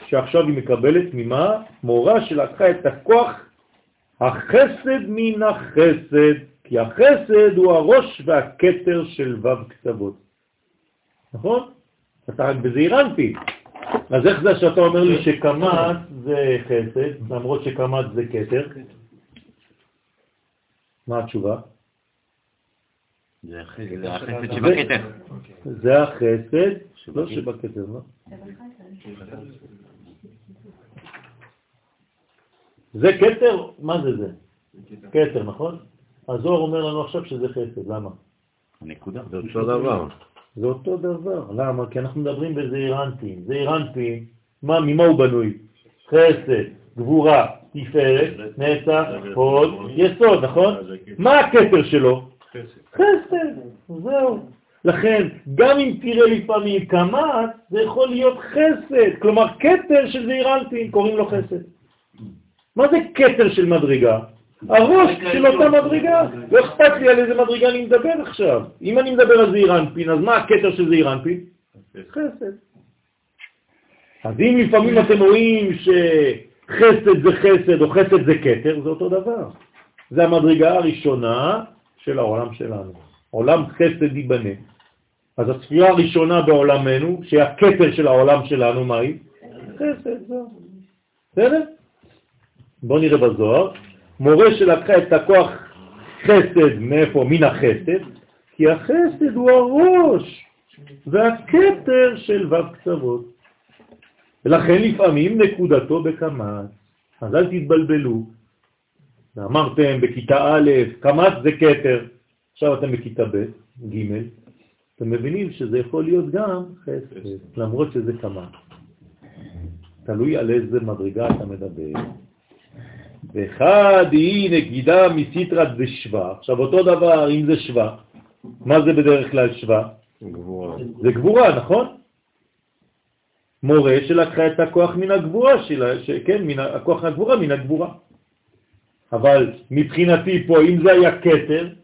שעכשיו היא מקבלת ממה? מורה שלקחה את הכוח החסד מן החסד, כי החסד הוא הראש והכתר של ו' קצוות. נכון? אתה רק בזעירנטי. אז איך זה שאתה אומר לי שקמ"ט זה חסד, למרות שקמ"ט זה כתר? מה התשובה? זה החסד שבכתר. זה החסד, לא שבכתר, לא? זה כתר? מה זה זה? כתר, נכון? הזוהר אומר לנו עכשיו שזה חסד, למה? הנקודה. זה אותו דבר. זה אותו דבר. למה? כי אנחנו מדברים בזעיר אנפין. זעיר אנפין, מה, ממה הוא בנוי? חסד, גבורה, תפארת, נצח, הוד, יסוד, נכון? מה הכתר שלו? חסד, זהו. לכן, גם אם תראה לפעמים קמ"ט, זה יכול להיות חסד, כלומר כתר של זעיר אנפין, קוראים לו חסד. מה זה כתר של מדרגה? הראש של אותה מדרגה. לא אכפת לי על איזה מדרגה אני מדבר עכשיו. אם אני מדבר על זעיר אנפין, אז מה הכתר של זעיר אנפין? חסד. אז אם לפעמים אתם רואים שחסד זה חסד או חסד זה כתר, זה אותו דבר. זה המדרגה הראשונה של העולם שלנו. עולם חסד ייבנה. אז הספירה הראשונה בעולמנו, שהכתר של העולם שלנו, מה היא? חסד. בסדר? בואו נראה בזוהר. מורה שלקחה את הכוח חסד, מאיפה? מן החסד, כי החסד הוא הראש והכתר של ו' קצוות. ולכן לפעמים נקודתו בקמץ. אז אל תתבלבלו. אמרתם בכיתה א', קמץ זה כתר, עכשיו אתם בכיתה ב', ג', אתם מבינים שזה יכול להיות גם חסד, למרות שזה קמץ. תלוי על איזה מדרגה אתה מדבר. ואחד היא נגידה מסיטרת דשווה. עכשיו אותו דבר אם זה שווה, מה זה בדרך כלל שווה? גבורה. זה גבורה, נכון? מורה שלקחה את הכוח מן הגבורה שלה, ש... כן, מן הכוח מהגבורה מן הגבורה. אבל מבחינתי פה, אם זה היה כתר,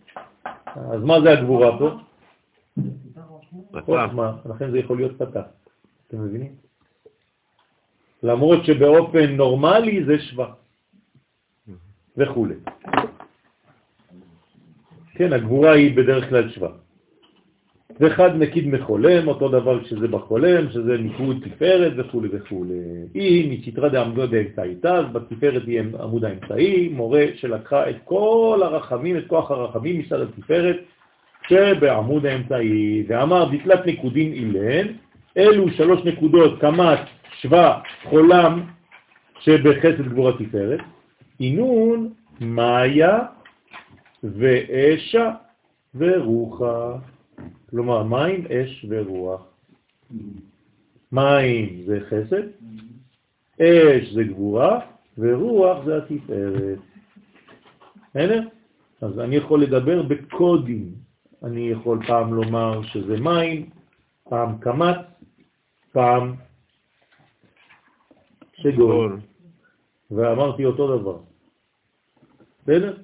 אז מה זה הגבורה פה? חוכמה, לכן זה יכול להיות פתח. אתם מבינים? למרות שבאופן נורמלי זה שווה. וכו'. כן, הגבורה היא בדרך כלל שווה. ואחד נקיד מחולם, אותו דבר כשזה בחולם, שזה ניקוד תפארת וכו' וכו'. היא מסתרה דעמדו באמצעיתה, אז בתפארת היא עמוד האמצעי, מורה שלקחה את כל הרחמים, את כוח הרחמים מצד התפארת שבעמוד האמצעי, ואמר דתלת נקודים אילן, אלו שלוש נקודות, קמת, שווה, חולם, שבחסד גבורה תפארת, אינון, מאיה ואשה ורוחה. כלומר, מים, אש ורוח. מים זה חסד, אש זה גבורה, ורוח זה התפארת. בסדר? אז אני יכול לדבר בקודים. אני יכול פעם לומר שזה מים, פעם קמץ, פעם שגול. ואמרתי אותו דבר. בסדר?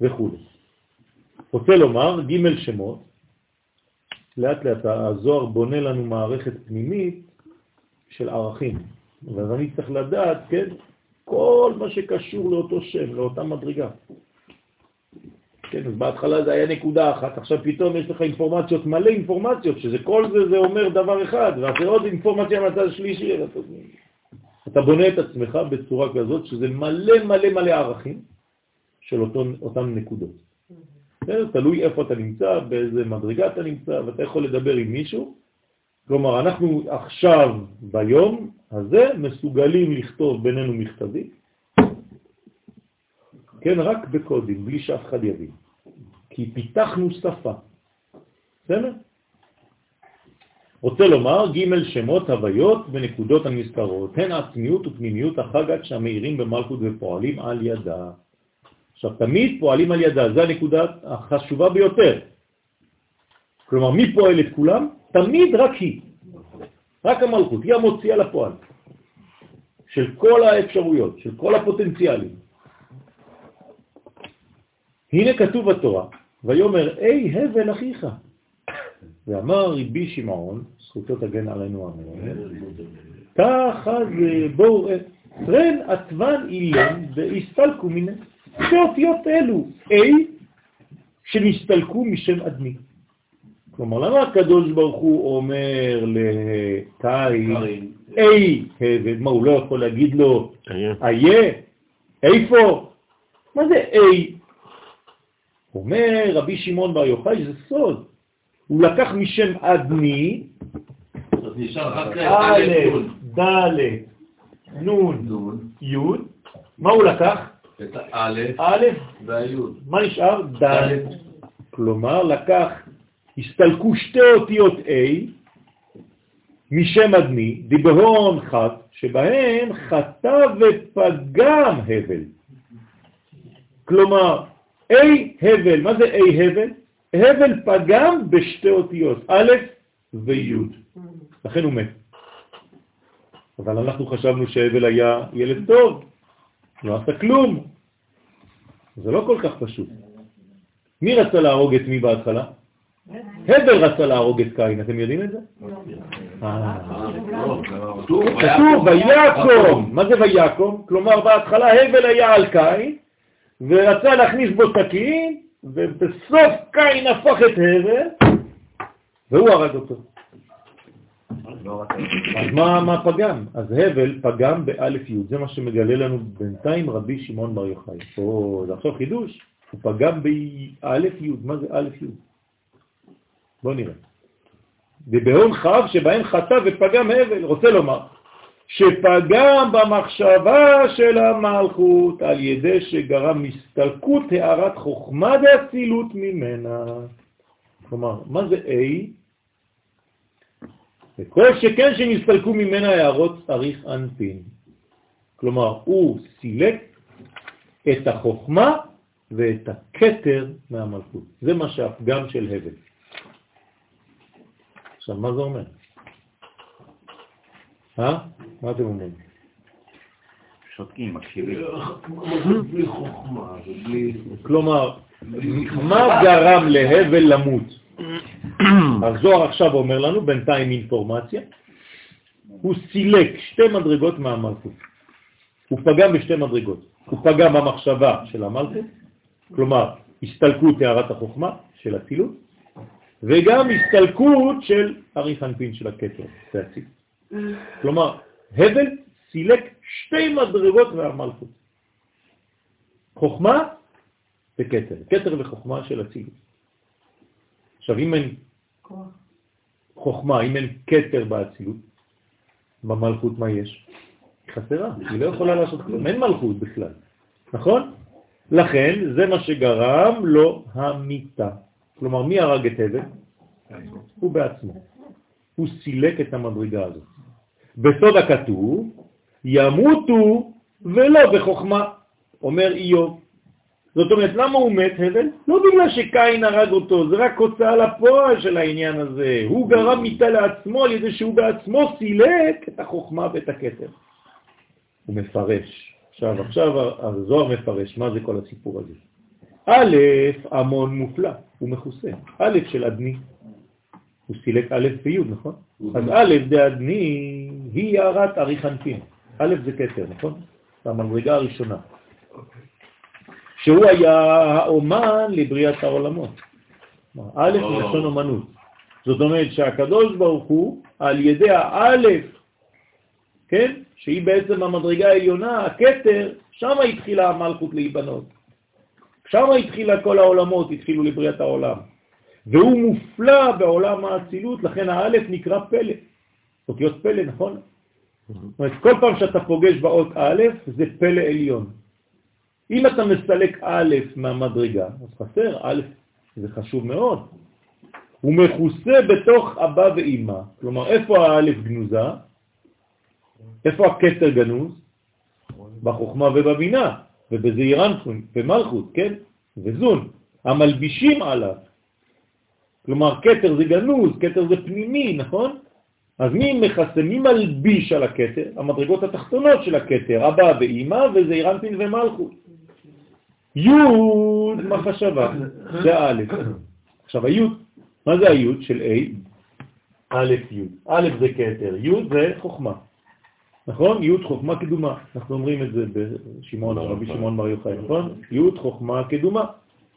וכו'. רוצה לומר, ג' שמות, לאט לאט הזוהר בונה לנו מערכת פנימית של ערכים, ואז אני צריך לדעת, כן, כל מה שקשור לאותו שם, לאותה מדרגה. כן, אז בהתחלה זה היה נקודה אחת, עכשיו פתאום יש לך אינפורמציות, מלא אינפורמציות, שזה כל זה, זה אומר דבר אחד, ואחרי עוד אינפורמציה מהצד השלישי, אתה בונה את עצמך בצורה כזאת שזה מלא מלא מלא ערכים של אותם, אותם נקודות. תלוי איפה אתה נמצא, באיזה מדרגה אתה נמצא, ואתה יכול לדבר עם מישהו. כלומר, אנחנו עכשיו, ביום הזה, מסוגלים לכתוב בינינו מכתבים, כן, רק בקודים, בלי שאף אחד יבין. כי פיתחנו שפה. בסדר? רוצה לומר ג' שמות, הוויות ונקודות הנזכרות, הן עצמיות ופנימיות החגת שהמאירים במלכות ופועלים על ידה. עכשיו, תמיד פועלים על ידה, זו הנקודה החשובה ביותר. כלומר, מי פועל את כולם? תמיד רק היא. רק המלכות, היא המוציאה לפועל. של כל האפשרויות, של כל הפוטנציאלים. הנה כתוב בתורה, ויאמר, אי הבל אחיך. ואמר רבי שמעון, זכותו תגן עלינו אמן, זה בואו, רן עטבן אילן והסתלקו מן שתי אותיות אלו, A, שנסתלקו משם אדמי. כלומר, למה הקדוש ברוך הוא אומר לקין, אי הבד, מה הוא לא יכול להגיד לו, איה? איפה? מה זה אי? אומר רבי שמעון בר יוחאי, זה סוד. הוא לקח משם אדמי, א', ד', נ', י', מה הוא לקח? את האלף והיוד. מה נשאר? ד'. כלומר, לקח, הסתלקו שתי אותיות A משם אדמי, דיברון חת, שבהם חטא ופגם הבל. כלומר, A הבל, מה זה A הבל? הבל פגם בשתי אותיות, א' וי', לכן הוא מת. אבל אנחנו חשבנו שהבל היה ילד טוב, לא עשה כלום. זה לא כל כך פשוט. מי רצה להרוג את מי בהתחלה? הבל רצה להרוג את קין, אתם יודעים את זה? אה. כתוב ויקום, מה זה ויקום? כלומר בהתחלה הבל היה על קין ורצה להכניס בו סכין ובסוף קין הפך את הבל והוא הרג אותו. אז מה, מה פגם? אז הבל פגם באלף י', זה מה שמגלה לנו בינתיים רבי שמעון בר יוחאי. או, זה עכשיו חידוש, הוא פגם באלף י', מה זה אלף י'? בואו נראה. ובהון חב שבהם חטא ופגם הבל, רוצה לומר, שפגם במחשבה של המלכות על ידי שגרם מסתלקות הערת חוכמה דאצילות ממנה. כלומר, מה זה A? וכל שכן שנסתלקו ממנה הערות צריך אנפין. כלומר, הוא סילק את החוכמה ואת הכתר מהמלכות. זה מה שהפגם של הבל. עכשיו, מה זה אומר? אה? מה אתם אומרים? שותקים, מקשיבים. בלי חוכמה ובלי... כלומר, מה גרם להבל למות? הזוהר עכשיו אומר לנו, בינתיים אינפורמציה, הוא סילק שתי מדרגות מהמלכות. הוא פגם בשתי מדרגות. הוא פגם במחשבה של המלכות, כלומר, הסתלקות תארת החוכמה של הצילות, וגם הסתלקות של אריך אנפין של הכתר, זה הציל. כלומר, הבל סילק שתי מדרגות מהמלכות. חוכמה וכתר, כתר וחוכמה של הצילות. עכשיו, אם אין חוכמה, אם אין כתר באצילות, במלכות מה יש? חסרה, היא לא יכולה לעשות כלום, אין מלכות בכלל, נכון? לכן זה מה שגרם לו המיטה. כלומר, מי הרג את הבל? הוא בעצמו. הוא סילק את המדרגה הזאת. בסוד הכתוב, ימותו ולא בחוכמה, אומר איוב. זאת אומרת, למה הוא מת, הבל? לא בגלל שקין הרג אותו, זה רק הוצאה לפועל של העניין הזה. הוא גרם מיטה לעצמו על ידי שהוא בעצמו סילק את החוכמה ואת הכתר. הוא מפרש. עכשיו, עכשיו הזוהר מפרש, מה זה כל הסיפור הזה? א', המון מופלא, הוא מכוסה. א' של אדני, הוא סילק א' וי', נכון? אז א' דה אדני היא הערת אריך אנפין. א' זה כתר, נכון? המדרגה הראשונה. שהוא היה האומן לבריאת העולמות. א' זה לשון אומנות. זאת אומרת שהקדוש ברוך הוא, על ידי האלף, כן, שהיא בעצם המדרגה העליונה, הכתר, שם התחילה המלכות להיבנות. שם התחילה כל העולמות, התחילו לבריאת העולם. והוא מופלא בעולם האצילות, לכן האלף נקרא פלא. אותיות פלא, נכון? זאת אומרת, כל פעם שאתה פוגש באות א', זה פלא עליון. אם אתה מסלק א' מהמדרגה, אז חסר א', זה חשוב מאוד. הוא מכוסה בתוך אבא ואימא. כלומר, איפה האלף גנוזה? איפה הכתר גנוז? בחוכמה ובבינה, ובזעירנפון, ומלכות, כן? וזון, המלבישים עליו. כלומר, כתר זה גנוז, כתר זה פנימי, נכון? אז מי מכסה, מי מלביש על הכתר? המדרגות התחתונות של הכתר, אבא ואימא וזעירנפין ומלכות. י' מחשבה, זה א'. עכשיו הי', מה זה הי' של A? א' י'. א' זה כתר, י' זה חוכמה. נכון? י' חוכמה קדומה. אנחנו אומרים את זה בשמעון, רבי שמעון בר יוחאי, נכון? י' חוכמה קדומה.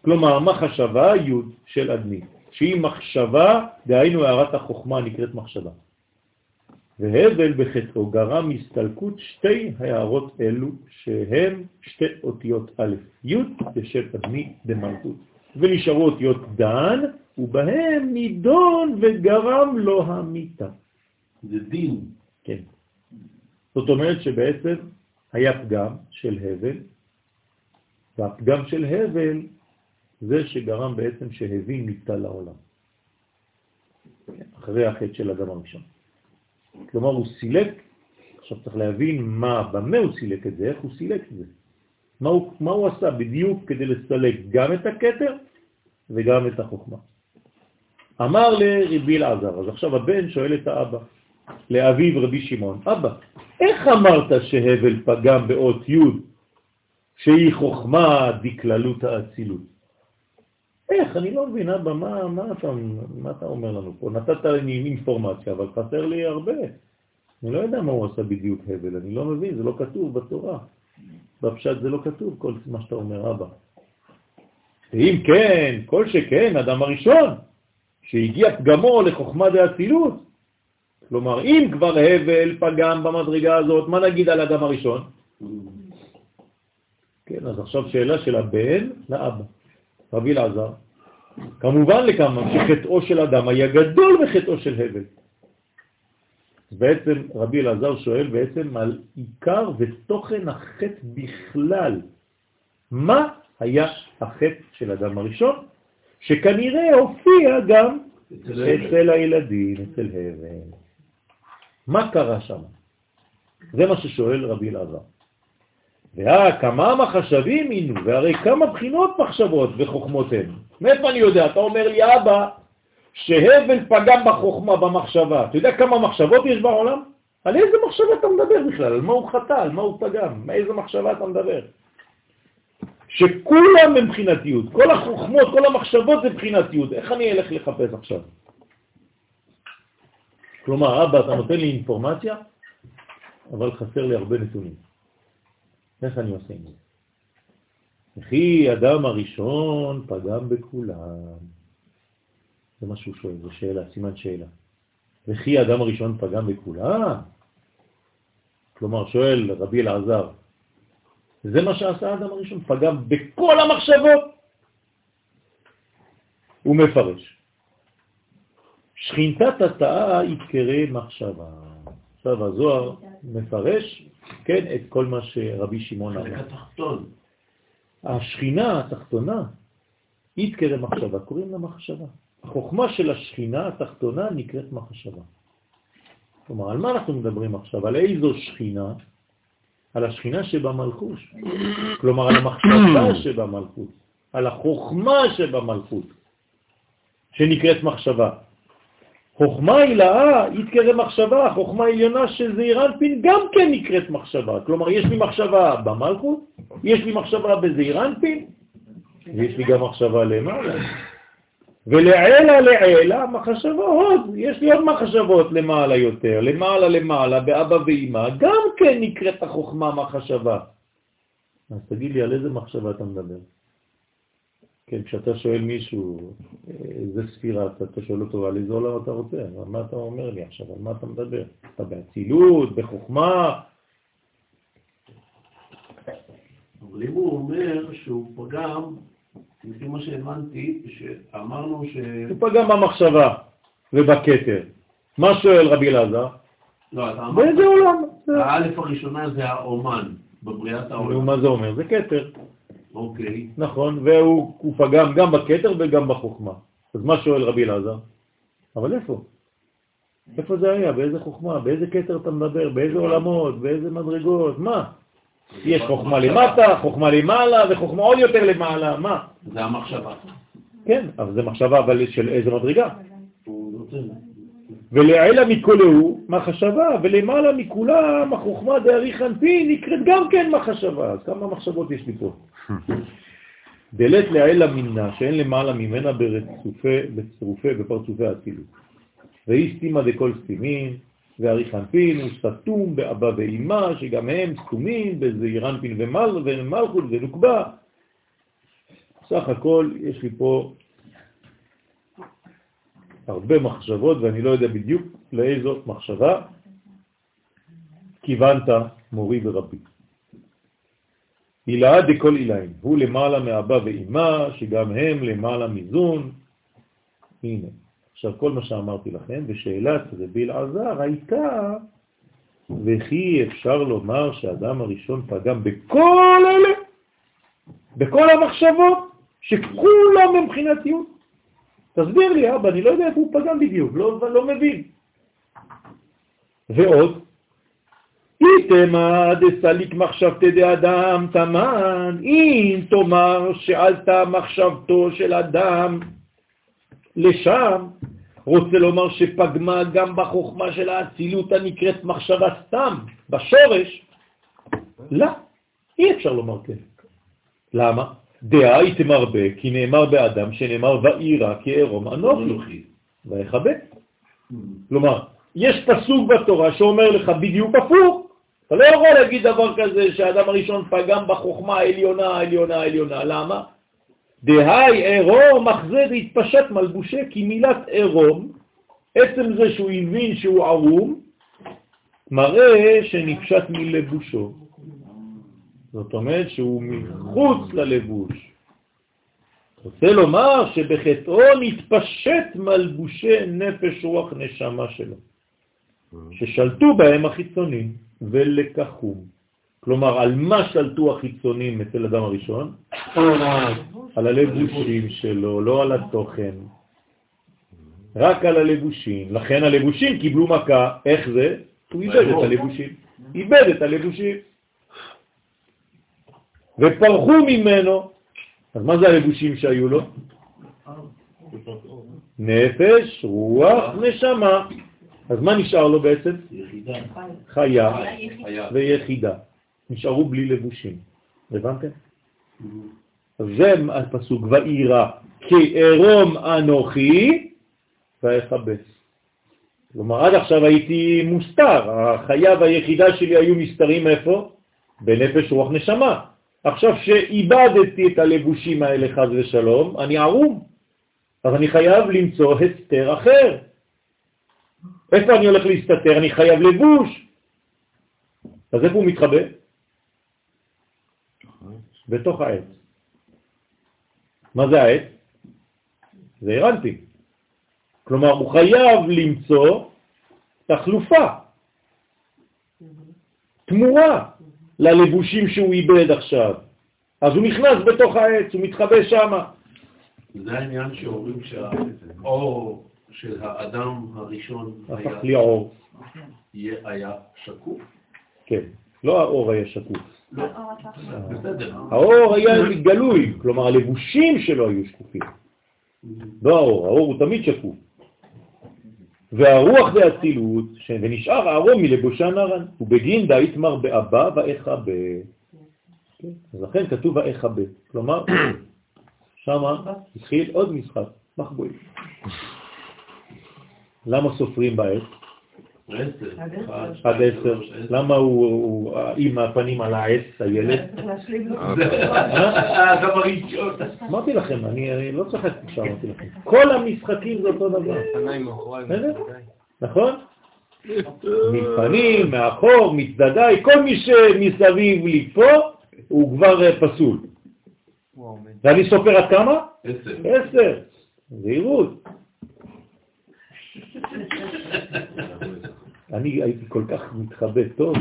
כלומר, מחשבה י' של אדמי, שהיא מחשבה, דהיינו הערת החוכמה נקראת מחשבה. והבל בחטאו גרם הסתלקות שתי הערות אלו שהן שתי אותיות א', י' בשם אדמי דמלכות, ונשארו אותיות דן, ובהם נידון וגרם לו המיטה. זה דין. כן. זאת אומרת שבעצם היה פגם של הבל, והפגם של הבל זה שגרם בעצם שהבין מיטה לעולם. אחרי החטא של אדם הראשון. כלומר, הוא סילק, עכשיו צריך להבין מה, במה הוא סילק את זה, איך הוא סילק את זה. מה הוא, מה הוא עשה בדיוק כדי לסלק גם את הכתר וגם את החוכמה. אמר לרבי אלעזר, אז עכשיו הבן שואל את האבא, לאביו רבי שמעון, אבא, איך אמרת שהבל פגם באות י' שהיא חוכמה דקללות האצילות? איך? אני לא מבין, אבא, מה, מה, אתה, מה אתה אומר לנו פה? נתת לי אינפורמציה, אבל חסר לי הרבה. אני לא יודע מה הוא עשה בדיוק הבל, אני לא מבין, זה לא כתוב בתורה. בפשט זה לא כתוב, כל מה שאתה אומר, אבא. ואם כן, כל שכן, אדם הראשון, שהגיע פגמו לחוכמה דאצילות, כלומר, אם כבר הבל פגם במדרגה הזאת, מה נגיד על אדם הראשון? כן, אז עכשיו שאלה של הבן לאבא, רבי אלעזר. כמובן לכמה שחטאו של אדם היה גדול מחטאו של הבל. בעצם רבי אלעזר שואל בעצם על עיקר ותוכן החטא בכלל. מה היה החטא של אדם הראשון? שכנראה הופיע גם אצל הילדים, אצל הבל. מה קרה שם? זה מה ששואל רבי אלעזר. ואה, כמה מחשבים הינו, והרי כמה בחינות מחשבות וחוכמות הן. מאיפה אני יודע? אתה אומר לי, אבא, שהבל פגם בחוכמה, במחשבה. אתה יודע כמה מחשבות יש בעולם? על איזה מחשבה אתה מדבר בכלל? על מה הוא חטא? על מה הוא פגם? מאיזה מחשבה אתה מדבר? שכולם הם מבחינתיות, כל החוכמות, כל המחשבות זה מבחינתיות. איך אני אלך לחפש עכשיו? כלומר, אבא, אתה נותן לי אינפורמציה, אבל חסר לי הרבה נתונים. איך אני עושה עם זה? וכי אדם הראשון פגם בכולם. זה מה שהוא שואל, זו שאלה, סימן שאלה. וכי האדם הראשון פגם בכולם? כלומר, שואל רבי אלעזר, זה מה שעשה האדם הראשון, פגם בכל המחשבות. הוא מפרש. שכינתת התאה יתקרא מחשבה. עכשיו הזוהר מפרש, כן, את כל מה שרבי שמעון אמר. השכינה התחתונה, יתקרא מחשבה, קוראים לה מחשבה. החוכמה של השכינה התחתונה נקראת מחשבה. כלומר, על מה אנחנו מדברים עכשיו? על איזו שכינה? על השכינה שבמלכות. כלומר, על המחשבה שבמלכות, על החוכמה שבמלכות, שנקראת מחשבה. חוכמה הילאה יתקרא מחשבה, חוכמה עליונה של זעירנפין גם כן נקראת מחשבה. כלומר, יש לי מחשבה במלכות, יש לי מחשבה בזעירנפין, ויש לי גם מחשבה למעלה. ולעילה לעילה מחשבות, יש לי עוד מחשבות למעלה יותר, למעלה למעלה, באבא ואמא, גם כן נקראת החוכמה מחשבה. אז תגיד לי, על איזה מחשבה אתה מדבר? כן, כשאתה שואל מישהו איזה ספירה, אתה שואל אותו על איזה עולם אתה רוצה, מה אתה אומר לי עכשיו, על מה אתה מדבר? אתה באצילות, בחוכמה? אבל אם הוא אומר שהוא פגם לפי מה שהבנתי, שאמרנו ש... הוא פגם במחשבה ובכתר. מה שואל רבי אלעזר? לא, אתה אמרת... באיזה עולם? האלף הראשונה זה האומן, בבריאת העולם. מה זה אומר? זה כתר. אוקיי. נכון, והוא פגם גם בכתר וגם בחוכמה. אז מה שואל רבי אלעזר? אבל איפה? איפה זה היה? באיזה חוכמה? באיזה כתר אתה מדבר? באיזה עולמות? באיזה מדרגות? מה? יש חוכמה למטה, חוכמה למעלה וחוכמה עוד יותר למעלה, מה? זה המחשבה. כן, אבל זה מחשבה, אבל של איזה מדרגה? ולעילה מכולהו מחשבה, ולמעלה מכולם החוכמה דארי חנפין נקראת גם כן מחשבה. אז כמה מחשבות יש לי פה? דלת לעילה מינה, שאין למעלה ממנה בצרופי בפרצופי האצילות. והיא סתימה דכל סתימין, והריחנפין הוא סתום באבא ואימא, שגם הם סתומים בזעירנפין ומלכות ונוקבה. סך הכל יש לי פה הרבה מחשבות, ואני לא יודע בדיוק לאיזו מחשבה כיוונת מורי ורבי. הילאה דכל אילאים, הוא למעלה מאבא ואימא, שגם הם למעלה מזון. הנה, עכשיו, כל מה שאמרתי לכם, ושאלת רבי אלעזר הייתה, וכי אפשר לומר שהאדם הראשון פגם בכל אלה, בכל המחשבות, שכולם הם מבחינתיות. תסביר לי, אבא, אני לא יודע איפה הוא פגם בדיוק, לא, לא מבין. ועוד, איתמה דסליק מחשבתי דאדם תמן, אם תאמר שעלתה מחשבתו של אדם לשם, רוצה לומר שפגמה גם בחוכמה של האצילות הנקראת מחשבה סתם, בשורש, לא, אי אפשר לומר כן. למה? דעה הייתם הרבה, כי נאמר באדם שנאמר ואירה כערום אנוכי, ויכבה. כלומר, יש פסוק בתורה שאומר לך בדיוק הפוך. אתה לא יכול להגיד דבר כזה שהאדם הראשון פגם בחוכמה העליונה, העליונה, העליונה. למה? דהי עירום מחזה והתפשט מלבושה, כי מילת עירום, עצם זה שהוא הבין שהוא ערום, מראה שנפשט מלבושו. זאת אומרת שהוא מחוץ ללבוש. רוצה לומר שבחטאו נתפשט מלבושי נפש רוח נשמה שלו, ששלטו בהם החיצונים ולקחום. כלומר, על מה שלטו החיצונים אצל אדם הראשון? על הלבושים שלו, לא על התוכן. רק על הלבושים. לכן הלבושים קיבלו מכה. איך זה? הוא איבד את הלבושים. איבד את הלבושים. ופרחו ממנו. אז מה זה הלבושים שהיו לו? נפש, רוח, נשמה. אז מה נשאר לו בעצם? יחידה. חיה ויחידה. נשארו בלי לבושים. הבנתם? אז זה הפסוק, ואירה, כי ערום אנוכי ואכבס. כלומר, עד עכשיו הייתי מוסתר, החיה והיחידה שלי היו מסתרים איפה? בנפש רוח נשמה. עכשיו שאיבדתי את הלבושים האלה חז ושלום, אני ערום. אז אני חייב למצוא הסתר אחר. איפה אני הולך להסתתר? אני חייב לבוש. אז איפה הוא מתחבא? בתוך העץ. מה זה העץ? זה הרנטי. כלומר, הוא חייב למצוא תחלופה, תמורה ללבושים שהוא איבד עכשיו. אז הוא נכנס בתוך העץ, הוא מתחבא שם. זה העניין שאומרים שהאור של האדם הראשון הפך לי אור. היה שקוף. כן, לא האור היה שקוף. לא. האור היה גלוי, כלומר הלבושים שלו היו שקופים. לא האור, האור הוא תמיד שקוף. והרוח באצילות, ונשאר הארום מלבושה נרן, ובגין דאית מר באבא ואיכה ב... אז לכן כתוב ואיכה ב. כלומר, שמה התחיל עוד משחק, מחבואים. למה סופרים בעת? עד עשר. למה הוא עם הפנים על העץ, הילד? הראשון. אמרתי לכם, אני לא צחקתי כשאמרתי לכם. כל המשחקים זה אותו דבר. נכון? מפנים, מאחור, מצדדיי, כל מי שמסביב לי פה הוא כבר פסול. ואני סופר עד כמה? עשר. עשר. זהירות. אני הייתי כל כך מתחבא טוב.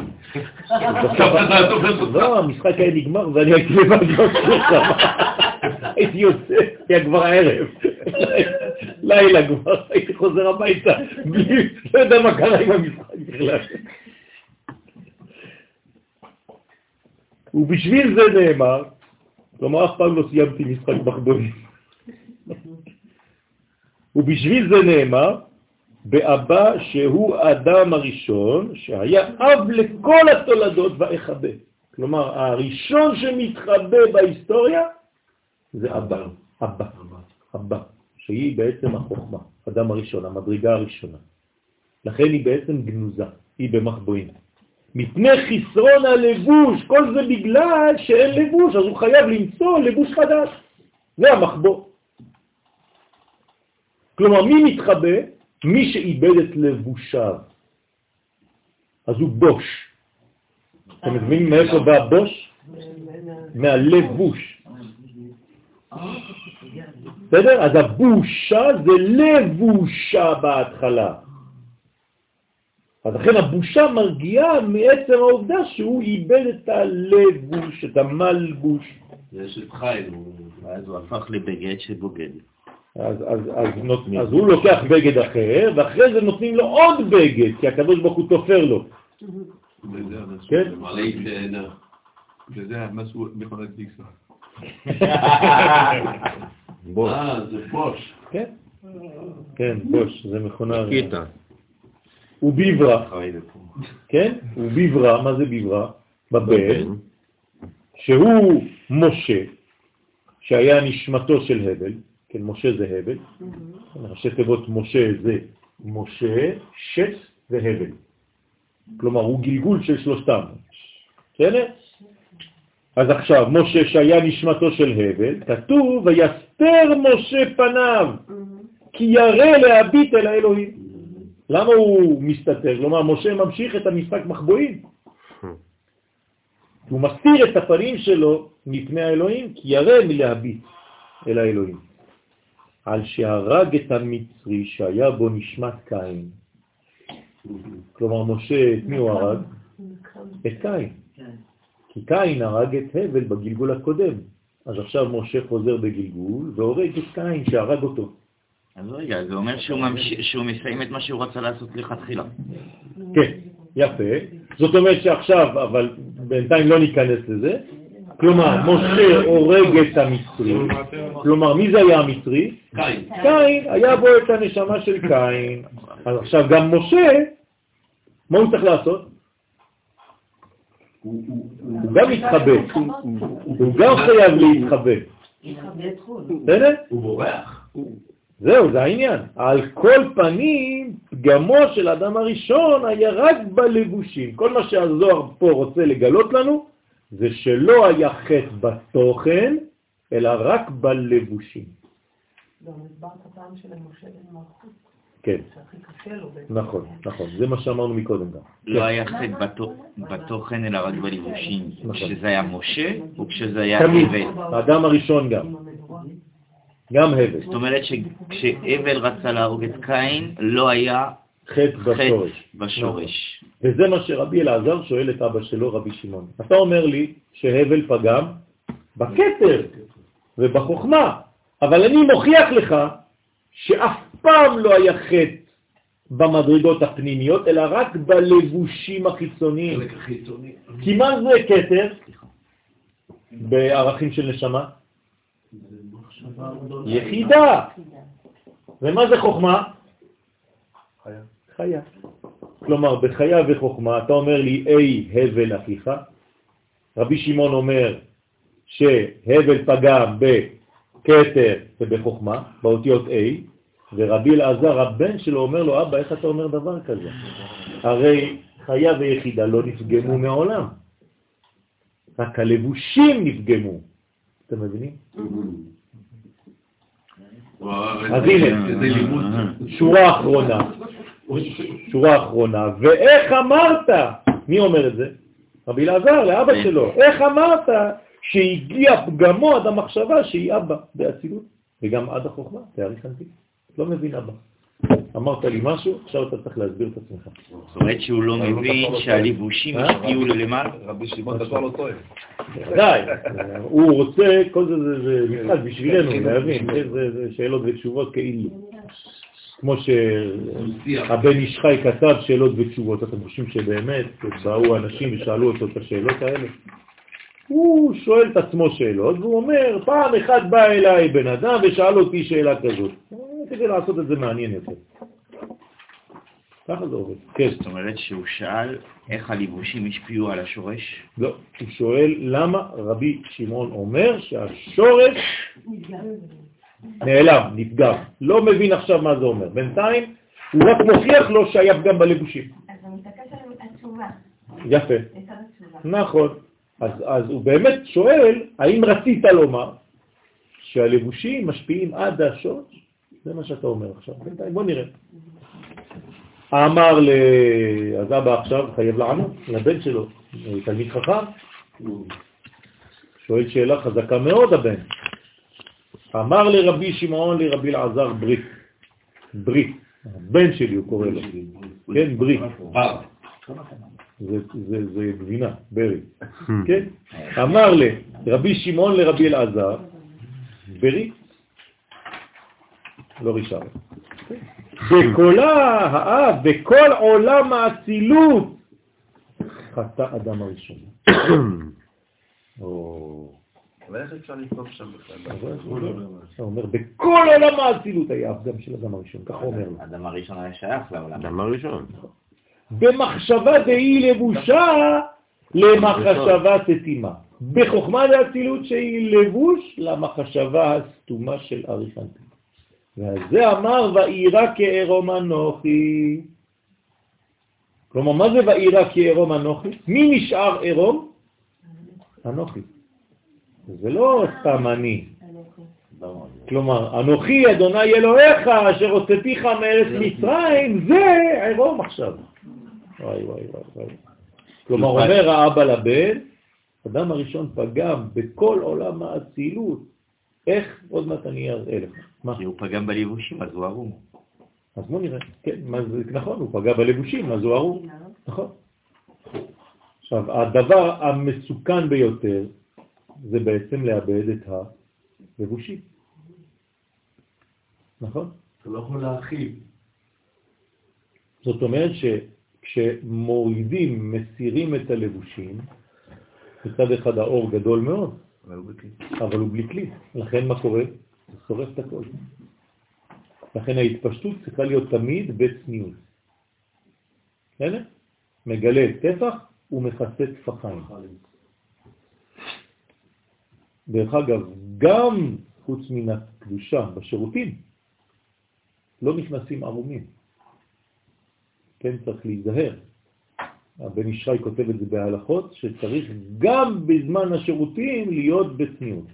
לא, המשחק היה נגמר ואני הייתי לבד בסוף. הייתי יוצא, היה כבר הערב. לילה כבר, הייתי חוזר הביתה, לא יודע מה קרה עם המשחק בכלל. ובשביל זה נאמר, כלומר אף פעם לא סיימתי משחק מחבונים. ובשביל זה נאמר, באבא שהוא האדם הראשון, שהיה אב לכל התולדות ואחבה. כלומר, הראשון שמתחבא בהיסטוריה זה אבא, אבא, אבא, שהיא בעצם החוכמה, אדם הראשון, המדרגה הראשונה. לכן היא בעצם גנוזה, היא במחבואים. מפני חסרון הלבוש, כל זה בגלל שאין לבוש, אז הוא חייב למצוא לבוש חדש. זה המחבוא. כלומר, מי מתחבא? מי שאיבד את לבושיו, אז הוא בוש. אתם מבינים מאיפה בא בוש? מהלבוש. בסדר? אז הבושה זה לבושה בהתחלה. אז לכן הבושה מרגיעה מעצם העובדה שהוא איבד את הלבוש, את המלבוש. זה של חיים, הוא הפך לבגד שבוגד. אז, אז, אז, נות, אז הוא לוקח בגד אחר, ואחרי זה נותנים לו עוד בגד, כי הקדוש ברוך הוא תופר לו. כן? תאנה. וזה משהו מכונת דיקסון. בוש. אה, זה בוש. כן, כן, בוש, זה מכונה... קיטה. וביברה, כן? וביברה, מה זה ביברה? בבן, שהוא משה, שהיה נשמתו של הבל, כן, משה זה הבל, ראשי תיבות משה זה משה, שץ והבל. כלומר, הוא גלגול של שלושתם. בסדר? אז עכשיו, משה שהיה נשמתו של הבל, כתוב, ויסתר משה פניו, כי ירא להביט אל האלוהים. למה הוא מסתתר? כלומר, משה ממשיך את המשחק מחבואים. הוא מסתיר את הפנים שלו מפני האלוהים, כי ירא מלהביט אל האלוהים. על שהרג את המצרי שהיה בו נשמת קין. כלומר, משה, את מי הוא הרג? את קין. כי קין הרג את הבל בגלגול הקודם. אז עכשיו משה חוזר בגלגול והורג את קין שהרג אותו. אז רגע, זה אומר שהוא ממש- שהוא מסיים את מה שהוא רצה לעשות לכתחילה. כן, יפה. זאת אומרת שעכשיו, אבל בינתיים לא ניכנס לזה. כלומר, משה הורג את המצרי. כלומר, מי זה היה המצרי? קין. קין, היה בו את הנשמה של קין. אז עכשיו גם משה, מה הוא צריך לעשות? הוא- גם מתחבא. הוא גם חייב להתחבא. יכבד חו"ל. בסדר? הוא בורח. זהו, זה העניין. על כל פנים, פגמו של אדם הראשון היה רק בלבושים. כל מה שהזוהר פה רוצה לגלות לנו, זה שלא היה חטא בתוכן, אלא רק בלבושים. גם הסברת פעם של משה בן מלכות, כן. נכון, נכון. זה מה שאמרנו מקודם גם. לא היה חטא בתו- בתוכן, אלא רק בלבושים. נכון. כשזה היה משה, או כשזה היה הבל. האדם הראשון גם. גם הבל. זאת אומרת שכשהבל רצה להרוג את קין, לא היה חטא בשורש. בשורש. וזה מה שרבי אלעזר שואל את אבא שלו, רבי שמעון. אתה אומר לי שהבל פגם בכתר ובחוכמה, אבל אני מוכיח לך שאף פעם לא היה חטא במדרגות הפנימיות, אלא רק בלבושים החיצוניים. כי מה זה כתר בערכים של נשמה? יחידה. ומה זה חוכמה? חיה. כלומר, בחיה וחוכמה, אתה אומר לי, אי הבל אחיך, רבי שמעון אומר שהבל פגם בכתר ובחוכמה, באותיות A, ורבי אלעזר, הבן שלו, אומר לו, אבא, איך אתה אומר דבר כזה? הרי חיה ויחידה לא נפגמו מעולם, רק הלבושים נפגמו. אתם מבינים? אז הנה. שורה אחרונה, שורה אחרונה, ואיך אמרת, מי אומר את זה? רבי אלעזר, לאבא כן. שלו, איך אמרת שהגיע פגמו עד המחשבה שהיא אבא באצילות, וגם עד החוכמה, תאריך אנטי. לא מבין אבא. אמרת לי משהו, עכשיו אתה צריך להסביר את עצמך. זאת אומרת שהוא לא מבין שהלבושים אה? השפיעו לו למעלה. רבי שמעון אתה כבר לא טועה. די, הוא רוצה, כל זה זה- משחק בשבילנו, להבין, כן, זה זה שאלות ותשובות כאילו. כמו שהבן איש חי כתב שאלות ותשובות, אתם חושבים שבאמת באו אנשים ושאלו אותו את השאלות האלה? הוא שואל את עצמו שאלות, והוא אומר, פעם אחת בא אליי בן אדם ושאל אותי שאלה כזאת. כדי לעשות את זה מעניין יותר. ככה זה עובד. כן. זאת אומרת שהוא שאל איך הלבושים השפיעו על השורש. לא, הוא שואל למה רבי שמעון אומר שהשורש נעלם, נפגע. לא מבין עכשיו מה זה אומר. בינתיים הוא רק מוכיח לו שהיה פגם בלבושים. אז הוא מתעקש על התשובה, יפה. נכון. אז, אז הוא באמת שואל, האם רצית לומר שהלבושים משפיעים עד השורש? זה מה שאתה אומר עכשיו. בינתיים בוא נראה. אמר ל... אז אבא עכשיו חייב לענות לבן שלו, תלמיד חכם, שואל שאלה חזקה מאוד הבן. אמר לרבי שמעון לרבי אלעזר ברית, ברית, הבן שלי הוא קורא לו, כן, ברית, בר. זה, גבינה, ברי, כן? אמר לרבי שמעון לרבי אלעזר, ברית, לא רישר, בקולה האב, בכל עולם האצילות, חטא אדם הראשון. אבל איך אפשר לכתוב שם בכלל? הוא אומר, בכל עולם האצילות היה הפגם של אדם הראשון, הוא אומר לו. האדם הראשון היה שייך לעולם. אדם הראשון. במחשבה דהי לבושה למחשבה סתימה. בחוכמה דאצילות שהיא לבוש למחשבה הסתומה של אריכנטי. ועל זה אמר ואירא כערום אנוכי. כלומר, מה זה ואירא כערום אנוכי? מי נשאר ערום? אנוכי. זה לא סתם אני. כלומר, אנוכי אדוני אלוהיך אשר הוצאתיך מארץ מצרים, זה עירום עכשיו. וואי וואי וואי. כלומר, אומר האבא לבן, אדם הראשון פגם בכל עולם האצילות. איך? עוד מעט אני אראה לך. מה? כי הוא פגם בלבושים, אז הוא ערום. אז בוא נראה. כן, מה זה, נכון, הוא פגע בלבושים, אז הוא ארור. נכון. עכשיו, הדבר המסוכן ביותר זה בעצם לאבד את הלבושים. נכון? אתה לא יכול להכיל. זאת אומרת שכשמורידים, מסירים את הלבושים, מצד אחד האור גדול מאוד, אבל הוא בלי כלי. לכן מה קורה? זה שורף את הכל. לכן ההתפשטות צריכה להיות תמיד בצניעות. בסדר? מגלה טפח ומכסה טפחיים. דרך אגב, גם חוץ מן הקדושה בשירותים, לא נכנסים ערומים. כן, צריך להיזהר. הבן ישי כותב את זה בהלכות, שצריך גם בזמן השירותים להיות בצניעות.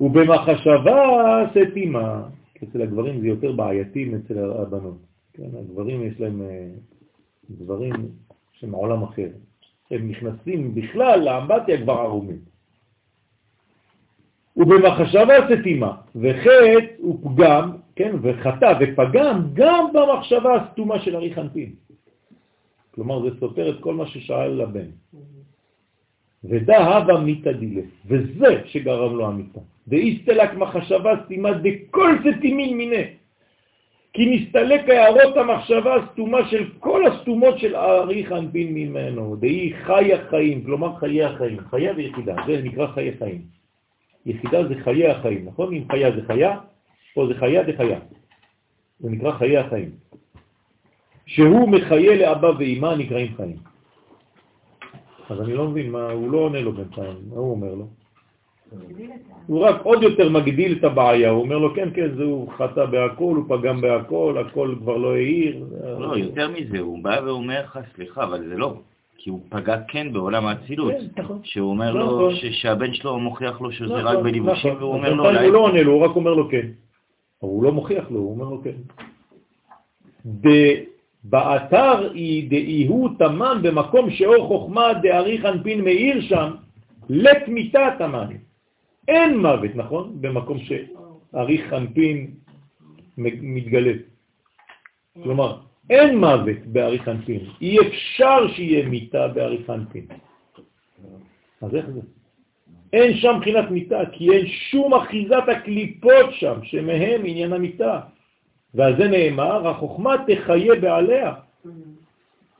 ובמחשבה סתימה, אצל הגברים זה יותר בעייתי מאצל הבנות. כן, הגברים יש להם אה, דברים שהם עולם אחר. הם נכנסים בכלל לאמבטיה כבר ערומים. ובמחשבה סתימה, וחטא הוא פגם, כן, וחטא ופגם גם במחשבה הסתומה של ארי חנפין. כלומר, זה סותר את כל מה ששאל לבן. ודא הווה מיתא דילה, וזה שגרם לו המיתא. דאיסטלק מחשבה סתימה דכל סתימין מיני. כי נסתלק הערות המחשבה הסתומה של כל הסתומות של ארי חנפין ממנו. דהי חי החיים, כלומר חיי החיים. חיה ויחידה, זה נקרא חיי חיים. יחידה זה חיי החיים, נכון? אם חיה זה חיה, פה זה חיה זה חיה. זה נקרא חיי החיים. שהוא מחיה לאבא ואימא נקראים חיים. אז אני לא מבין, מה, הוא לא עונה לו בינתיים, מה הוא אומר לו? הוא רק עוד יותר מגדיל את הבעיה, הוא אומר לו, כן, כן, זהו חטא בהכל, הוא פגם בהכל, הכל כבר לא העיר. לא, יותר מזה, הוא בא ואומר לך, סליחה, אבל זה לא. כי הוא פגע כן בעולם האצילות. כן, נכון. שהוא אומר לו, נכון. שהבן שלו מוכיח לו שזה נכון, רק בליבושים, נכון. והוא אומר לו, הוא לא עונה לו, הוא רק אומר לו כן. אבל הוא לא מוכיח לו, הוא אומר לו כן. באתר היא דאיהו תמן במקום שאור חוכמה דארי חנפין מאיר שם, לתמיתה תמן. אין מוות, נכון? במקום שארי חנפין מ- מתגלה. כלומר, אין מוות בארי חנפין. אי אפשר שיהיה מיטה בארי חנפין. אז איך זה? אין שם בחינת מיטה, כי אין שום אחיזת הקליפות שם, שמהם עניין המיטה. ועל זה נאמר, החוכמה תחיה בעליה.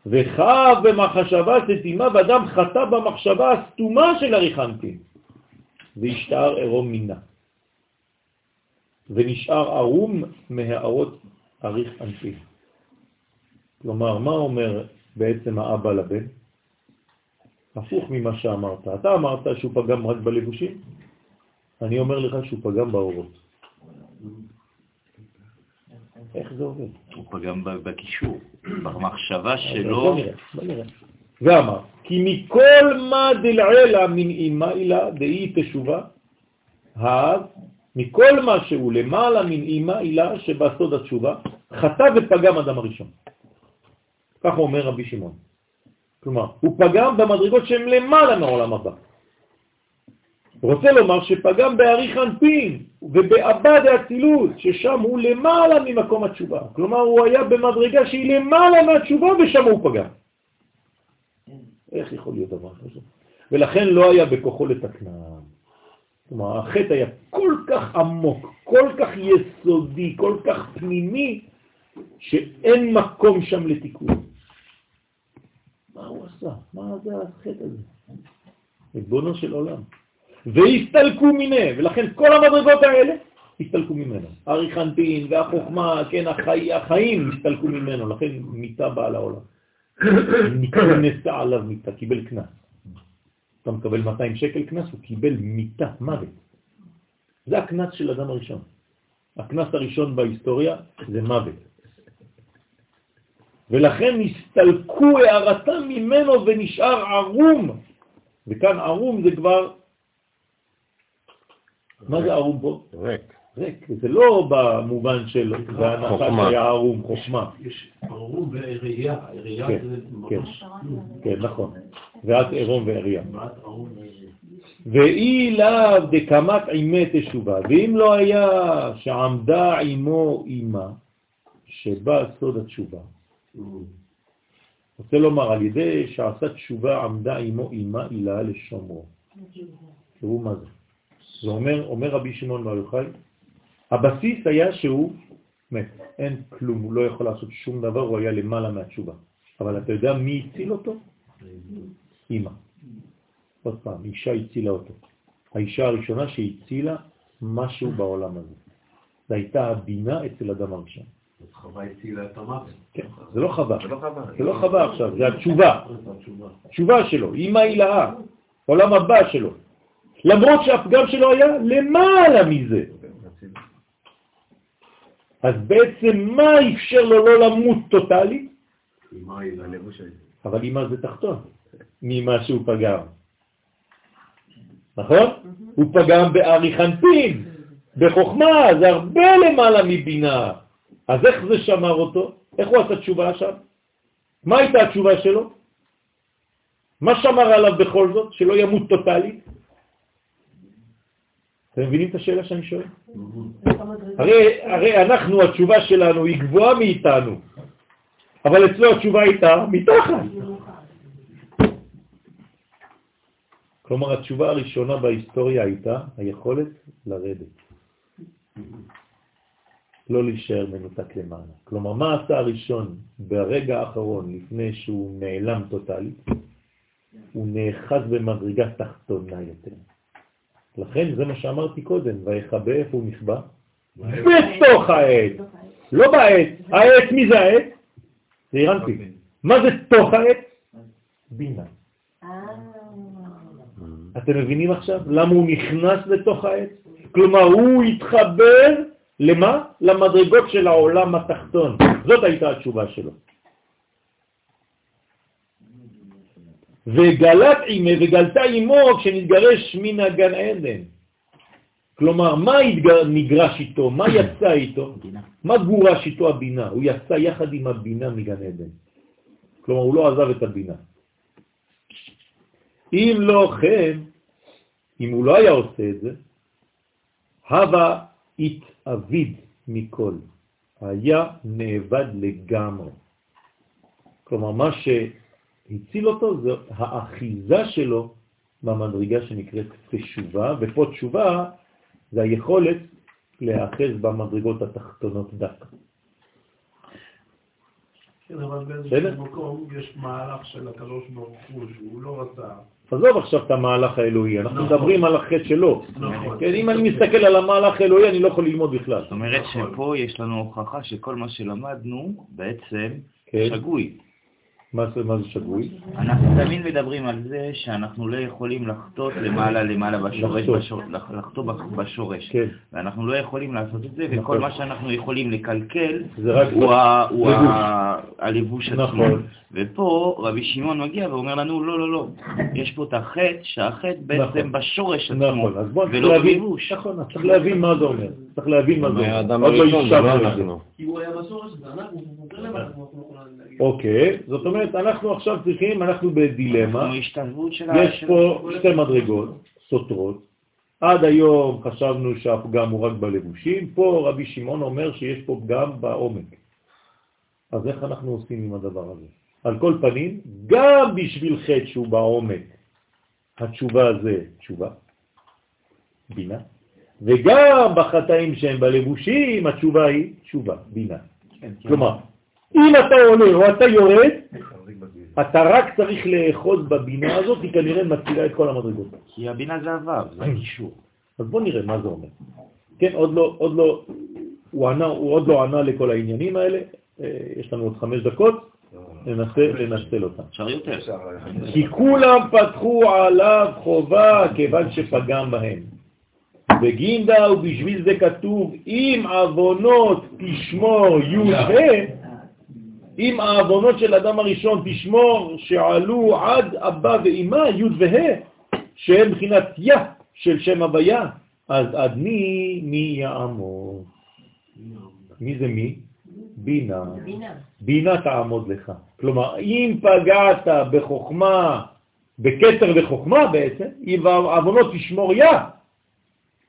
וחב במחשבה סתימה, ואדם חטא במחשבה הסתומה של אריכנטין, והשתער עירום מינה. ונשאר ערום מהערות אריך אנפין. כלומר, מה אומר בעצם האבא לבן? הפוך ממה שאמרת. אתה אמרת שהוא פגם רק בלבושים, אני אומר לך שהוא פגם באורות. איך זה עובד? הוא פגם בקישור, במחשבה שלו, בוא נראה. ואמר, כי מכל מה דלעילה מן אימה אילה דאי תשובה, אז מכל מה שהוא למעלה מן אימה אילה שבסוד התשובה, חטא ופגם אדם הראשון. ככה אומר רבי שמעון. כלומר, הוא פגם במדרגות שהן למעלה מהעולם הבא. רוצה לומר שפגם בארי חנפין ובאבד האצילות, ששם הוא למעלה ממקום התשובה. כלומר, הוא היה במדרגה שהיא למעלה מהתשובה ושם הוא פגם. איך יכול להיות דבר כזה? ולכן לא היה בכוחו לתקנם. כלומר, החטא היה כל כך עמוק, כל כך יסודי, כל כך פנימי, שאין מקום שם לתיקון. מה הוא עשה? מה זה החטא הזה? ריבונו של עולם. והסתלקו מיני, ולכן כל המדרגות האלה הסתלקו ממנו. אריכנטין והחוכמה, כן, החי, החיים הסתלקו ממנו, לכן מיטה באה לעולם. נקנסה עליו מיטה, קיבל קנס. אתה מקבל 200 שקל קנס, הוא קיבל מיטה, מוות. זה הקנס של אדם הראשון. הקנס הראשון בהיסטוריה זה מוות. ולכן הסתלקו הערתם ממנו ונשאר ערום. וכאן ערום זה כבר... מה זה ערום פה? ריק. ריק. זה לא במובן של בהנחה חוכמה. שהיה ערום, חוכמה. יש ברור וראייה, ראייה כן, זה כן, ממש כן, נכון. ואת ברור וראייה. ואי לאו דקמת עימי תשובה, ואם לא היה שעמדה עמו אימה, שבא סוד התשובה. רוצה לומר, על ידי שעשה תשובה עמדה עמו אימה אילה לשומרו. תראו מה זה. זה אומר, אומר רבי שמעון בר יוחאי, הבסיס היה שהוא מת, אין כלום, הוא לא יכול לעשות שום דבר, הוא היה למעלה מהתשובה. אבל אתה יודע מי הציל אותו? אימא. עוד פעם, אישה הצילה אותו. האישה הראשונה שהצילה משהו בעולם הזה. זו הייתה הבינה אצל אדם הראשון. אז חווה הצילה את המוות. כן, זה לא חווה, זה לא חבל. זה לא חווה עכשיו, זה התשובה. התשובה. תשובה שלו, אימא הילאה, עולם הבא שלו. למרות שהפגם שלו היה למעלה מזה. אז בעצם מה אפשר לו לא למות העילה. אבל אימא זה תחתון ממה שהוא פגם. נכון? הוא פגם באריכנטין, בחוכמה, זה הרבה למעלה מבינה. אז איך זה שמר אותו? איך הוא עשה תשובה שם? מה הייתה התשובה שלו? מה שמר עליו בכל זאת? שלא ימות טוטלית? אתם מבינים את השאלה שאני שואל? הרי, הרי אנחנו, התשובה שלנו היא גבוהה מאיתנו, אבל אצלו התשובה הייתה מתחת. כלומר, התשובה הראשונה בהיסטוריה הייתה היכולת לרדת. לא להישאר מנותק למעלה. כלומר, מה עשה הראשון ברגע האחרון, לפני שהוא נעלם טוטלית? הוא נאחז במדרגה תחתונה יותר. לכן זה מה שאמרתי קודם, ויחבא איפה הוא נכבה? בתוך העץ, לא בעץ. העץ, מי זה העץ? זה אירנטי. מה זה תוך העץ? בינה. אתם מבינים עכשיו למה הוא נכנס לתוך העץ? כלומר, הוא התחבר למה? למדרגות של העולם התחתון. זאת הייתה התשובה שלו. וגלת עימה וגלתה עמו כשנתגרש מן הגן עדן. כלומר, מה התגר... נגרש איתו? מה יצא איתו? מה גורש איתו הבינה? הוא יצא יחד עם הבינה מגן עדן. כלומר, הוא לא עזב את הבינה. אם לא כן, אם הוא לא היה עושה את זה, הווה התאביד מכל, היה נאבד לגמרי. כלומר, מה שהציל אותו זה האחיזה שלו במדרגה שנקראת תשובה, ופה תשובה זה היכולת להאחז במדרגות התחתונות דווקא. כן, אבל? באיזשהו מקום יש מהלך של הקדוש ברוך הוא שהוא לא רצה. עזוב עכשיו את המהלך האלוהי, אנחנו נכון. מדברים על החטא שלו. נכון. כן, אם אני מסתכל על המהלך האלוהי, אני לא יכול ללמוד בכלל. זאת אומרת נכון. שפה יש לנו הוכחה שכל מה שלמדנו בעצם כן. שגוי. מה זה מה זה שגוי? אנחנו תמיד מדברים על זה שאנחנו לא יכולים לחטות למעלה למעלה בשורש, לחטוא. בשור- לח- לחטוא בשורש. כן. ואנחנו לא יכולים לעשות את זה, וכל נכון. מה שאנחנו יכולים לקלקל הוא הלבוש עצמו. נכון. ופה רבי שמעון מגיע ואומר לנו, לא, לא, לא, יש פה את החטא, שהחטא בעצם נכון. בשורש עצמו, ולא בלבוש. נכון, אז צריך להבין מה זה אומר. צריך להבין מה זה אומר. עוד לא לא השבנו. אנחנו. כי הוא היה בשורש, זה אנחנו, הוא חוזר למטה, אנחנו לא יכולים להגיד. אוקיי, זאת אומרת, אנחנו עכשיו צריכים, אנחנו בדילמה. יש פה שתי מדרגות סותרות. עד היום חשבנו שהפגם הוא רק בלבושים, פה רבי שמעון אומר שיש פה פגם בעומק. אז איך אנחנו עושים עם הדבר הזה? על כל פנים, גם בשביל חטא שהוא בעומק, התשובה זה תשובה, בינה, וגם בחטאים שהם בלבושים, התשובה היא תשובה, בינה. כן, כן. כלומר, אם אתה עולה או אתה יורד. אתה רק צריך לאחוז בבינה הזאת, היא כנראה מצילה את כל המדרגות. כי הבינה זה הוו, זה הקישור. אז בוא נראה מה זה אומר. כן, עוד לא, עוד לא, הוא, ענה, הוא עוד לא ענה לכל העניינים האלה, אה, יש לנו עוד חמש דקות, ננסה לנצל אותם. אפשר יותר. אה, כי כולם פתחו עליו חובה כיוון שפגם בהם. בגינדה ובשביל זה כתוב, אם עוונות תשמור י"ב, אם העוונות של אדם הראשון תשמור שעלו עד אבא ואמא י' וה', שהם בחינת יא של שם הוויה, אז עד מי מי יעמוד? מי זה מי? בינה. בינה. בינה תעמוד לך. כלומר, אם פגעת בחוכמה, בכתר וחוכמה בעצם, אם העוונות תשמור יא,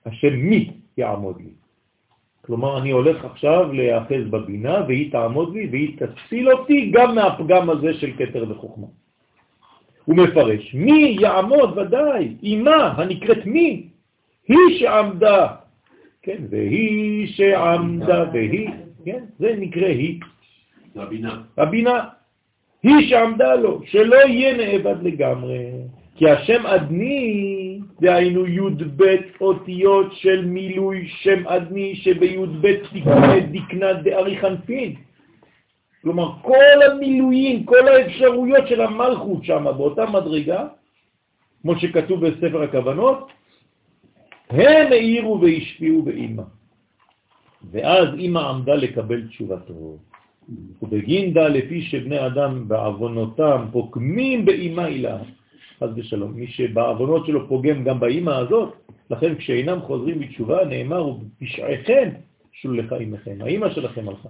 השם מי יעמוד לי. כלומר, אני הולך עכשיו להיאחז בבינה, והיא תעמוד לי, והיא תציל אותי גם מהפגם הזה של כתר וחוכמה. הוא מפרש, מי יעמוד ודאי, אימה הנקראת מי, היא שעמדה, כן, והיא שעמדה, והיא, כן, זה נקרא היא, הבינה. הבינה, היא שעמדה לו, שלא יהיה נאבד לגמרי. כי השם אדני, דהיינו י"ב אותיות של מילוי שם אדני שבי"ב דקנה דארי חנפין. כלומר, כל המילואים, כל האפשרויות של המלכות שם, באותה מדרגה, כמו שכתוב בספר הכוונות, הם העירו והשפיעו באמא. ואז אמא עמדה לקבל תשובתו. ובגינדה לפי שבני אדם בעוונותם פוקמים באמא אילה, חס ושלום, מי שבעוונות שלו פוגם גם באמא הזאת, לכן כשאינם חוזרים בתשובה נאמר ובפשעיכם שולחה אמכם, האמא שלכם הלכה.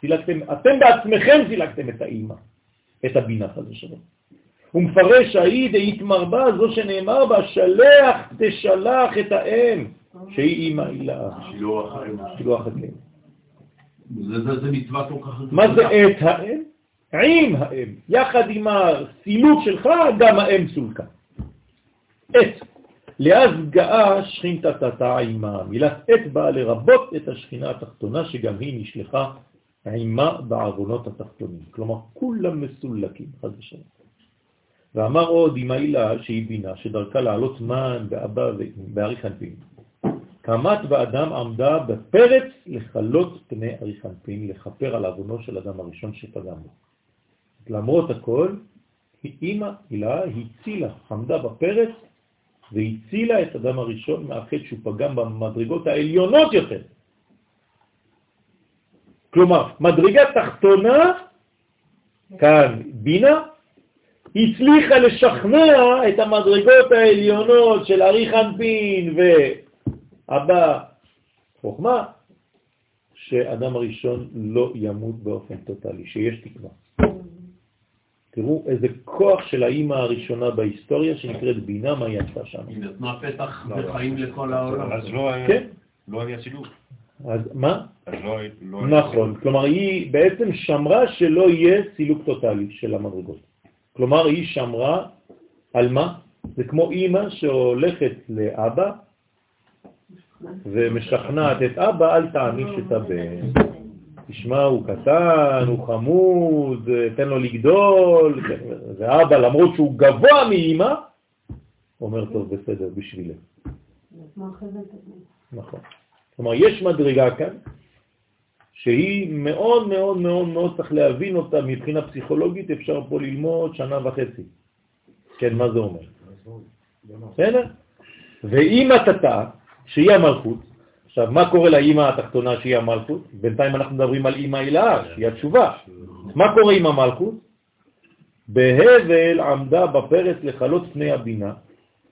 סילקתם, אתם בעצמכם סילקתם את האמא, את הבינה חס ושלום. הוא מפרש ההיא דאית מרבה, זו שנאמר בה, שלח תשלח את האם, שהיא אמא אילה, שילוח האם. שילוח זה זה מצווה כל כך... מה זה את האם? עם האם. יחד עם הסילוק שלך, גם האם סולקה. את. לאז גאה שכינתתתה עימה. מילת את באה לרבות את השכינה התחתונה, שגם היא נשלחה עימה בעוונות התחתונים. כלומר, כולם מסולקים, חד ושלום. ואמר עוד עם העילה שהיא בינה, שדרכה לעלות מן באבא אנפין. קמת באדם עמדה בפרץ לחלות פני אריך אנפין, לכפר על עוונו של אדם הראשון שפגם בו. למרות הכל, אימא הילה הצילה, עמדה בפרץ והצילה את אדם הראשון מהחטא שהוא פגם במדרגות העליונות יותר. כלומר, מדרגה תחתונה, כאן בינה, הצליחה לשכנע את המדרגות העליונות של אריך אנפין ואבא חוכמה, שאדם הראשון לא ימות באופן טוטלי, שיש תקווה. תראו איזה כוח של האימא הראשונה בהיסטוריה שנקראת בינה, מה היא עשתה שם. היא נתנה פתח וחיים לכל העולם. אז לא היה- כן, לא היה שילוב. אז מה? אז לא לא נכון, כלומר היא בעצם שמרה שלא יהיה סילוק טוטלי של המדרגות. כלומר היא שמרה על מה? זה כמו אימא שהולכת לאבא ומשכנעת את אבא, אל תעניש את הבן. תשמע, הוא קטן, הוא חמוד, תן לו לגדול, ואבא, למרות שהוא גבוה מאימא, אומר, טוב, בסדר, בשבילך. נכון. כלומר, יש מדרגה כאן, שהיא מאוד מאוד מאוד מאוד צריך להבין אותה מבחינה פסיכולוגית, אפשר פה ללמוד שנה וחצי. כן, מה זה אומר? בסדר? ואימא תתה, שהיא המלכות, עכשיו, מה קורה לאימא התחתונה שהיא המלכות? בינתיים אנחנו מדברים על אימא הילה, שהיא התשובה. מה קורה עם המלכות? בהבל עמדה בפרץ לחלות פני הבינה,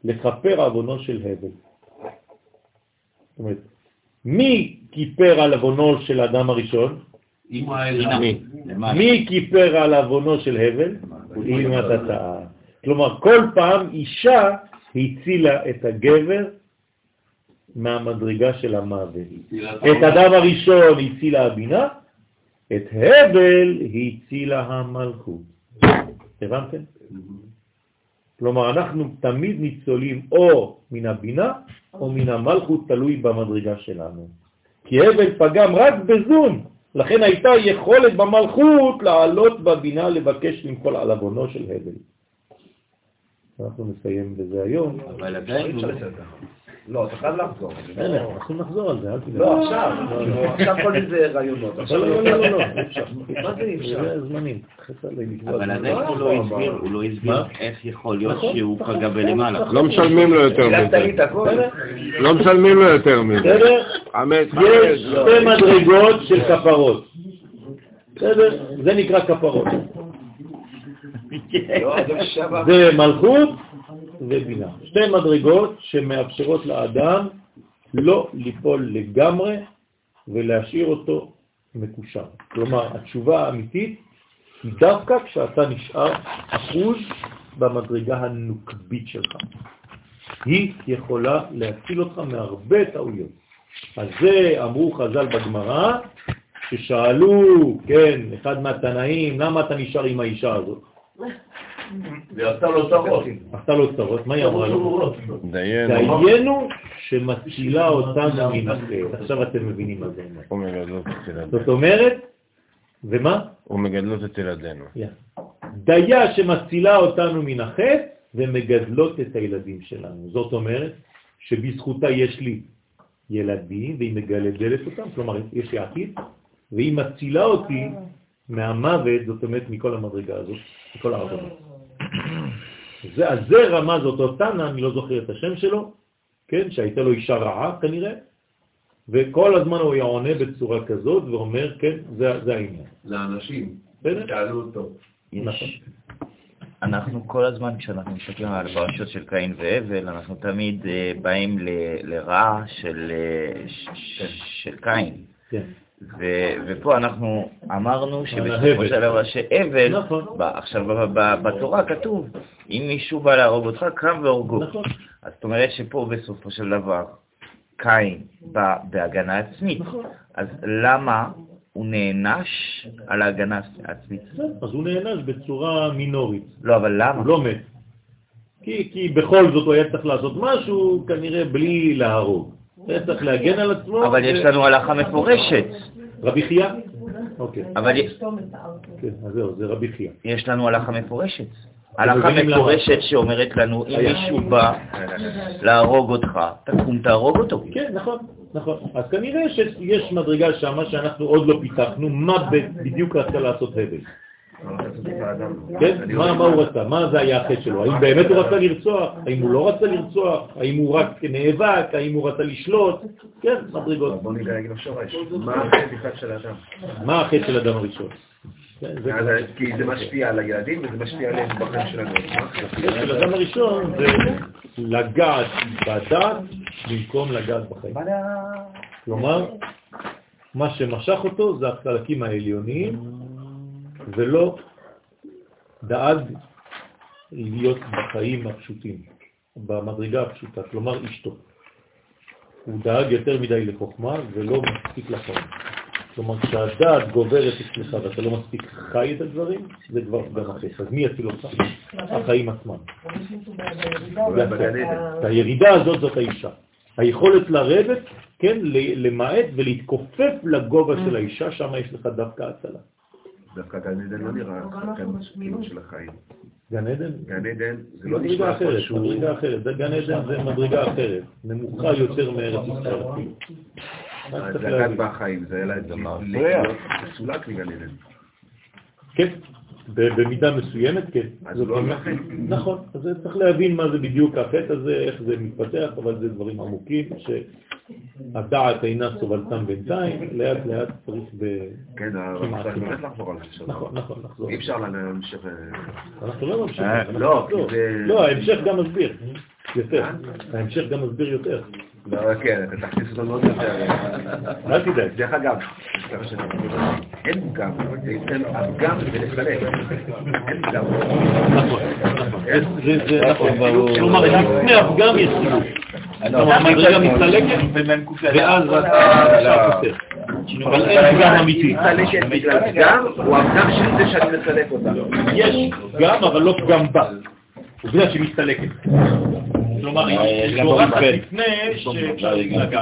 לכפר עוונו של הבל. זאת אומרת, מי כיפר על עוונו של האדם הראשון? מי כיפר על עוונו של הבל? אמא תתאה. כלומר, כל פעם אישה הצילה את הגבר מהמדרגה של המוות. את אדם הראשון הצילה הבינה, את הבל הצילה המלכות. הבנתם? כלומר, אנחנו תמיד ניצולים או מן הבינה או מן המלכות, תלוי במדרגה שלנו. כי הבל פגם רק בזון, לכן הייתה יכולת במלכות לעלות בבינה לבקש למחול על עוונו של הבל. אנחנו נסיים בזה היום. אבל עדיין הוא... לא, אתה חייב לחזור. אנחנו לחזור על זה, אל תדאג. לא, עכשיו. כאילו, עכשיו כל מיני רעיונות. לא, עכשיו לא, לא, לא, לא. מה זה אי אפשר? זה זמנים. חסר לי לקבוע אבל זמנים. עדיין הוא לא הסביר, הוא לא הסביר? איך יכול להיות נכון, שהוא נכון, פגע בלמעלה. לא משלמים לו יותר מזה. לא משלמים לו יותר מזה. בסדר? יש חמש. שתי מדרגות של כפרות. בסדר? זה נקרא כפרות. לא. זה מלכות ובינה. שתי מדרגות שמאפשרות לאדם לא ליפול לגמרי ולהשאיר אותו מקושר. כלומר, התשובה האמיתית היא דווקא כשאתה נשאר אחוז במדרגה הנוקבית שלך. היא יכולה להציל אותך מהרבה טעויות. אז זה אמרו חז"ל בגמרא, ששאלו, כן, אחד מהתנאים, למה אתה נשאר עם האישה הזאת? ועשתה לו צרות. עשתה לו צרות, מה היא אמרה לו? דיינו שמצילה אותנו מן החטא. עכשיו אתם מבינים מה זה אומר. זאת. אומרת, ומה? הוא מגדלות אצל ידינו. דיה שמצילה אותנו מן החטא ומגדלות את הילדים שלנו. זאת אומרת שבזכותה יש לי ילדים והיא מגלדלת אותם, כלומר יש לי עתיד, והיא מצילה אותי מהמוות, זאת אומרת מכל המדרגה הזאת, מכל העבודות. זה, אז זה רמז אותו תנא, אני לא זוכר את השם שלו, כן, שהייתה לו אישה רעה כנראה, וכל הזמן הוא היה עונה בצורה כזאת ואומר, כן, זה, זה העניין. לאנשים. שאלו אותו. נכון. יש... אנחנו כל הזמן, כשאנחנו מסתכלים על הפרשות של קין והבל, אנחנו תמיד אה, באים ל- לרעה של, אה, ש- של קין. כן. ו- ופה אנחנו אמרנו שבסופו. של דבר שהבל, נכון. ב- עכשיו בתורה כתוב, אם מישהו בא להרוג אותך, קם והורגו. נכון. אז זאת אומרת שפה בסופו של דבר קין בא בהגנה עצמית. נכון. אז למה הוא נענש על ההגנה העצמית? אז הוא נענש בצורה מינורית, לא, אבל למה? הוא לא מת. כי, כי בכל זאת הוא היה צריך לעשות משהו, כנראה בלי להרוג. צריך להגן על עצמו. אבל יש לנו הלכה מפורשת. רבי חייא? אוקיי. אבל יש- כן, אז זהו, זה רבי חייא. יש לנו הלכה מפורשת. הלכה. מפורשת שאומרת לנו, אם מישהו בא להרוג אותך, תקום תהרוג אותו. כן, נכון, נכון. אז כנראה שיש מדרגה שם שאנחנו עוד לא פיתחנו, מה בדיוק רצה לעשות הבל. כן? מה, מה הוא רצה? מה זה היה החטא שלו? האם באמת הוא רצה לרצוח? האם הוא לא רצה לרצוח? האם הוא רק נאבק? האם הוא רצה לשלוט? כן, מדרגות. בוא נדלג לשורש. מה החטא בכלל של האדם? מה החטא של אדם הראשון? כן, זה אז, כי זה משפיע על הילדים וזה משפיע עליהם בחיים שלנו. החטא? של אדם הראשון זה לגעת בדת במקום לגעת בחיים. כלומר, מה שמשך אותו זה החלקים העליוניים, ולא דאג להיות בחיים הפשוטים, במדרגה הפשוטה, כלומר אשתו. הוא דאג יותר מדי לחוכמה ולא מספיק לחיים. כלומר, כשהדעת גוברת אצלך ואתה לא מספיק חי את הדברים, זה כבר גם החטא. אז מי יציל אותך? החיים עצמם. הירידה הזאת זאת האישה. היכולת לרדת, כן, למעט ולהתכופף לגובה של האישה, שם יש לך דווקא הצלה. דווקא גן עדן לא נראה כאן כאילו של החיים. גן עדן? גן עדן זה לא נשמע אחרת, שהוא... מדרגה אחרת. זה גן עדן זה מדרגה אחרת, נמוכה יותר מארץ ישראל זה להבין. בחיים, זה היה זה להיות מפריע. מסולק מגן עדן. כן, במידה מסוימת כן. אז זאת לא אומרת- החטא. נכון, אז צריך להבין מה זה בדיוק החטא הזה, איך זה מתפתח, אבל זה דברים עמוקים שהדעת אינה סובלתם בינתיים, לאט לאט צריך ב... כן, אבל צריך. באמת לחזור על זה. נכון, נכון, נחזור. אי אפשר להמשיך... אה, אנחנו לא ממשיכים. אה, לא. כי זה- לא, ההמשך גם מסביר. יותר. ההמשך גם מסביר יותר. לא, כן, אתה תכניס אותנו עוד יותר. אל תדאג. דרך אגב, אין פגם, זה אצל הפגם לסלק. אין פגם. נכון, נכון. זה- זה נכון. כלומר, לפני הפגם יש סיבוב. כלומר, המדרגה מסתלקת, ואז אתה פותר. אבל אין פגם אמיתי. מסלקת בגלל פגם, או הפגם של זה שאני מסלק אותה. יש פגם, אבל לא פגם בה. עובדה שהיא מסתלקת. כלומר, היא יש גם בורחת